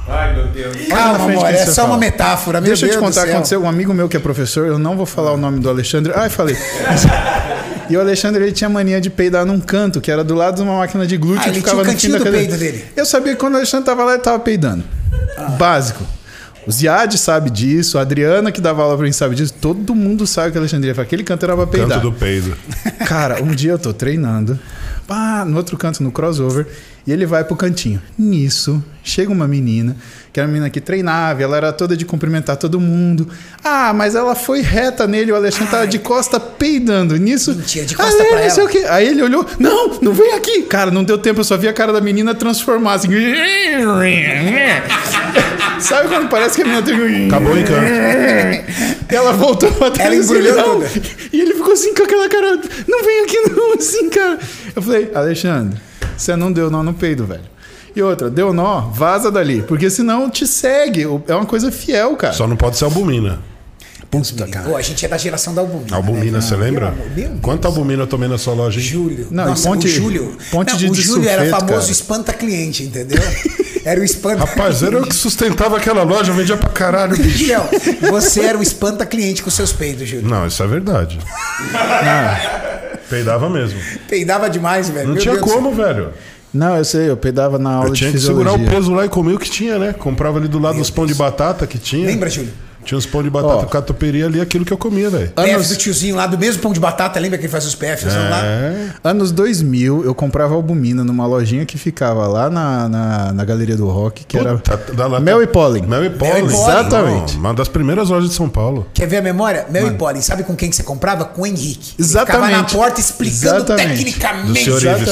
Ai, meu Deus. Calma, amor, é só fala. uma metáfora. Meu Deixa eu te Deus contar, aconteceu um amigo meu que é professor, eu não vou falar o nome do Alexandre. Ai, falei. E o Alexandre ele tinha mania de peidar num canto, que era do lado de uma máquina de glúteo Ah, que ele ficava tinha o no fim cantinho da do cadeira. peido dele. Eu sabia que quando o Alexandre tava lá, ele tava peidando. Básico. O Ziad sabe disso, a Adriana que dava aula pra mim sabe disso, todo mundo sabe que o Alexandre ia falar, aquele canto era pra peidar. Canto do peido. Cara, um dia eu tô treinando, pá, no outro canto, no crossover, e ele vai pro cantinho. Nisso, chega uma menina, que era uma menina que treinava, ela era toda de cumprimentar todo mundo. Ah, mas ela foi reta nele, o Alexandre tava de costa peidando. Nisso. Mentira, de costa pra não sei ela. Aí ele olhou, não, não vem aqui. Cara, não deu tempo, eu só vi a cara da menina transformar assim. Sabe quando parece que a menina teve. Acabou o encanto. Ela voltou pra trás. Ela embrulhou toda. E ele ficou assim com aquela cara. Não vem aqui não, assim, cara. Eu falei, Alexandre, você não deu nó no peido, velho. E outra, deu nó, vaza dali. Porque senão te segue. É uma coisa fiel, cara. Só não pode ser albumina. Puta, cara. Pô, a gente é da geração da albumina. Albumina, né? você lembra? Quanta albumina eu tomei na sua loja? hein? Júlio. Não, Nossa, ponte- o Júlio. ponte não, de o Júlio era sulfeto, famoso espanta-cliente, entendeu? Era o espanta Rapaz, era eu que sustentava aquela loja, vendia pra caralho, bicho. Julião, você era o espanta-cliente com seus peidos, Júlio. Não, isso é verdade. Peidava mesmo. Peidava demais, velho. Não Meu tinha Deus como, velho. Não, eu sei, eu pedava na aula Eu de tinha que fisiologia. segurar o peso lá e comer o que tinha, né? Comprava ali do lado dos pão de batata que tinha. Lembra, Júlio? Tinha uns pão de batata Ó. catupiry ali, aquilo que eu comia, velho. PF Anos- do tiozinho lá, do mesmo pão de batata, lembra que ele faz os PFs lá? É. Anos 2000, eu comprava albumina numa lojinha que ficava lá na, na, na Galeria do Rock, que era Puta, dá lá- Mel e Pólen. Mel e Pólen. Exatamente. Não, Uma das primeiras lojas de São Paulo. Quer ver a memória? Mel e Polly, sabe com quem que você comprava? Com o Henrique. Ele Exatamente. Ficava na porta explicando Exatamente. tecnicamente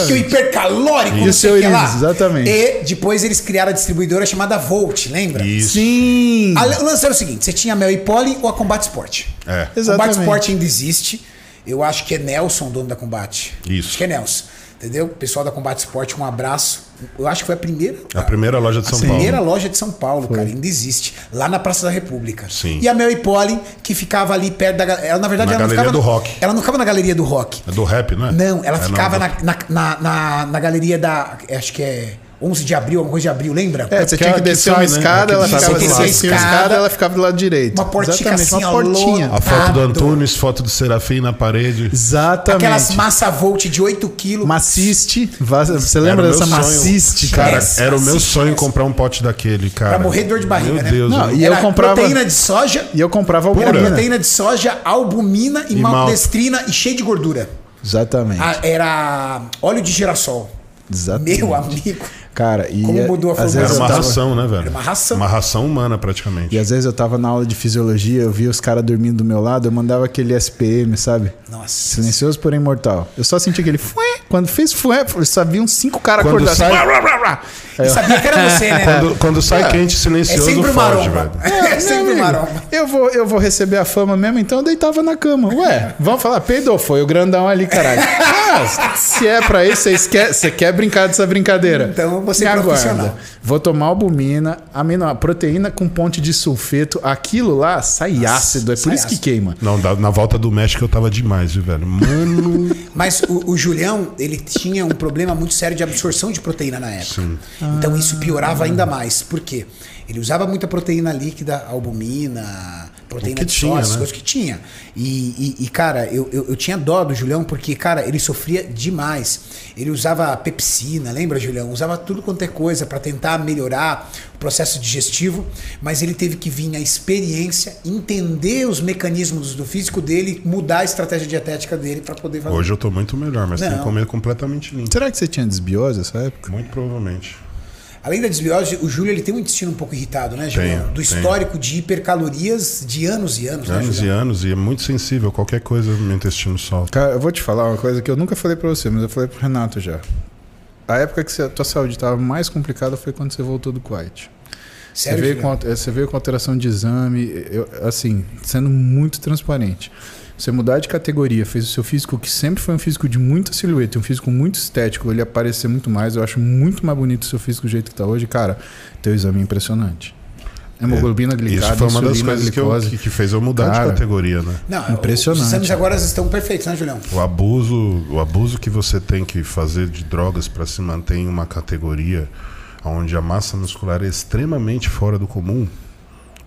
que o hipercalórico, E não o sei seu que lá. Ives, exatamente. E depois eles criaram a distribuidora chamada Volt, lembra? Isso. Sim! A- O lance era o seguinte: você tinha a Mel e Polly ou a Combate Sport? É. Combate Exatamente. Sport ainda existe. Eu acho que é Nelson o dono da Combate. Isso. Acho que é Nelson. Entendeu? Pessoal da Combate Sport, um abraço. Eu acho que foi a primeira. A primeira loja de São a Paulo. primeira loja de São Paulo, cara, ainda existe. Lá na Praça da República. Sim. E a Mary Polly, que ficava ali perto da. Ela, na verdade, Na ela não galeria ficava. do na- rock. Ela não ficava na galeria do rock. É do rap, não é? Não, ela É, ficava não, na, na, na, na, na galeria da. Acho que é 11 de abril, alguma coisa de abril, lembra? É, você tinha que descer sai, uma né? escada, ela ficava Escada, ela ficava do lado direito. Uma Exatamente, assim, uma portinha. A foto do. Antunes, foto do Serafim na parede. Exatamente. Aquelas massa volt de 8 quilos. Maciste. Você Era lembra dessa maciste, Cara, era o meu sonho comprar um pote daquele, cara. Pra morrer de dor de barriga, Meu né? Deus. Não, e Era eu comprava- proteína de soja. E eu comprava Era albumina. proteína de soja, albumina e, E maltodestrina e cheio de gordura. Exatamente. Ah, era óleo de girassol. Exatamente. Meu amigo. Cara, e Como mudou a às vezes Era uma tava- ração, né, velho? Era uma ração. Uma ração humana, praticamente. E às vezes eu tava na aula de fisiologia, eu via os caras dormindo do meu lado, eu mandava aquele SPM, sabe? Nossa. Silencioso, porém mortal. Eu só senti aquele fué. Quando fez fué, eu só vi uns cinco caras Quando acordar sai- assim. Eu eu- sabia que era você, né? Quando, quando sai quente, É silencioso, sempre foge, maromba. velho. É Meu sempre amigo, maromba. Eu vou, eu vou receber a fama mesmo, então eu deitava na cama. Ué, vamos falar, peidou, foi o grandão ali, caralho. Ah, se é pra isso, vocês quer, você quer brincar dessa brincadeira? Então você é Me profissional. Vou tomar albumina, amino, proteína com ponte de sulfeto. Aquilo lá sai ácido, é por isso que ácido. queima. Não, na volta do México eu tava demais, viu, velho? Mano. Mas o, o Julião, ele tinha um problema muito sério de absorção de proteína na época. Então isso piorava ainda mais. Por quê? Ele usava muita proteína líquida, albumina, proteína de tinha, né? coisas que tinha. E, e- e, cara, eu, eu, eu tinha dó do Julião porque, cara, ele sofria demais. Ele usava pepsina, lembra, Julião? Usava tudo quanto é coisa para tentar melhorar o processo digestivo, mas ele teve que vir na experiência, entender os mecanismos do físico dele, mudar a estratégia dietética dele para poder fazer. Hoje eu tô muito melhor, mas tem Não. que comer completamente limpo. Será que você tinha desbiose nessa época? Muito provavelmente. Além da desbiose, o Júlio ele tem um intestino um pouco irritado, né, Julião? Tenho, Do tenho. histórico de hipercalorias de anos e anos, né, Anos e Julião? anos, e é muito sensível. Qualquer coisa meu intestino solta. Cara, eu vou te falar uma coisa que eu nunca falei pra você, mas eu falei pro Renato já. A época que a tua saúde estava mais complicada foi quando você voltou do Kuwait. Você veio, com, você veio com alteração de exame, eu- assim, sendo muito transparente. Você mudar de categoria, fez o seu físico, que sempre foi um físico de muita silhueta, um físico muito estético, ele aparecer muito mais. Eu acho muito mais bonito o seu físico do jeito que tá hoje. Cara, teu exame é impressionante. Hemoglobina glicada, Isso foi uma das coisas que, eu- que fez eu mudar Cara, de categoria, né? Não, Impressionante. Os exames agora estão perfeitos, né, Julião? O abuso, o abuso que você tem que fazer de drogas para se manter em uma categoria onde a massa muscular é extremamente fora do comum,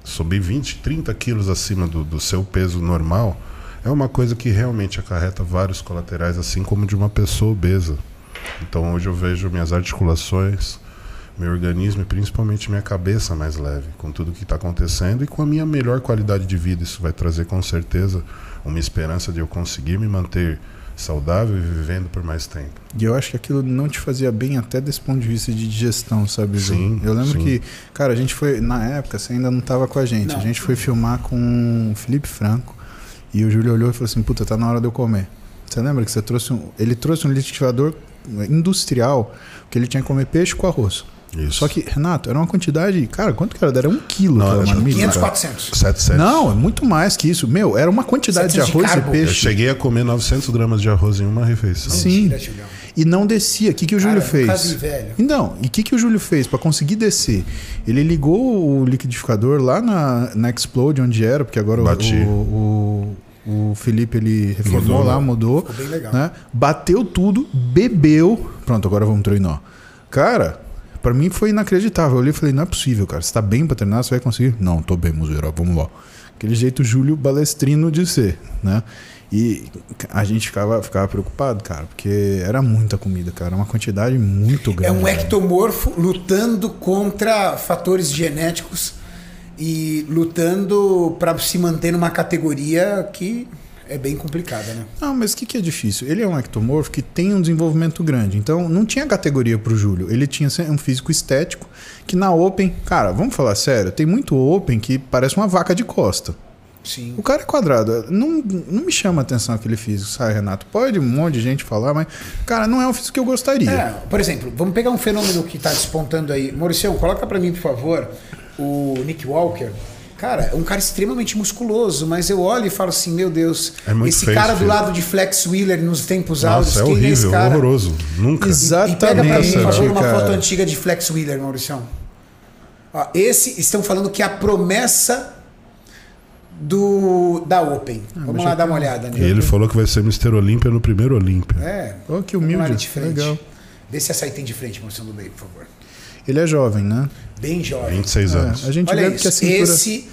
subir 20, 30 quilos acima do, do seu peso normal, é uma coisa que realmente acarreta vários colaterais, assim como de uma pessoa obesa. Então hoje eu vejo minhas articulações, meu organismo e principalmente minha cabeça mais leve com tudo que está acontecendo e com a minha melhor qualidade de vida. Isso vai trazer com certeza uma esperança de eu conseguir me manter saudável e vivendo por mais tempo. E eu acho que aquilo não te fazia bem até desse ponto de vista de digestão, sabe, Ju? Sim, Eu lembro sim. que, cara, a gente foi, na época, você ainda não tava com a gente. Não. A gente foi filmar com o Felipe Franco e o Júlio olhou e falou assim: puta, tá na hora de eu comer. Você lembra que você trouxe um. Ele trouxe um liquidificador industrial que ele tinha que comer peixe com arroz. Isso. Só que, Renato, era uma quantidade. Cara, quanto que era? Era um quilo Não, era marmita. 500, cara. 400. 7, 7. Não, é muito mais que isso. Meu, era uma quantidade de 700 de arroz e carbo. Eu peixe. cheguei a comer 900 gramas de arroz em uma refeição. Sim. E não descia. O que, que o Cara, Júlio nunca fez? vi, velho. Então, e o que, que o Júlio fez para conseguir descer? Ele ligou o liquidificador lá na, na Explode, onde era, porque agora o, o, o, Felipe ele reformou Mudou, lá, né? mudou. Ficou bem legal. Né? Bateu tudo, bebeu. Pronto, agora vamos treinar. Cara, para mim foi inacreditável. Eu olhei e falei: não é possível, cara. Você tá bem para treinar? Você vai conseguir? Não, tô bem, Muzeiro. Vamos lá. Aquele jeito Júlio Balestrino de ser, né? E a gente ficava, ficava preocupado, cara, porque era muita comida, cara. Uma quantidade muito É grande. um ectomorfo lutando contra fatores genéticos e lutando pra se manter numa categoria que é bem complicada, né? Não, mas o que, que é difícil? Ele é um ectomorfo que tem um desenvolvimento grande. Então, não tinha categoria pro Júlio. Ele tinha um físico estético que na Open... Cara, vamos falar sério. Tem muito Open que parece uma vaca de costa. Sim. O cara é quadrado. Não, não me chama atenção aquele físico, sabe, Renato? Pode um monte de gente falar, mas, cara, não é um físico que eu gostaria. É, por exemplo, vamos pegar um fenômeno que está despontando aí. Mauricião, coloca para mim, por favor, o Nick Walker. Cara, é um cara extremamente musculoso, mas eu olho e falo assim, meu Deus, É muito esse feio cara esse do filho. lado de Flex Wheeler nos tempos áureos, Nossa, é quem é esse horrível, cara? horroroso. Nunca. E pega pra mim, por Exatamente, favor, uma foto antiga de Flex Wheeler, Mauricião. Ó, esse estão falando que é a promessa do da Open. Vamos lá dar uma olhada nele. ele falou que vai ser Mr. Olímpia no primeiro Olímpia. É. Pô, que vamos lá humilde. de frente. Legal. Vê se essa aí tem de frente, Mauricião do meio, por favor. Ele é jovem, né? Bem jovem. 26 É, anos. a gente Olha vê que a isso. cintura... Esse.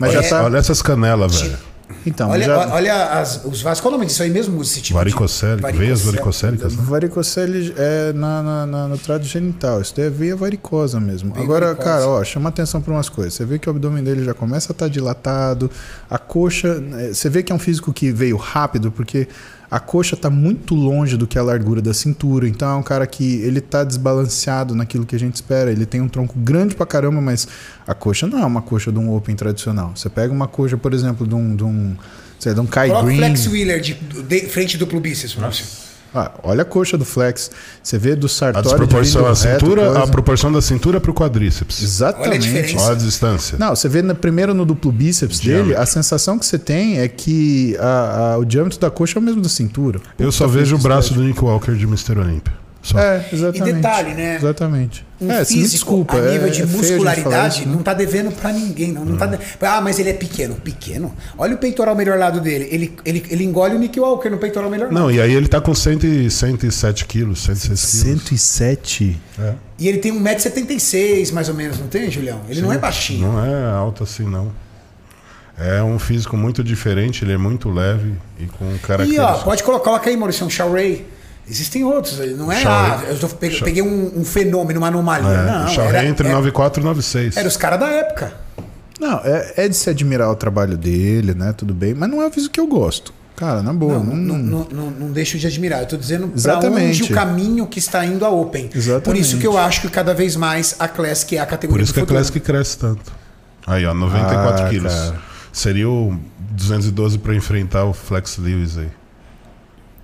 Mas olha, já tá- Olha essas canelas, velho. Então, olha, já... olha as, os vasos. Qual o nome disso aí mesmo? Esse tipo Varicocele, de... veias varicocélicas, né? Varicocele é na, na, na- no trato genital. Isso daí é veia varicosa mesmo. Veia Agora, varicosa. cara, ó, chama atenção para umas coisas. Você vê que o abdômen dele já começa a estar dilatado. A coxa. eh, Você vê que é um físico que veio rápido, porque a coxa está muito longe do que a largura da cintura. Então é um cara que ele tá desbalanceado naquilo que a gente espera. Ele tem um tronco grande pra caramba, mas a coxa não é uma coxa de um Open tradicional. Você pega uma coxa, por exemplo, de um. De um sei lá, de um Kai Coloca Green. Flex Wheeler de, de frente duplo bíceps, Maurício. Ah, olha a coxa do Flex. Você vê do A Sartori. desproporção, a reto, cintura, coisa. a proporção da cintura pro quadríceps. Olha a Exatamente. Olha a distância. Não, você vê na, primeiro no duplo bíceps Diâmetro. dele, a sensação que você tem é que a- a- o diâmetro da coxa é o mesmo da cintura. Eu só vejo o braço estético. do Nick Walker de Mr. Olímpia. Só. É, exatamente. E detalhe, né? Exatamente. Um é, físico desculpa, a nível é- de é muscularidade isso, né? não tá devendo pra ninguém. Não, não tá de- Ah, mas ele é pequeno. Pequeno? Olha o peitoral melhor lado dele. Ele, ele, ele engole o Nick Walker no peitoral melhor lado. Não, e aí ele tá com 100, e- 107 quilos, 106 quilos. 107. É. E ele tem 1,76m mais ou menos, não tem, Julião? Ele não é baixinho. Não é alto assim, não. É um físico muito diferente, ele é muito leve e com E ó, características. pode colocar, coloca aí, Maurício, um Shaw Ray. Existem outros, não é? Ah, eu peguei, peguei um, um fenômeno, uma anomalia. É, não, o era, entre era, 94 e 96. era os caras da época. Não, é, é de se admirar o trabalho dele, né? Tudo bem, mas não é o físico que eu gosto. Cara, na boa. Não, Não, não, não- não, deixo de admirar. Eu tô dizendo Exatamente. onde o caminho que está indo a Open. Por Exatamente. isso que eu acho que cada vez mais a Classic é a categoria Por isso que a. Classic cresce tanto. Aí, ó, 94 Ah, quilos. cara. Seria o 212 pra enfrentar o Flex Lewis aí.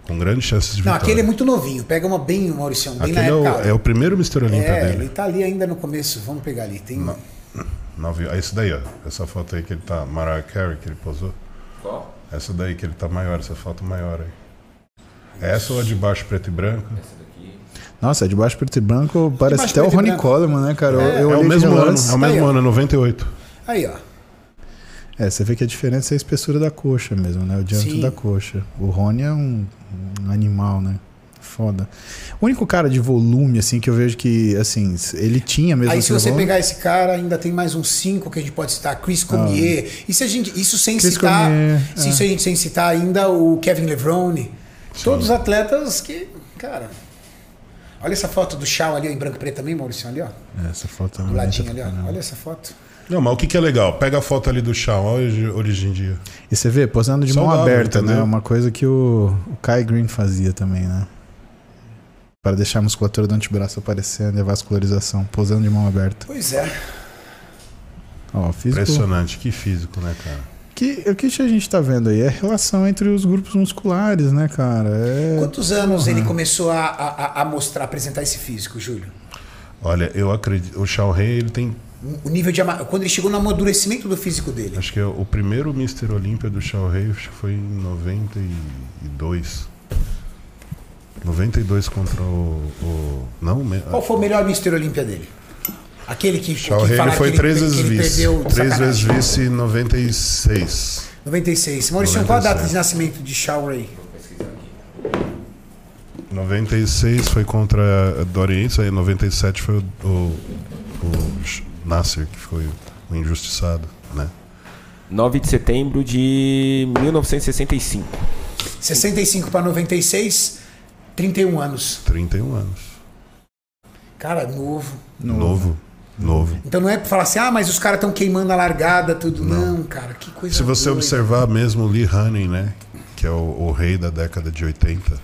Com grandes chances de Não, vitória. aquele é muito novinho. Pega uma bem, Mauricião, bem Aquele na é o, época. é o primeiro Mr. Olímpia É, dele. ele tá ali ainda no começo. Vamos pegar ali. Tem... Nove, é esse daí, ó. Essa foto aí que ele tá. Mariah Carey que ele posou. Qual? Essa daí que ele tá maior, essa foto maior aí. Essa ou a de baixo preto e branco? Nossa, de baixo preto e branco parece até o branco. Coleman, né, cara? Eu- É, eu É o mesmo ano, é o mesmo Aí, ano, 98. Aí, ó. É, você vê que a diferença é a espessura da coxa mesmo, né? O diâmetro Sim. da coxa. O Rony é um, um animal, né? Foda. O único cara de volume, assim, que eu vejo que, assim, ele tinha mesmo. Aí se você volume. pegar esse cara, ainda tem mais uns cinco que a gente pode citar. Chris Cormier. E se a gente, isso sem Ah. Chris citar, Cormier, se é. isso a gente sem citar ainda o Kevin Levrone. Todos atletas que, cara... Olha essa foto do Shaw ali ó, em branco e preto também, Maurício, ali, ó. É, Essa foto é Do ladinho ali, ó. Olha essa foto. Não, mas o que, que é legal? Pega a foto ali do Shaw, olha hoje, hoje em dia. E você vê, posando de mão Saudável, aberta, né? entendeu? Uma coisa que o, o Kai Green fazia também, né? Para deixar a musculatura do antebraço aparecendo e a vascularização, posando de mão aberta. Pois é. Ó, físico. Impressionante, que físico, né, cara? Que, o que a gente tá vendo aí é a relação entre os grupos musculares, né, cara? É... Quantos anos ele começou a, a, a mostrar, apresentar esse físico, Júlio? Olha, eu acredito. O Shaw Rei, ele tem. O nível de quando ele chegou no amadurecimento do físico dele. Acho que é o primeiro Mr. Olímpia do Shaw Rei foi em 92. 92 contra o. o não, Qual foi o melhor Mr. Olímpia dele? Aquele que, que Rei ele foi que três que vezes ele vice. Três vezes vice em 96. 96. Maurício, qual a data 96. de nascimento de Shaw Ray? 96 foi contra a do Oriente, aí 97 foi o, o, o Nasser, que foi o injustiçado, né? 9 de setembro de 1965. 65 para 96, 31 anos. 31 anos. Cara, novo. Novo. Novo. Então não é pra falar assim, ah, mas os caras estão queimando a largada, tudo. Não, cara, que coisa Se você doida. observar mesmo o Lee Haney, né? Que é o, o rei da década de 80.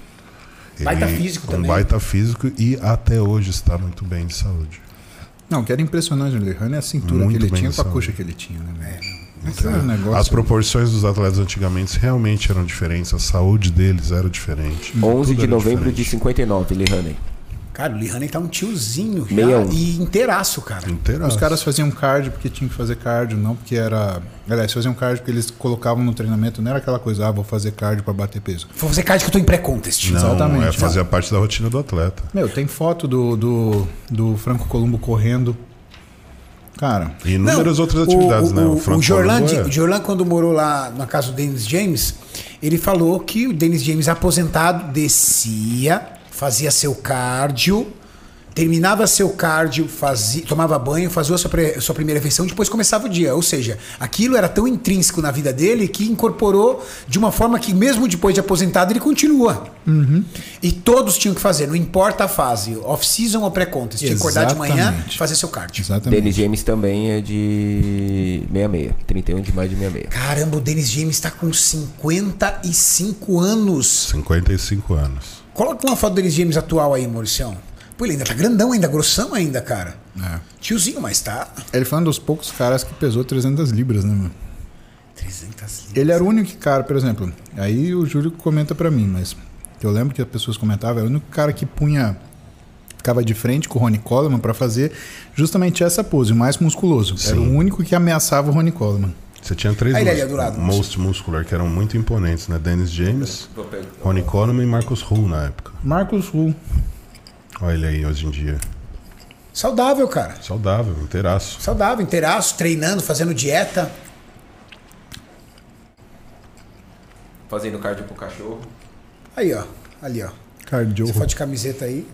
Baita físico um também. baita físico e até hoje está muito bem de saúde. Não, o que era impressionante no Lehane é a cintura Muito que ele tinha com a coxa que ele tinha, né? velho? Esse era um negócio. As proporções dos atletas antigamente realmente eram diferentes, a saúde deles era diferente. 11 Tudo de novembro de diferente. 59, Lee Haney. Cara, o Lee Haney tá um tiozinho já, 61. e inteiraço, cara. Inteiraço. Os caras faziam cardio porque tinham que fazer cardio, não porque era. Aliás, faziam cardio porque eles colocavam no treinamento, não era aquela coisa, ah, vou fazer cardio pra bater peso. Vou fazer card que eu tô em pré-contest. Não, Exatamente. é fazia parte da rotina do atleta. Meu, tem foto do, do, do Franco Columbo correndo. Cara, E inúmeras Não, outras o- atividades, o, né? O, Franco o Jorlan, Colombo é- o Jorlan, quando morou lá na casa do Dennis James, ele falou que o Dennis James, aposentado, descia, fazia seu cardio, terminava seu cardio, fazia, tomava banho, fazia a sua, pre- sua primeira refeição, depois começava o dia. Ou seja, aquilo era tão intrínseco na vida dele que incorporou de uma forma que, mesmo depois de aposentado, ele continua. E todos tinham que fazer, não importa a fase, off-season ou pré-contest. Tinha que acordar de manhã e fazer seu cardio. exatamente. Dennis James também é de 66. 31 de maio de 66. Caramba, o Dennis James tá com 55 anos. 55 anos. Coloca uma foto do Dennis James atual aí, Mauricião. Pô, ele ainda tá grandão ainda, grossão ainda, cara. É. Tiozinho, mas tá. Ele foi um dos poucos caras que pesou 300 libras, né, meu? 300 libras. Ele era o único cara, por exemplo, aí o Júlio comenta pra mim, mas eu lembro que as pessoas comentavam, era o único cara que punha ficava de frente com o Ronnie Coleman pra fazer justamente essa pose, o mais musculoso. Era o Sim. único que ameaçava o Ronnie Coleman. Você tinha três mus- lado, most muscular que eram muito imponentes, né? Dennis James, Ronnie Coleman e Marcus Hull na época. Marcos Hull. Olha ele aí hoje em dia. Saudável, cara. Saudável, inteiraço. Saudável, inteiraço, treinando, fazendo dieta. Fazendo cardio pro cachorro. Aí, ó. Ali, ó. Cardio. Você foto de camiseta aí.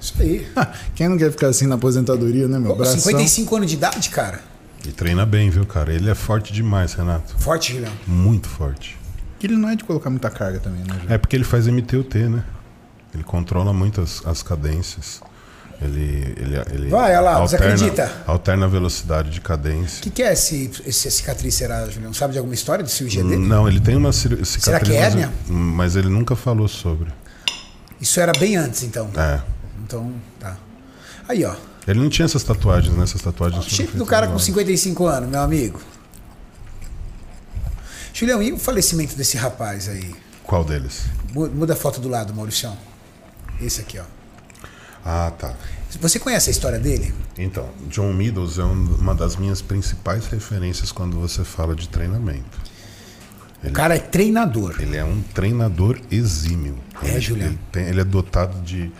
Isso aí. Quem não quer ficar assim na aposentadoria, né, meu? Pô, Bração. 55 anos de idade, cara. E treina bem, viu, cara? Ele é forte demais, Renato. Forte, Julião. Muito forte. Que ele não é de colocar muita carga também, né, Júlio? É porque ele faz MTUT, né? Ele controla muito as, as cadências. Ele, ele, ele Vai, olha lá, você acredita? alterna a velocidade de O cadência. que, que é esse, esse cicatriz, será, Julião? Sabe de alguma história de cirurgia dele? Não, ele tem uma cicatriz. Será que é hérnia? Mas ele nunca falou sobre. Isso era bem antes, então. É. Então, tá. Aí, ó. Ele não tinha essas tatuagens, né? Essas tatuagens foram Shape do cara com agora. 55 anos, meu amigo. Julião, e o falecimento desse rapaz aí? Qual deles? Mu- Muda a foto do lado, Mauricião. Esse aqui, ó. Ah, tá. Você conhece a história dele? Então, John Meadows é um- uma das minhas principais referências quando você fala de treinamento. O cara é treinador. Ele é um treinador exímio. É, ele, Juliano. Ele, tem- ele é dotado de,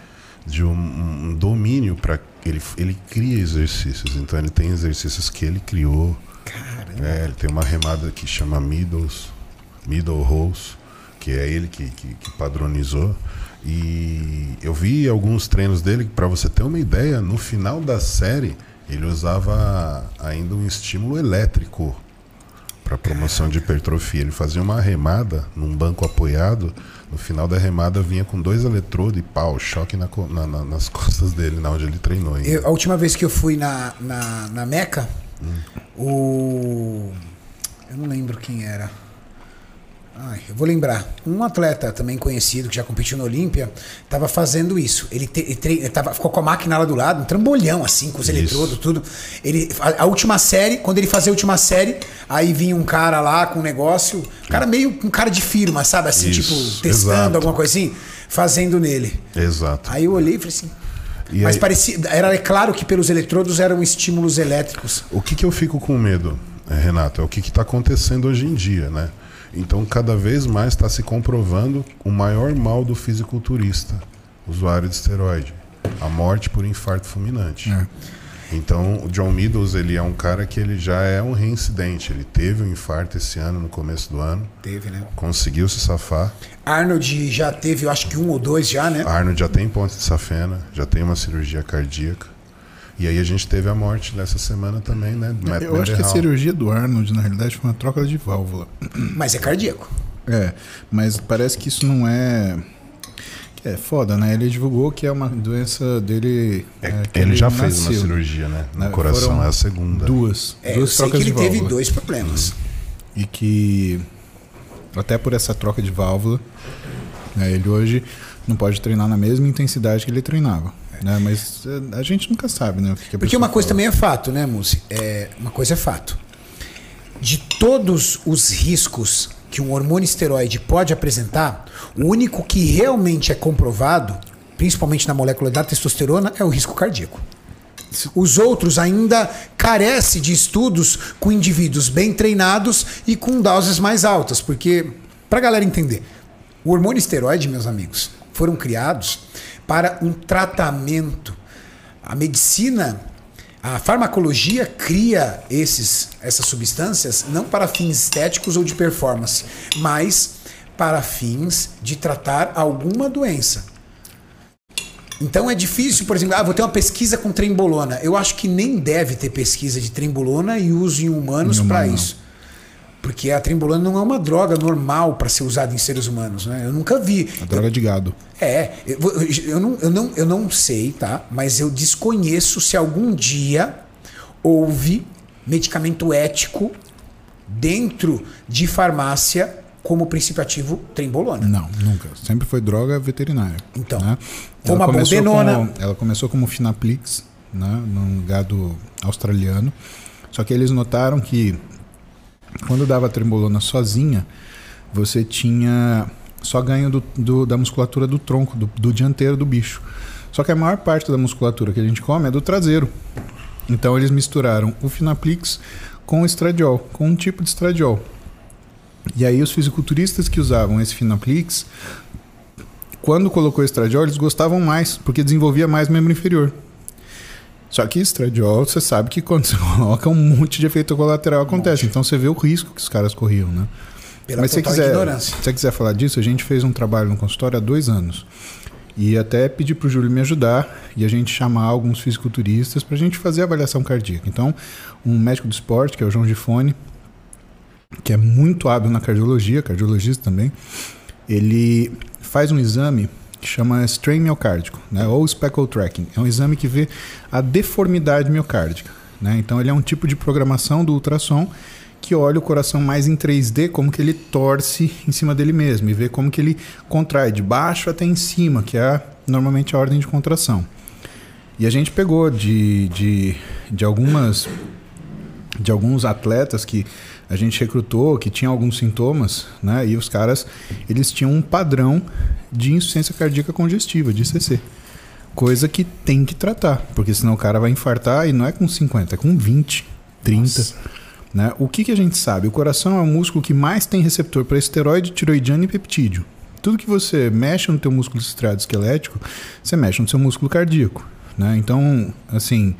de um, um domínio para ele ele cria exercícios. Então ele tem exercícios que ele criou. Caramba. É, ele tem uma remada que chama Middles, Middle Rolls, que é ele que, que, que padronizou. E eu vi alguns treinos dele, para você ter uma ideia, no final da série ele usava ainda um estímulo elétrico para promoção de hipertrofia. Ele fazia uma remada num banco apoiado. No final da remada vinha com dois eletrodos e pau, choque na na- na- nas costas dele, na onde ele treinou. Eu- a última vez que eu fui na, na, na Meca, o. Eu não lembro quem era. Ai, eu vou lembrar. Um atleta também conhecido, que já competiu no Olímpia, estava fazendo isso. Ele, te, ele, tava, ficou com a máquina lá do lado, um trambolhão assim, com os Isso. eletrodos, tudo. Ele, a, a última série, quando ele fazia a última série, aí vinha um cara lá com um negócio, um cara meio um cara de firma, sabe? Assim, Isso, tipo, testando exato. alguma coisa assim, fazendo nele. Exato. Aí eu olhei e falei assim. E mas aí- parecia. Era é claro que pelos eletrodos eram estímulos elétricos. O que, que eu fico com medo, Renato, é o que está acontecendo hoje em dia, né? Então, cada vez mais está se comprovando o maior mal do fisiculturista, usuário de esteroide, a morte por infarto fulminante. É. Então, o John Meadows, ele é um cara que ele já é um reincidente. Ele teve um infarto esse ano, no começo do ano, Teve, né? conseguiu se safar. Arnold já teve, eu acho que um ou dois já, né? Arnold já tem ponte de safena, já tem uma cirurgia cardíaca. E aí a gente teve a morte nessa semana também, né? do Matt Eu acho que a cirurgia do Arnold, na realidade, foi uma troca de válvula. Mas é cardíaco. É, mas parece que isso não é. É foda, né? Ele divulgou que é uma doença dele. É, é, que ele, já fez uma nasceu. cirurgia, né? No Né, coração é a segunda. Duas. É, eu duas sei que trocas ele de teve válvula. dois problemas. E que, até por essa troca de válvula, né, ele hoje não pode treinar na mesma intensidade que ele treinava. Né? Mas é, a gente nunca sabe, né? O que que Porque uma coisa fala. também é fato, né, Mussi? É, uma coisa é fato. De todos os riscos que um hormônio esteroide pode apresentar, o único que realmente é comprovado, principalmente na molécula da testosterona, é o risco cardíaco. Os outros ainda carecem de estudos com indivíduos bem treinados e com doses mais altas, porque, para a galera entender, o hormônio esteroide, meus amigos, foram criados para um tratamento. A medicina, a farmacologia cria esses, essas substâncias não para fins estéticos ou de performance, mas para fins de tratar alguma doença. Então é difícil, por exemplo, ah, vou ter uma pesquisa com trembolona. Eu acho que nem deve ter pesquisa de trembolona e uso em humanos para isso. Porque a trembolona não é uma droga normal para ser usada em seres humanos, né? Eu nunca vi. A droga de gado. É, eu, eu não, eu, não, eu não sei, tá? Mas eu desconheço se algum dia houve medicamento ético dentro de farmácia como princípio ativo trembolona. Não, nunca. Sempre foi droga veterinária. Então, né? como a começou boldenona. como- ela começou como Finaplix, né, num gado australiano. Só que eles notaram que quando dava trembolona sozinha, você tinha só ganho do, do- da musculatura do tronco, do, do dianteiro do bicho. Só que a maior parte da musculatura que a gente come é do traseiro. Então eles misturaram o Finaplix com o estradiol, com um tipo de estradiol. E aí os fisiculturistas que usavam esse Finaplix, quando colocou estradiol, eles gostavam mais, porque desenvolvia mais membro inferior. Só que estradiol, você sabe que quando você coloca um monte de efeito colateral acontece. Então você vê o risco que os caras corriam, né? Pela Mas se quiser, ignorância. se você quiser falar disso, a gente fez um trabalho no consultório há dois anos. E até pedi para o Júlio me ajudar e a gente chamar alguns fisiculturistas para a gente fazer a avaliação cardíaca. Então, um médico do esporte, que é o João Gifone, que é muito hábil na cardiologia, cardiologista também, ele faz um exame que chama strain miocárdico, né, ou speckle tracking. É um exame que vê a deformidade miocárdica. Né? Então, ele é um tipo de programação do ultrassom que olha o coração mais em 3D, como que ele torce em cima dele mesmo, e vê como que ele contrai de baixo até em cima, que é normalmente a ordem de contração. E a gente pegou de, de, de algumas de alguns atletas que a gente recrutou que tinham alguns sintomas, né? E os caras eles tinham um padrão de insuficiência cardíaca congestiva, de ICC. Coisa que tem que tratar, porque senão o cara vai infartar e não é com 50, é com 20, 30. Né? O que, que a gente sabe? O coração é o músculo que mais tem receptor para esteroide, tiroidiano e peptídeo. Tudo que você mexe no teu músculo estriado esquelético, você mexe no seu músculo cardíaco. Né? Então, assim,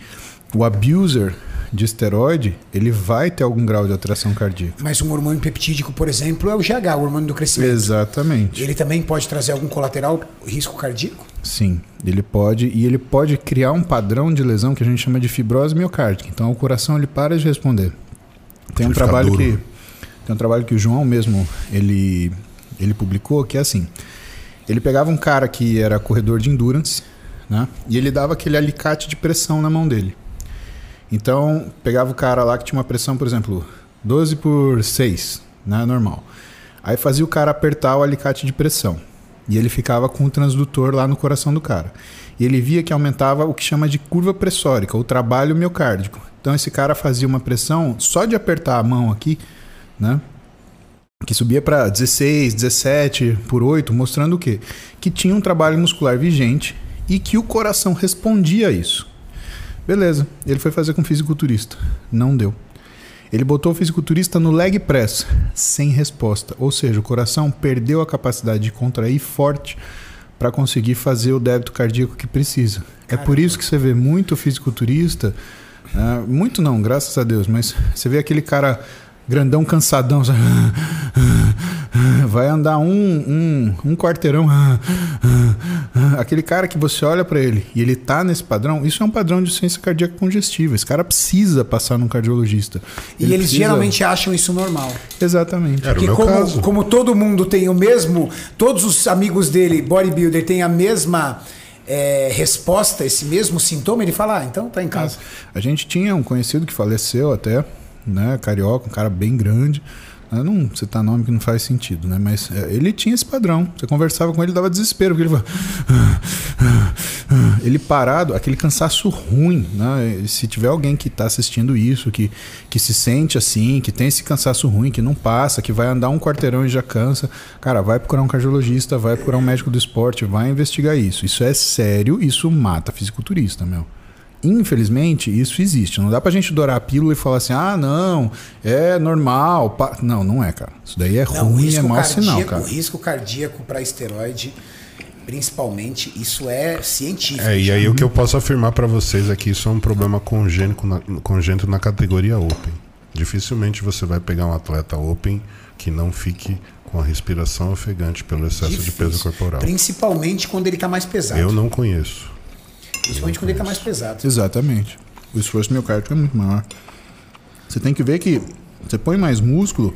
o abuser de esteroide, ele vai ter algum grau de alteração cardíaca. Mas um hormônio peptídico, por exemplo, é o GH, o hormônio do crescimento. Exatamente. Ele também pode trazer algum colateral, risco cardíaco? Sim, ele pode e ele pode criar um padrão de lesão que a gente chama de fibrose miocárdica. Então o coração ele para de responder. Tem um trabalho duro. que tem um trabalho que o João mesmo ele ele publicou que é assim. Ele pegava um cara que era corredor de endurance, né? E ele dava aquele alicate de pressão na mão dele. Então, pegava o cara lá que tinha uma pressão, por exemplo, 12 por 6, né, normal. Aí fazia o cara apertar o alicate de pressão. E ele ficava com o transdutor lá no coração do cara. E ele via que aumentava o que chama de curva pressórica, o trabalho miocárdico. Então esse cara fazia uma pressão só de apertar a mão aqui, né? Que subia para 16, 17 por 8, mostrando o quê? Que tinha um trabalho muscular vigente e que o coração respondia a isso. Beleza, ele foi fazer com fisiculturista. Não deu. Ele botou o fisiculturista no leg press, sem resposta. Ou seja, o coração perdeu a capacidade de contrair forte para conseguir fazer o débito cardíaco que precisa. É por isso que você vê muito fisiculturista, ah, muito não, graças a Deus, mas você vê aquele cara grandão, cansadão, vai andar um, um, um quarteirão, aquele cara que você olha para ele e ele tá nesse padrão, isso é um padrão de ciência cardíaca congestiva. Esse cara precisa passar num cardiologista. E Ele eles precisa- geralmente acham isso normal. Exatamente. Era o Porque meu como, caso. como todo mundo tem o mesmo, todos os amigos dele, bodybuilder, têm a mesma é, resposta, esse mesmo sintoma, ele fala, ah, então tá em casa. A gente tinha um conhecido que faleceu até, né? Carioca, um cara bem grande. Eu não citar nome que não faz sentido, né? Mas é, ele tinha esse padrão. Você conversava com ele, dava desespero, porque ele falava. Ele parado, aquele cansaço ruim, né? Se tiver alguém que está assistindo isso, que, que se sente assim, que tem esse cansaço ruim, que não passa, que vai andar um quarteirão e já cansa, cara, vai procurar um cardiologista, vai procurar um médico do esporte, vai investigar isso. Isso é sério, isso mata fisiculturista, meu. Infelizmente, isso existe. Não dá pra gente dourar a pílula e falar assim, ah, não, é normal. pa-". Não, não é, cara. Isso daí é Não, ruim, é risco mau sinal, cardíaco, cara. o risco cardíaco para esteroide, principalmente, isso é científico. É, e aí o que eu posso afirmar pra vocês é que isso é um problema congênico na, congênito na categoria Open. Dificilmente você vai pegar um atleta Open que não fique com a respiração ofegante pelo excesso de peso Difícil. corporal. Principalmente quando ele tá mais pesado. Eu não conheço. Principalmente quando ele tá mais pesado. Exatamente. O esforço miocárdico é muito maior. Você tem que ver que você põe mais músculo,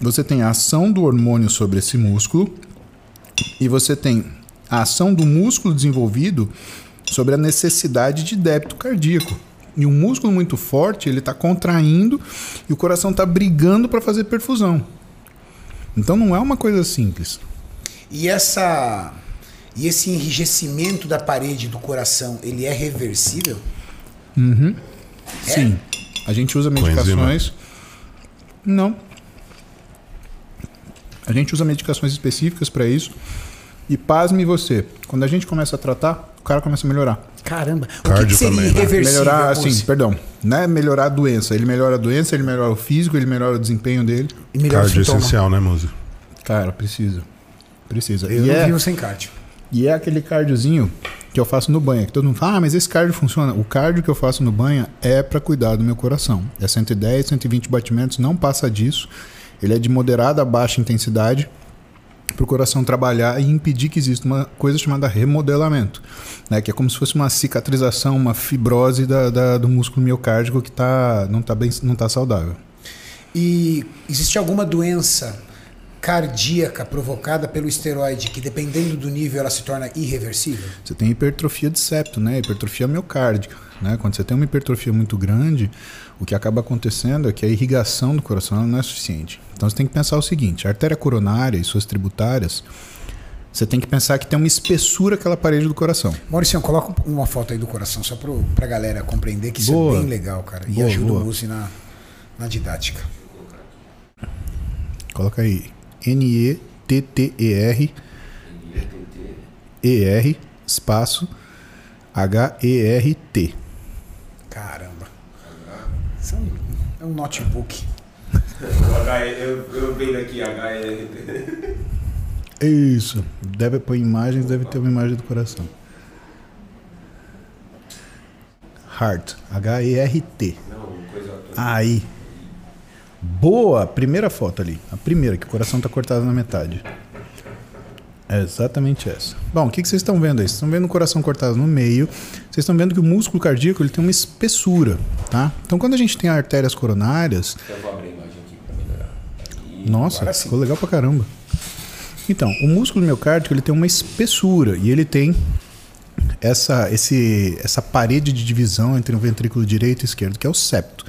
você tem a ação do hormônio sobre esse músculo e você tem a ação do músculo desenvolvido sobre a necessidade de débito cardíaco. E um músculo muito forte, ele está contraindo e o coração está brigando para fazer perfusão. Então não é uma coisa simples. E essa e esse enrijecimento da parede do coração, ele é reversível? Sim. A gente usa medicações. Não. A gente usa medicações específicas para isso. E pasme você, quando a gente começa a tratar, o cara começa a melhorar. Caramba. o que, que Cardio seria também, né? melhorar, assim, perdão, não é melhorar a doença. Ele melhora a doença, ele melhora o físico, ele melhora o desempenho dele. E melhor Cardio sintoma. essencial, né, Muzi? Cara, precisa. Precisa. Eu e, não é, vivo sem cardio. E é aquele cardiozinho que eu faço no banho. Que todo mundo fala, ah, mas esse cardio funciona. O cardio que eu faço no banho é para cuidar do meu coração. É 110, 120 batimentos, não passa disso. Ele é de moderada a baixa intensidade para o coração trabalhar e impedir que exista uma coisa chamada remodelamento, né? que é como se fosse uma cicatrização, uma fibrose da, da- do músculo miocárdico que tá, não está tá saudável. E existe alguma doença cardíaca provocada pelo esteroide que, dependendo do nível, ela se torna irreversível? Você tem hipertrofia de septo, né? hipertrofia miocárdica. Né? Quando você tem uma hipertrofia muito grande, o que acaba acontecendo é que a irrigação do coração não é suficiente. Então você tem que pensar o seguinte: a artéria coronária e suas tributárias, você tem que pensar que tem uma espessura aquela parede do coração. Maurício, coloca uma foto aí do coração, só pro, pra galera compreender que isso Boa. é bem legal, cara. E Boa, ajuda boa. o Muzi na, na didática. Coloca aí N-E-T-T-E-R E-R espaço H-E-R-T. Caramba. Isso é um, é um notebook. eu, eu vendo aqui HL. Isso. Deve pôr imagens, deve ter uma imagem do coração. Heart. H-E-R-T. Aí. Boa! Primeira foto ali. A primeira, que o coração está cortado na metade. É exatamente essa. Bom, o que, que vocês estão vendo aí? Vocês estão vendo o coração cortado no meio. Vocês estão vendo que o músculo cardíaco ele tem uma espessura, tá? Então, quando a gente tem artérias coronárias, Eu vou abrir a imagem aqui pra melhorar. nossa, ficou legal pra caramba. Então, o músculo miocárdico ele tem uma espessura e ele tem essa, esse, essa parede de divisão entre o ventrículo direito e esquerdo, que é o septo.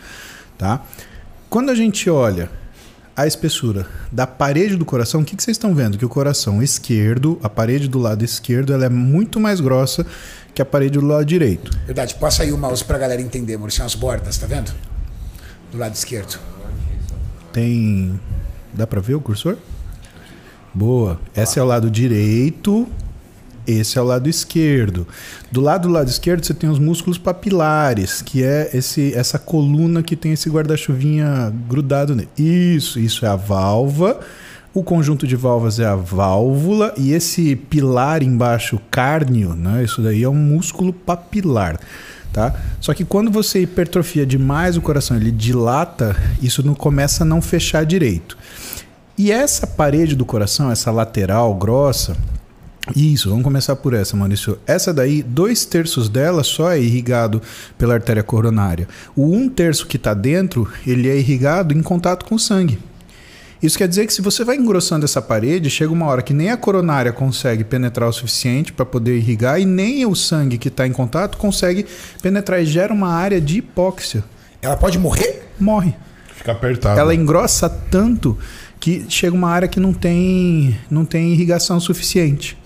Tá? Quando a gente olha a espessura da parede do coração, o que, que vocês estão vendo? Que o coração esquerdo, a parede do lado esquerdo, ela é muito mais grossa que a parede do lado direito. Verdade, passa aí o mouse pra galera entender, Maurício, as bordas, tá vendo? Do lado esquerdo. Tem. Dá pra ver o cursor? Boa. Esse é o lado direito, esse é o lado esquerdo. Do lado do lado esquerdo você tem os músculos papilares, que é esse, essa coluna que tem esse guarda-chuvinha grudado nele. Isso, isso é a válvula. O conjunto de válvulas é a válvula e esse pilar embaixo, cárneo, né? Isso daí é um músculo papilar. Tá? Só que quando você hipertrofia demais o coração, ele dilata, isso não começa a não fechar direito. E essa parede do coração, essa lateral grossa, Isso, vamos começar por essa, Maurício. Essa daí, dois terços dela só é irrigado pela artéria coronária. O um terço que está dentro, ele é irrigado em contato com o sangue. Isso quer dizer que se você vai engrossando essa parede, chega uma hora que nem a coronária consegue penetrar o suficiente para poder irrigar e nem o sangue que está em contato consegue penetrar e gera uma área de hipóxia. Ela pode morrer? Morre. Fica apertado. Ela engrossa tanto que chega uma área que não tem, não tem irrigação suficiente.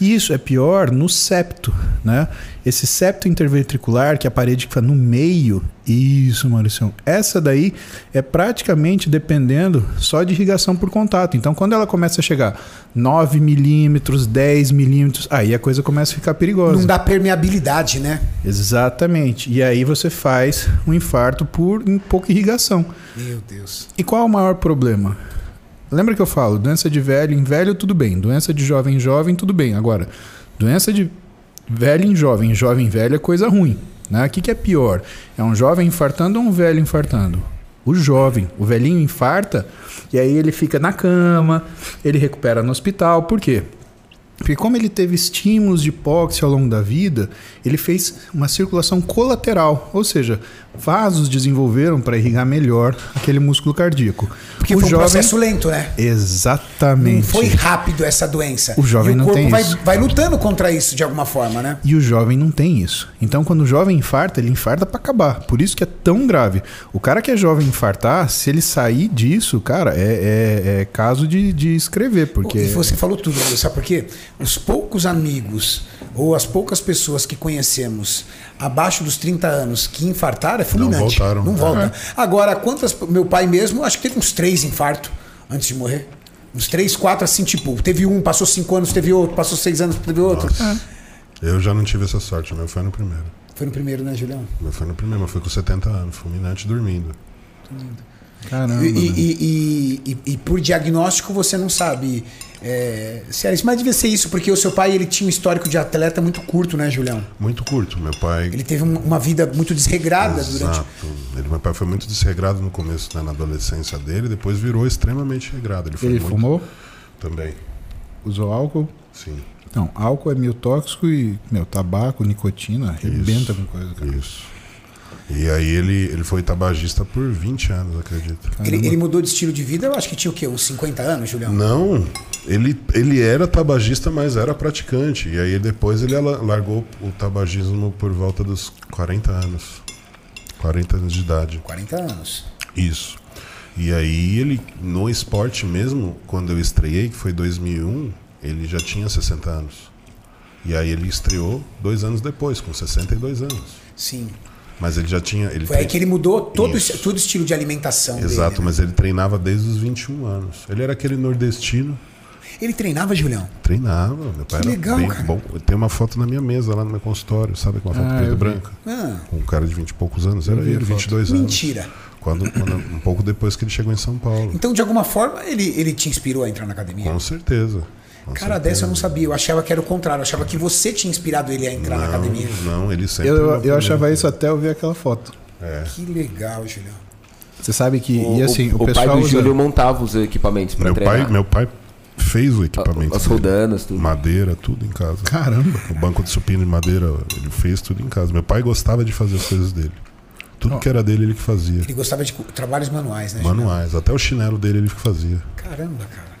Isso é pior no septo, né? Esse septo interventricular, que é a parede que fica no meio, isso, Maurício. Essa daí é praticamente dependendo só de irrigação por contato. Então, quando ela começa a chegar 9 milímetros, 10 milímetros, aí a coisa começa a ficar perigosa. Não dá permeabilidade, né? Exatamente. E aí você faz um infarto por pouca irrigação. Meu Deus. E qual é o maior problema? Lembra que eu falo, doença de velho em velho, tudo bem. Doença de jovem em jovem, tudo bem. Agora, doença de velho em jovem, jovem em velho é coisa ruim. Né? O que, que é pior? É um jovem infartando ou um velho infartando? O jovem. O velhinho infarta e aí ele fica na cama, ele recupera no hospital. Por quê? Porque como ele teve estímulos de hipóxia ao longo da vida, ele fez uma circulação colateral, ou seja, vasos desenvolveram para irrigar melhor aquele músculo cardíaco. Porque o foi um jovem... processo lento, né? Exatamente. Não foi rápido essa doença. O jovem o não tem vai, isso. vai lutando contra isso de alguma forma, né? E o jovem não tem isso. Então, quando o jovem infarta, ele infarta para acabar. Por isso que é tão grave. O cara que é jovem infartar, se ele sair disso, cara, é, é, é caso de, de escrever. Porque... E você falou tudo, sabe por quê? Os poucos amigos ou as poucas pessoas que conhecemos abaixo dos 30 anos que infartaram é fulminante. Não voltaram. Não volta. É. Agora, quantas. Meu pai mesmo, acho que teve uns três infartos antes de morrer. Uns três, quatro, assim, tipo, teve um, passou cinco anos, teve outro, passou seis anos, teve outro. É. Eu já não tive essa sorte, meu foi no primeiro. Foi no primeiro, né, Julião? Meu foi no primeiro, mas foi com 70 anos, fulminante dormindo. Caramba. E, e, e, e, por diagnóstico você não sabe é, se era isso, mas devia ser isso, porque o seu pai ele tinha um histórico de atleta muito curto, né, Julião? Muito curto. Meu pai. Ele teve uma vida muito desregrada Exato. durante. Ele, meu pai foi muito desregrado no começo, né, na adolescência dele, depois virou extremamente regrado. Ele, ele muito... fumou? Também. Usou álcool? Sim. Não, álcool é meio tóxico e, meu, tabaco, nicotina, arrebenta com coisa, cara. Isso. E aí ele, ele foi tabagista por 20 anos, acredito. Ele, ele, mudou de estilo de vida, eu acho que tinha o quê? Uns 50 anos, Julião? Não, ele, ele era tabagista, mas era praticante. E aí depois ele largou o tabagismo por volta dos 40 anos. 40 anos de idade. 40 anos. Isso. E aí ele, no esporte mesmo, quando eu estreiei, que foi 2001, ele já tinha 60 anos. E aí ele estreou dois anos depois, com 62 anos. Sim. Mas ele já tinha. Ele Foi aí que ele mudou todo, esse, todo o estilo de alimentação. Exato, dele, né? mas ele treinava desde os 21 anos. Ele era aquele nordestino. Ele treinava, Julião? Treinava. Meu pai que era legal, bem cara. bom. Tem uma foto na minha mesa lá no meu consultório, sabe? Com uma foto Ah, preta e branca. Ah, Com um cara de 20 e poucos anos. Era ele, foto. 22 anos. mentira. Quando, quando- um pouco depois que ele chegou em São Paulo. Então, de alguma forma, ele, ele te inspirou a entrar na academia? Com certeza. Com Cara, certeza. dessa eu não sabia. Eu achava que era o contrário. Eu achava que você tinha inspirado ele a entrar na academia. Não, ele sempre. Eu, eu, achava isso até eu ver aquela foto. É. Que legal, Julião. Você sabe que, O, e assim, o, o pessoal pai do usa- Júlio montava os equipamentos para Meu treinar. pai, meu pai fez o equipamento. As rodanas, tudo. Madeira, tudo em casa. Caramba. O banco de supino de madeira, ele fez tudo em casa. Meu pai gostava de fazer as coisas dele. Tudo Ó. que era dele, ele que fazia. Ele gostava de trabalhos manuais, né? Manuais. Até o chinelo dele, ele que fazia. Caramba, cara.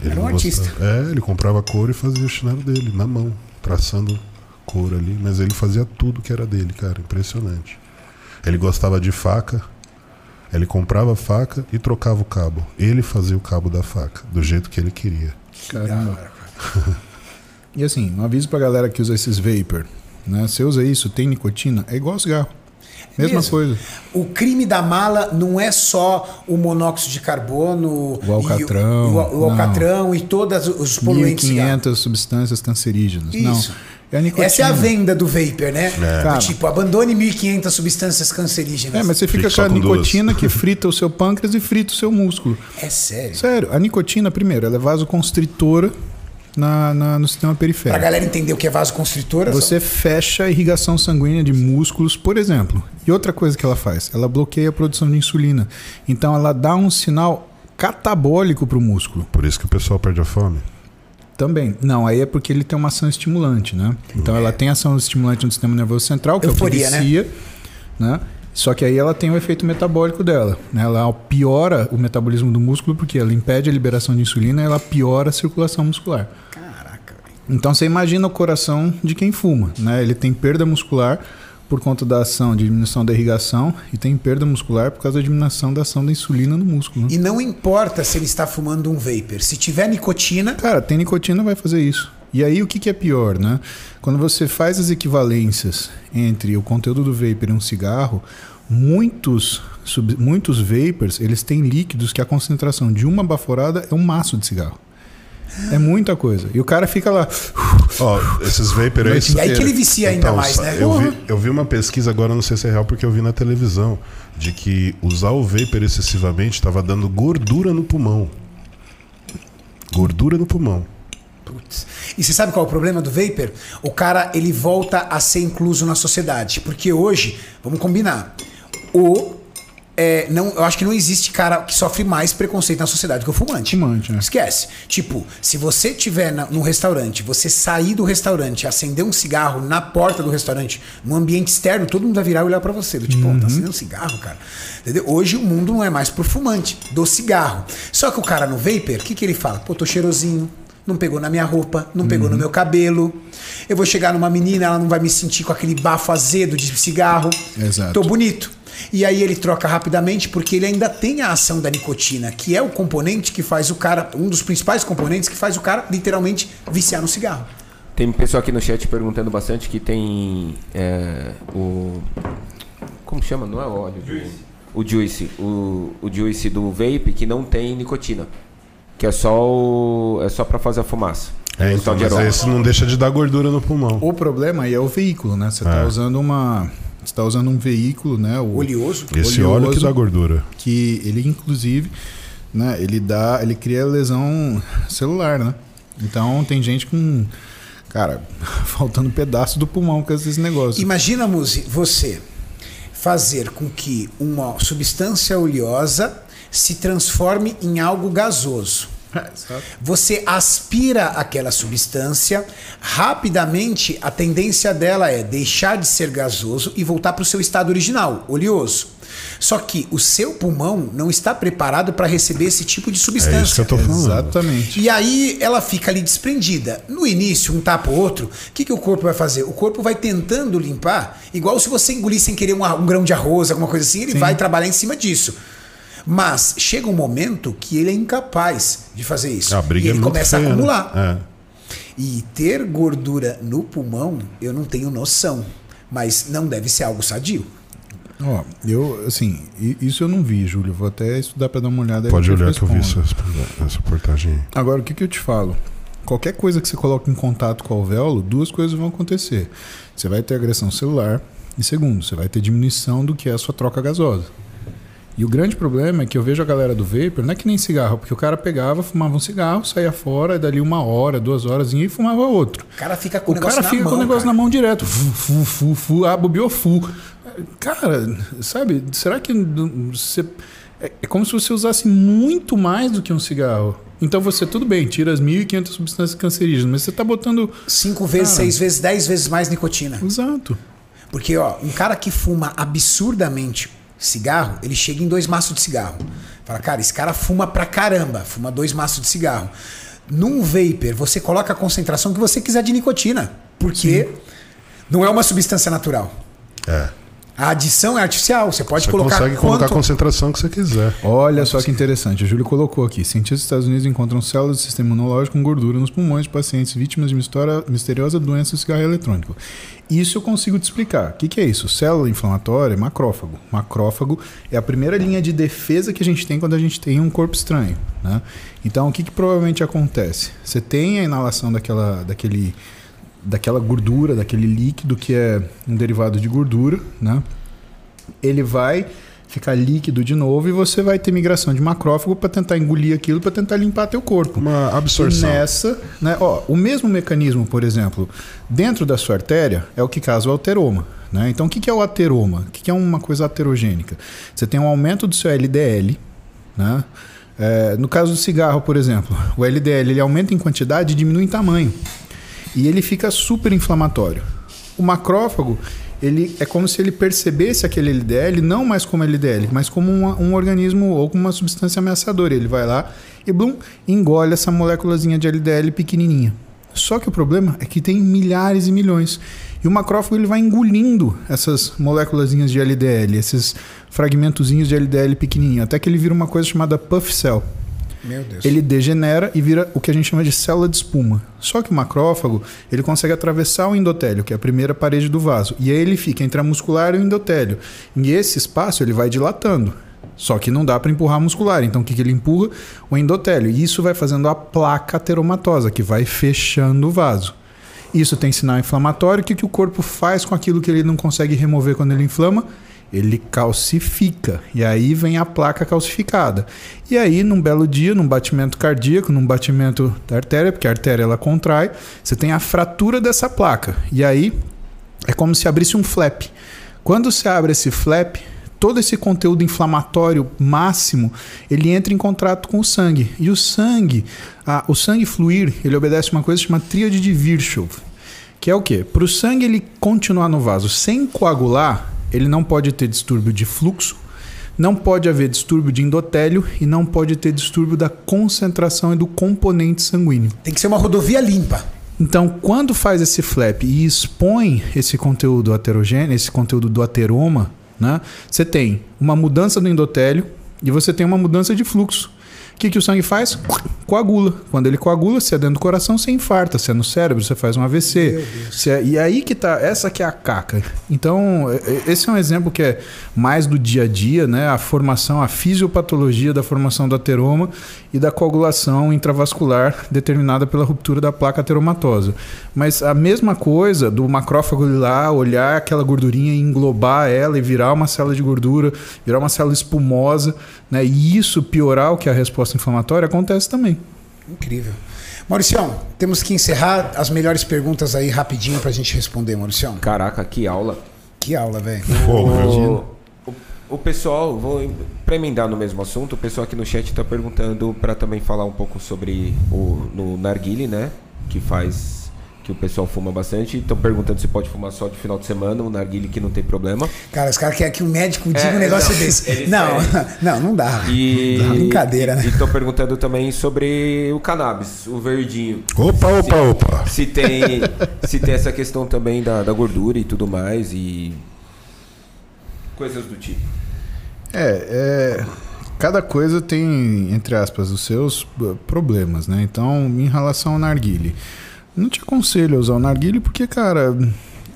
Ele Era um artista. É, ele comprava couro e fazia o chinelo dele, na mão, traçando couro ali. Mas ele fazia tudo que era dele, cara. Impressionante. Ele gostava de faca. Ele comprava a faca e trocava o cabo. Ele fazia o cabo da faca, do jeito que ele queria. Caramba. E assim, um aviso pra galera que usa esses vapor. Né? Você usa isso, tem nicotina, é igual cigarro. Mesma Mesmo. coisa. O crime da mala não é só o monóxido de carbono, O alcatrão, e o, o, alcatrão e todos os poluentes. de cigarro. 1.500 substâncias cancerígenas. Isso. Não. É a nicotina. Essa é a venda do vapor, né? Cara. Tipo, abandone 1.500 substâncias cancerígenas. É, mas você fica Fique com a com duas. nicotina que frita o seu pâncreas e frita o seu músculo. É sério. Sério, a nicotina, primeiro, ela é vasoconstritora na, na- no sistema Pra periférico. galera entender o que é vasoconstritora, Você fecha a irrigação sanguínea de músculos, por exemplo. E outra coisa que ela faz, ela bloqueia a produção de insulina. Então ela dá um sinal catabólico para o músculo. Por isso que o pessoal perde a fome. Também. Não, aí é porque ele tem uma ação estimulante, né? Então ela tem ação estimulante no sistema nervoso central, que Euforia, é o né? que vicia, né? Só que aí ela tem o efeito metabólico dela. Né? Ela piora o metabolismo do músculo porque ela impede a liberação de insulina e ela piora a circulação muscular. Caraca, velho. Então você imagina o coração de quem fuma, né? Ele tem perda muscular por conta da ação de diminuição da irrigação e tem perda muscular por causa da diminuição da ação da insulina no músculo. né? E não importa se ele está fumando um vapor. Se tiver nicotina, Cara, tem nicotina vai fazer isso. E aí o que, que é pior, né? Quando você faz as equivalências entre o conteúdo do vapor e um cigarro, muitos, sub- muitos vapors, eles têm líquidos que a concentração de uma baforada é um maço de cigarro. É muita coisa. E o cara fica lá. Ó, esses vapor aí. E aí que ele vicia ainda Então, mais, né? Eu vi, eu vi uma pesquisa agora, não sei se é real, porque eu vi na televisão, de que usar o vapor excessivamente estava dando gordura no pulmão. Gordura no pulmão. Putz. E você sabe qual é o problema do vapor? O cara ele volta a ser incluso na sociedade, porque hoje, vamos combinar, o é, não, eu acho que não existe cara que sofre mais preconceito na sociedade que o fumante. Fumante, né? Esquece. Tipo, se você tiver na, num restaurante, você sair do restaurante, acender um cigarro na porta do restaurante, num ambiente externo, todo mundo vai virar e olhar pra você. Do tipo, ó, tá acendendo um cigarro, cara. Entendeu? Hoje o mundo não é mais pro fumante, do cigarro. Só que o cara no vapor, o que, que ele fala? Pô, tô cheirosinho. Não pegou na minha roupa, não pegou no meu cabelo. Eu vou chegar numa menina, ela não vai me sentir com aquele bafo azedo de cigarro. Exato. Tô bonito. E aí ele troca rapidamente porque ele ainda tem a ação da nicotina, que é o componente que faz o cara, um dos principais componentes que faz o cara literalmente viciar no cigarro. Tem pessoal aqui no chat perguntando bastante que tem é, o. Como chama? Não é óleo. O juice. O, o juice do vape que não tem nicotina. Que é só o, é só para fazer a fumaça. É, então, mas aroma. esse não deixa de dar gordura no pulmão. O problema aí é o veículo, né? Você está É. usando uma. Você tá usando um veículo, né? O, Oleoso. Esse óleo que oleoso. dá gordura. que ele inclusive, né, ele dá, ele cria lesão celular, né? Então tem gente com, cara, faltando pedaço do pulmão com esses negócios. Imagina, Muzi, você fazer com que uma substância oleosa se transforme em algo gasoso. Você aspira aquela substância, rapidamente a tendência dela é deixar de ser gasoso e voltar para o seu estado original, oleoso. Só que o seu pulmão não está preparado para receber esse tipo de substância. É isso que eu tô falando. Exatamente. E aí ela fica ali desprendida. No início, um tapa o outro, o que, que o corpo vai fazer? O corpo vai tentando limpar, igual se você engolir sem querer um, um grão de arroz, alguma coisa assim, ele vai trabalhar em cima disso. Mas chega um momento que ele é incapaz de fazer isso. A briga e é ele muito começa feia, a né? acumular. É. E ter gordura no pulmão, eu não tenho noção. Mas não deve ser algo sadio. Ó, eu, assim, isso eu não vi, Júlio. Vou até estudar para dar uma olhada. Pode olhar que eu vi essa, essa reportagem aí. Agora, o que, que eu te falo? Qualquer coisa que você coloque em contato com o alvéolo, duas coisas vão acontecer. Você vai ter agressão celular e, segundo, você vai ter diminuição do que é a sua troca gasosa. E o grande problema é que eu vejo a galera do vapor, não é que nem cigarro, porque o cara pegava, fumava um cigarro, saía fora, e dali uma hora, duas horas e fumava outro. O cara fica com o, O negócio cara na fica mão, com o negócio cara. na mão direto. Fu, fu, fu, fu, ah, bobeou fu. Cara, sabe, será que você. É é como se você usasse muito mais do que um cigarro. Então você, tudo bem, tira as 1.500 substâncias cancerígenas, mas você tá botando. Cinco vezes, Cara. seis vezes, dez vezes mais nicotina. Exato. Porque, ó, um cara que fuma absurdamente cigarro, ele chega em dois maços de cigarro. Fala, cara, esse cara fuma pra caramba, fuma dois maços de cigarro. Num vapor, você coloca a concentração que você quiser de nicotina. Porque não é uma substância natural. É. A adição é artificial. Você pode Você colocar consegue colocar a quanto... concentração que você quiser. Olha só que interessante, o Júlio colocou aqui. Cientistas dos Estados Unidos encontram células do sistema imunológico com gordura nos pulmões de pacientes vítimas de misteriosa doença do cigarro eletrônico. Isso eu consigo te explicar. O que, que é isso? Célula inflamatória é macrófago. Macrófago é a primeira linha de defesa que a gente tem quando a gente tem um corpo estranho. Né? Então, o que, que provavelmente acontece? Você tem a inalação daquela, daquele daquela gordura, daquele líquido que é um derivado de gordura, né? Ele vai ficar líquido de novo e você vai ter migração de macrófago para tentar engolir aquilo, para tentar limpar teu corpo. Uma E absorção. nessa, né, ó, o mesmo mecanismo, por exemplo, dentro da sua artéria é o que causa o ateroma. Né? Então, o que que é o ateroma? O que que é uma coisa aterogênica? Você tem um aumento do seu LDL, né? É, no caso do cigarro, por exemplo, o LDL ele aumenta em quantidade e diminui em tamanho. E ele fica super inflamatório. O macrófago, ele é como se ele percebesse aquele LDL não mais como LDL, mas como uma- um organismo ou como uma substância ameaçadora. Ele vai lá e blum, engole essa moléculazinha de LDL pequenininha. Só que o problema é que tem milhares e milhões. E o macrófago ele vai engolindo essas moléculazinhas de LDL, esses fragmentozinhos de LDL pequenininho, até que ele vira uma coisa chamada puff cell. Meu Deus. Ele degenera e vira o que a gente chama de célula de espuma. Só que o macrófago, ele consegue atravessar o endotélio, que é a primeira parede do vaso. E aí ele fica entre a muscular e o endotélio. E esse espaço ele vai dilatando. Só que não dá para empurrar a muscular. Então o que, que ele empurra? O endotélio. E isso vai fazendo a placa ateromatosa, que vai fechando o vaso. Isso tem sinal inflamatório. O que, que o corpo faz com aquilo que ele não consegue remover quando ele inflama? Ele calcifica. E aí vem a placa calcificada. E aí, num belo dia, num batimento cardíaco, num batimento da artéria, porque a artéria ela contrai, você tem a fratura dessa placa. E aí é como se abrisse um flap. Quando você abre esse flap, todo esse conteúdo inflamatório máximo, ele entra em contato com o sangue. E o sangue, a- o sangue fluir, ele obedece uma coisa chamada tríade de Virchow. Que é o quê? Para o sangue ele continuar no vaso sem coagular, ele não pode ter distúrbio de fluxo, não pode haver distúrbio de endotélio e não pode ter distúrbio da concentração e do componente sanguíneo. Tem que ser uma rodovia limpa. Então, quando faz esse flap e expõe esse conteúdo aterogêneo, esse conteúdo do ateroma, né, você tem uma mudança do endotélio e você tem uma mudança de fluxo. O que, que o sangue faz? Coagula. Quando ele coagula, se é dentro do coração, você infarta. Se é no cérebro, você faz um AVC. Se é- e aí que tá, essa que é a caca. Então, é- é- esse é um exemplo que é mais do dia a dia, né? A formação, a fisiopatologia da formação do ateroma e da coagulação intravascular determinada pela ruptura da placa ateromatosa. Mas a mesma coisa do macrófago ir lá, olhar aquela gordurinha e englobar ela e virar uma célula de gordura, virar uma célula espumosa, né? E isso piorar o que é a resposta inflamatória acontece também. Incrível. Mauricião, temos que encerrar as melhores perguntas aí rapidinho pra gente responder, Mauricião. Caraca, que aula. Que aula, velho. O, o, o pessoal, vou para emendar no mesmo assunto, o pessoal aqui no chat está perguntando para também falar um pouco sobre o no narguile, né? Que faz que o pessoal fuma bastante. Estão perguntando se pode fumar só de final de semana, o narguile que não tem problema. Cara, os caras querem que o médico diga É, um negócio não, desse. Não, não, não dá. E Dá brincadeira, né? E estão perguntando também sobre o cannabis, o verdinho. Opa, opa, opa. Se tem, se tem essa questão também da, da gordura e tudo mais e coisas do tipo. É, é, cada coisa tem, entre aspas, os seus problemas, né? Então, em relação ao narguile, não te aconselho a usar o narguile porque, cara,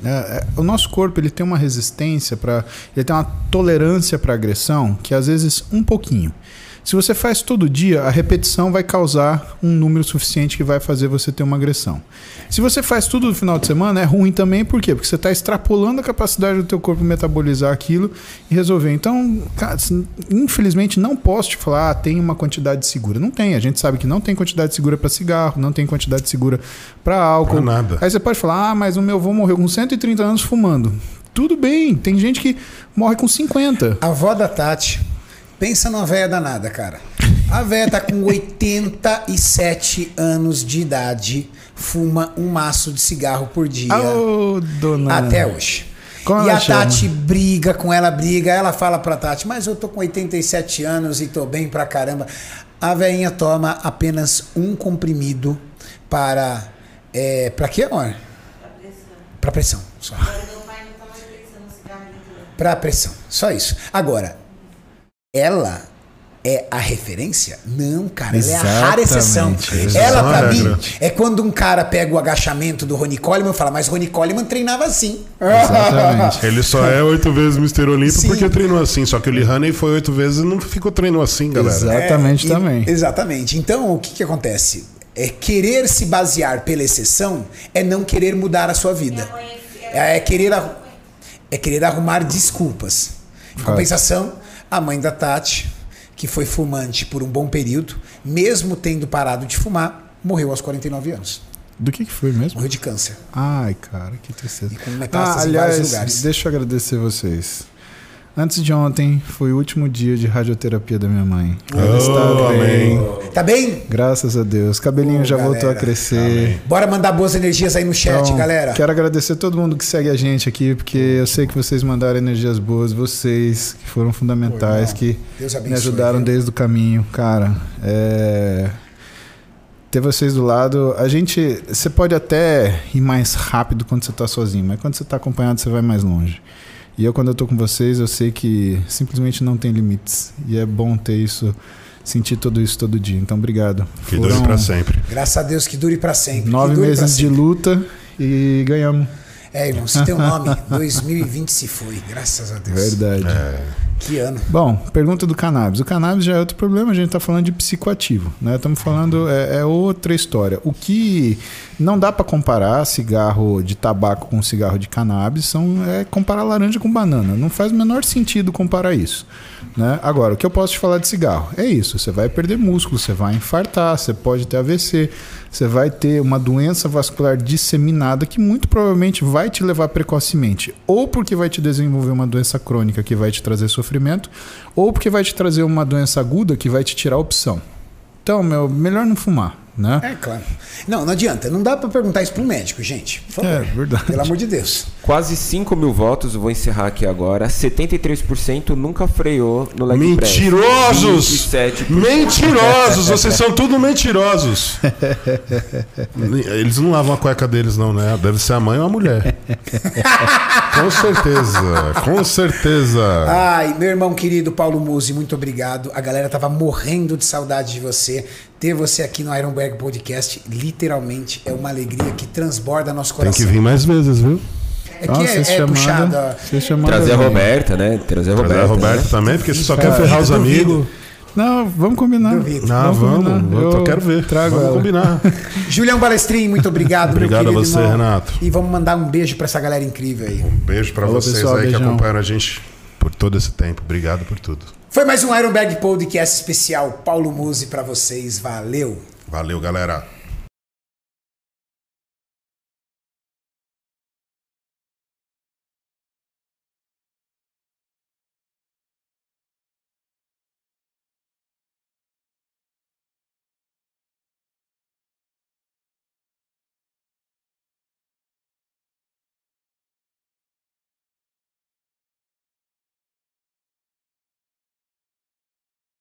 é, é, o nosso corpo ele tem uma resistência para, ele tem uma tolerância para agressão que às vezes um pouquinho. Se você faz todo dia, a repetição vai causar um número suficiente que vai fazer você ter uma agressão. Se você faz tudo no final de semana, é ruim também, por quê? Porque você está extrapolando a capacidade do teu corpo metabolizar aquilo e resolver. Então, cara, assim, infelizmente não posso te falar, ah, tem uma quantidade segura. Não tem. A gente sabe que não tem quantidade segura para cigarro, não tem quantidade segura para álcool. Pra nada. Aí você pode falar, ah, mas o meu avô morreu com 130 anos fumando. Tudo bem, tem gente que morre com 50. A avó da Tati, pensa numa véia danada, cara. A véia tá com 87 anos de idade, fuma um maço de cigarro por dia. Ô, dona. Até hoje. Como e a chama? Tati briga com ela, briga. Ela fala pra Tati, mas eu tô com 87 anos e tô bem pra caramba. A veinha toma apenas um comprimido para. É, pra quê, amor? Pra pressão. Só. Pra pressão. Só isso. Agora, ela é a referência? Não, cara. Ela é a rara exceção. Exatamente. Ela, pra mim, é quando um cara pega o agachamento do Ronnie Coleman e fala, mas Ronnie Coleman treinava assim. Exatamente. Ele só é oito vezes Mr. Olímpio Sim. porque treinou assim. Só que o Lee Haney foi oito vezes e não ficou treinando assim, galera. Exatamente É, e- também. Exatamente. Então, o que, que acontece? É querer se basear pela exceção é não querer mudar a sua vida. É querer, arru- é querer arrumar desculpas. Em compensação, a mãe da Tati, que foi fumante por um bom período, mesmo tendo parado de fumar, morreu aos 49 anos. Do que, que foi mesmo? Morreu de câncer. Ai, cara, que tristeza. E com metástase Ah, em vários aliás, lugares. deixa eu agradecer vocês. Antes de ontem foi o último dia de radioterapia da minha mãe. Ela Oh, está bem. amém. Tá bem? Graças a Deus. Cabelinho Ô, já voltou a galera. crescer. Bora mandar boas energias aí no chat, Então, galera. Quero agradecer a todo mundo que segue a gente aqui, porque eu sei que vocês mandaram energias boas, vocês que foram fundamentais, Pô, que abençoe. me ajudaram viu? desde o caminho, cara. É... Ter vocês do lado, a gente. Você pode até ir mais rápido quando você tá sozinho, mas quando você tá acompanhado, você vai mais longe. E eu, quando eu tô com vocês, eu sei que simplesmente não tem limites. E é bom ter isso, sentir tudo isso todo dia. Então, obrigado. Que dure pra sempre. Graças a Deus que dure pra sempre. Nove meses de sempre. luta e ganhamos. É, irmão, se tem um nome, 2020 se foi, graças a Deus. Verdade. Que ano. Bom, pergunta do cannabis. O cannabis já é outro problema, a gente está falando de psicoativo, né? Estamos falando, é, é outra história. O que não dá para comparar cigarro de tabaco com cigarro de cannabis são, é comparar laranja com banana. Não faz o menor sentido comparar isso. Né? Agora, o que eu posso te falar de cigarro? É isso, você vai perder músculo, você vai infartar, você pode ter AVC, você vai ter uma doença vascular disseminada que muito provavelmente vai te levar precocemente, ou porque vai te desenvolver uma doença crônica que vai te trazer sofrimento, ou porque vai te trazer uma doença aguda que vai te tirar a opção. Então, meu, melhor não fumar, né? É, claro. Não, não adianta. Não dá pra perguntar isso pra um médico, gente. Por favor. É, verdade. Pelo amor de Deus. Quase 5 mil votos, eu vou encerrar aqui agora. 73% nunca freou no leg press. Mentirosos! 27%. Mentirosos! Vocês são tudo mentirosos. Eles não lavam a cueca deles, não, né? Deve ser a mãe ou a mulher. com certeza, com certeza. Ai, meu irmão querido Paulo Musi, muito obrigado. A galera tava morrendo de saudade de você. Ter você aqui no Ironberg Podcast, literalmente, é uma alegria que transborda nosso Tem coração. que vir mais vezes, viu? É que Nossa, é, é chamado- puxada. Trazer a é. Roberta, né? Trazer a Trazer Roberta. a Roberto né? também, porque você só quer ferrar os duvido. amigos. Não, vamos combinar. Duvido. Ah, vamos. combinar. Eu, quero ver. Trago vamos ela. combinar. Julião Balestrin, muito obrigado. meu Obrigado a querido você, irmão. Renato. E vamos mandar um beijo pra essa galera incrível aí. Beijo pra Falou, vocês pessoal, aí que beijão. acompanharam a gente por todo esse tempo. Obrigado por tudo. Foi mais um Ironberg Podcast especial Paulo Musi pra vocês. Valeu. Valeu, galera.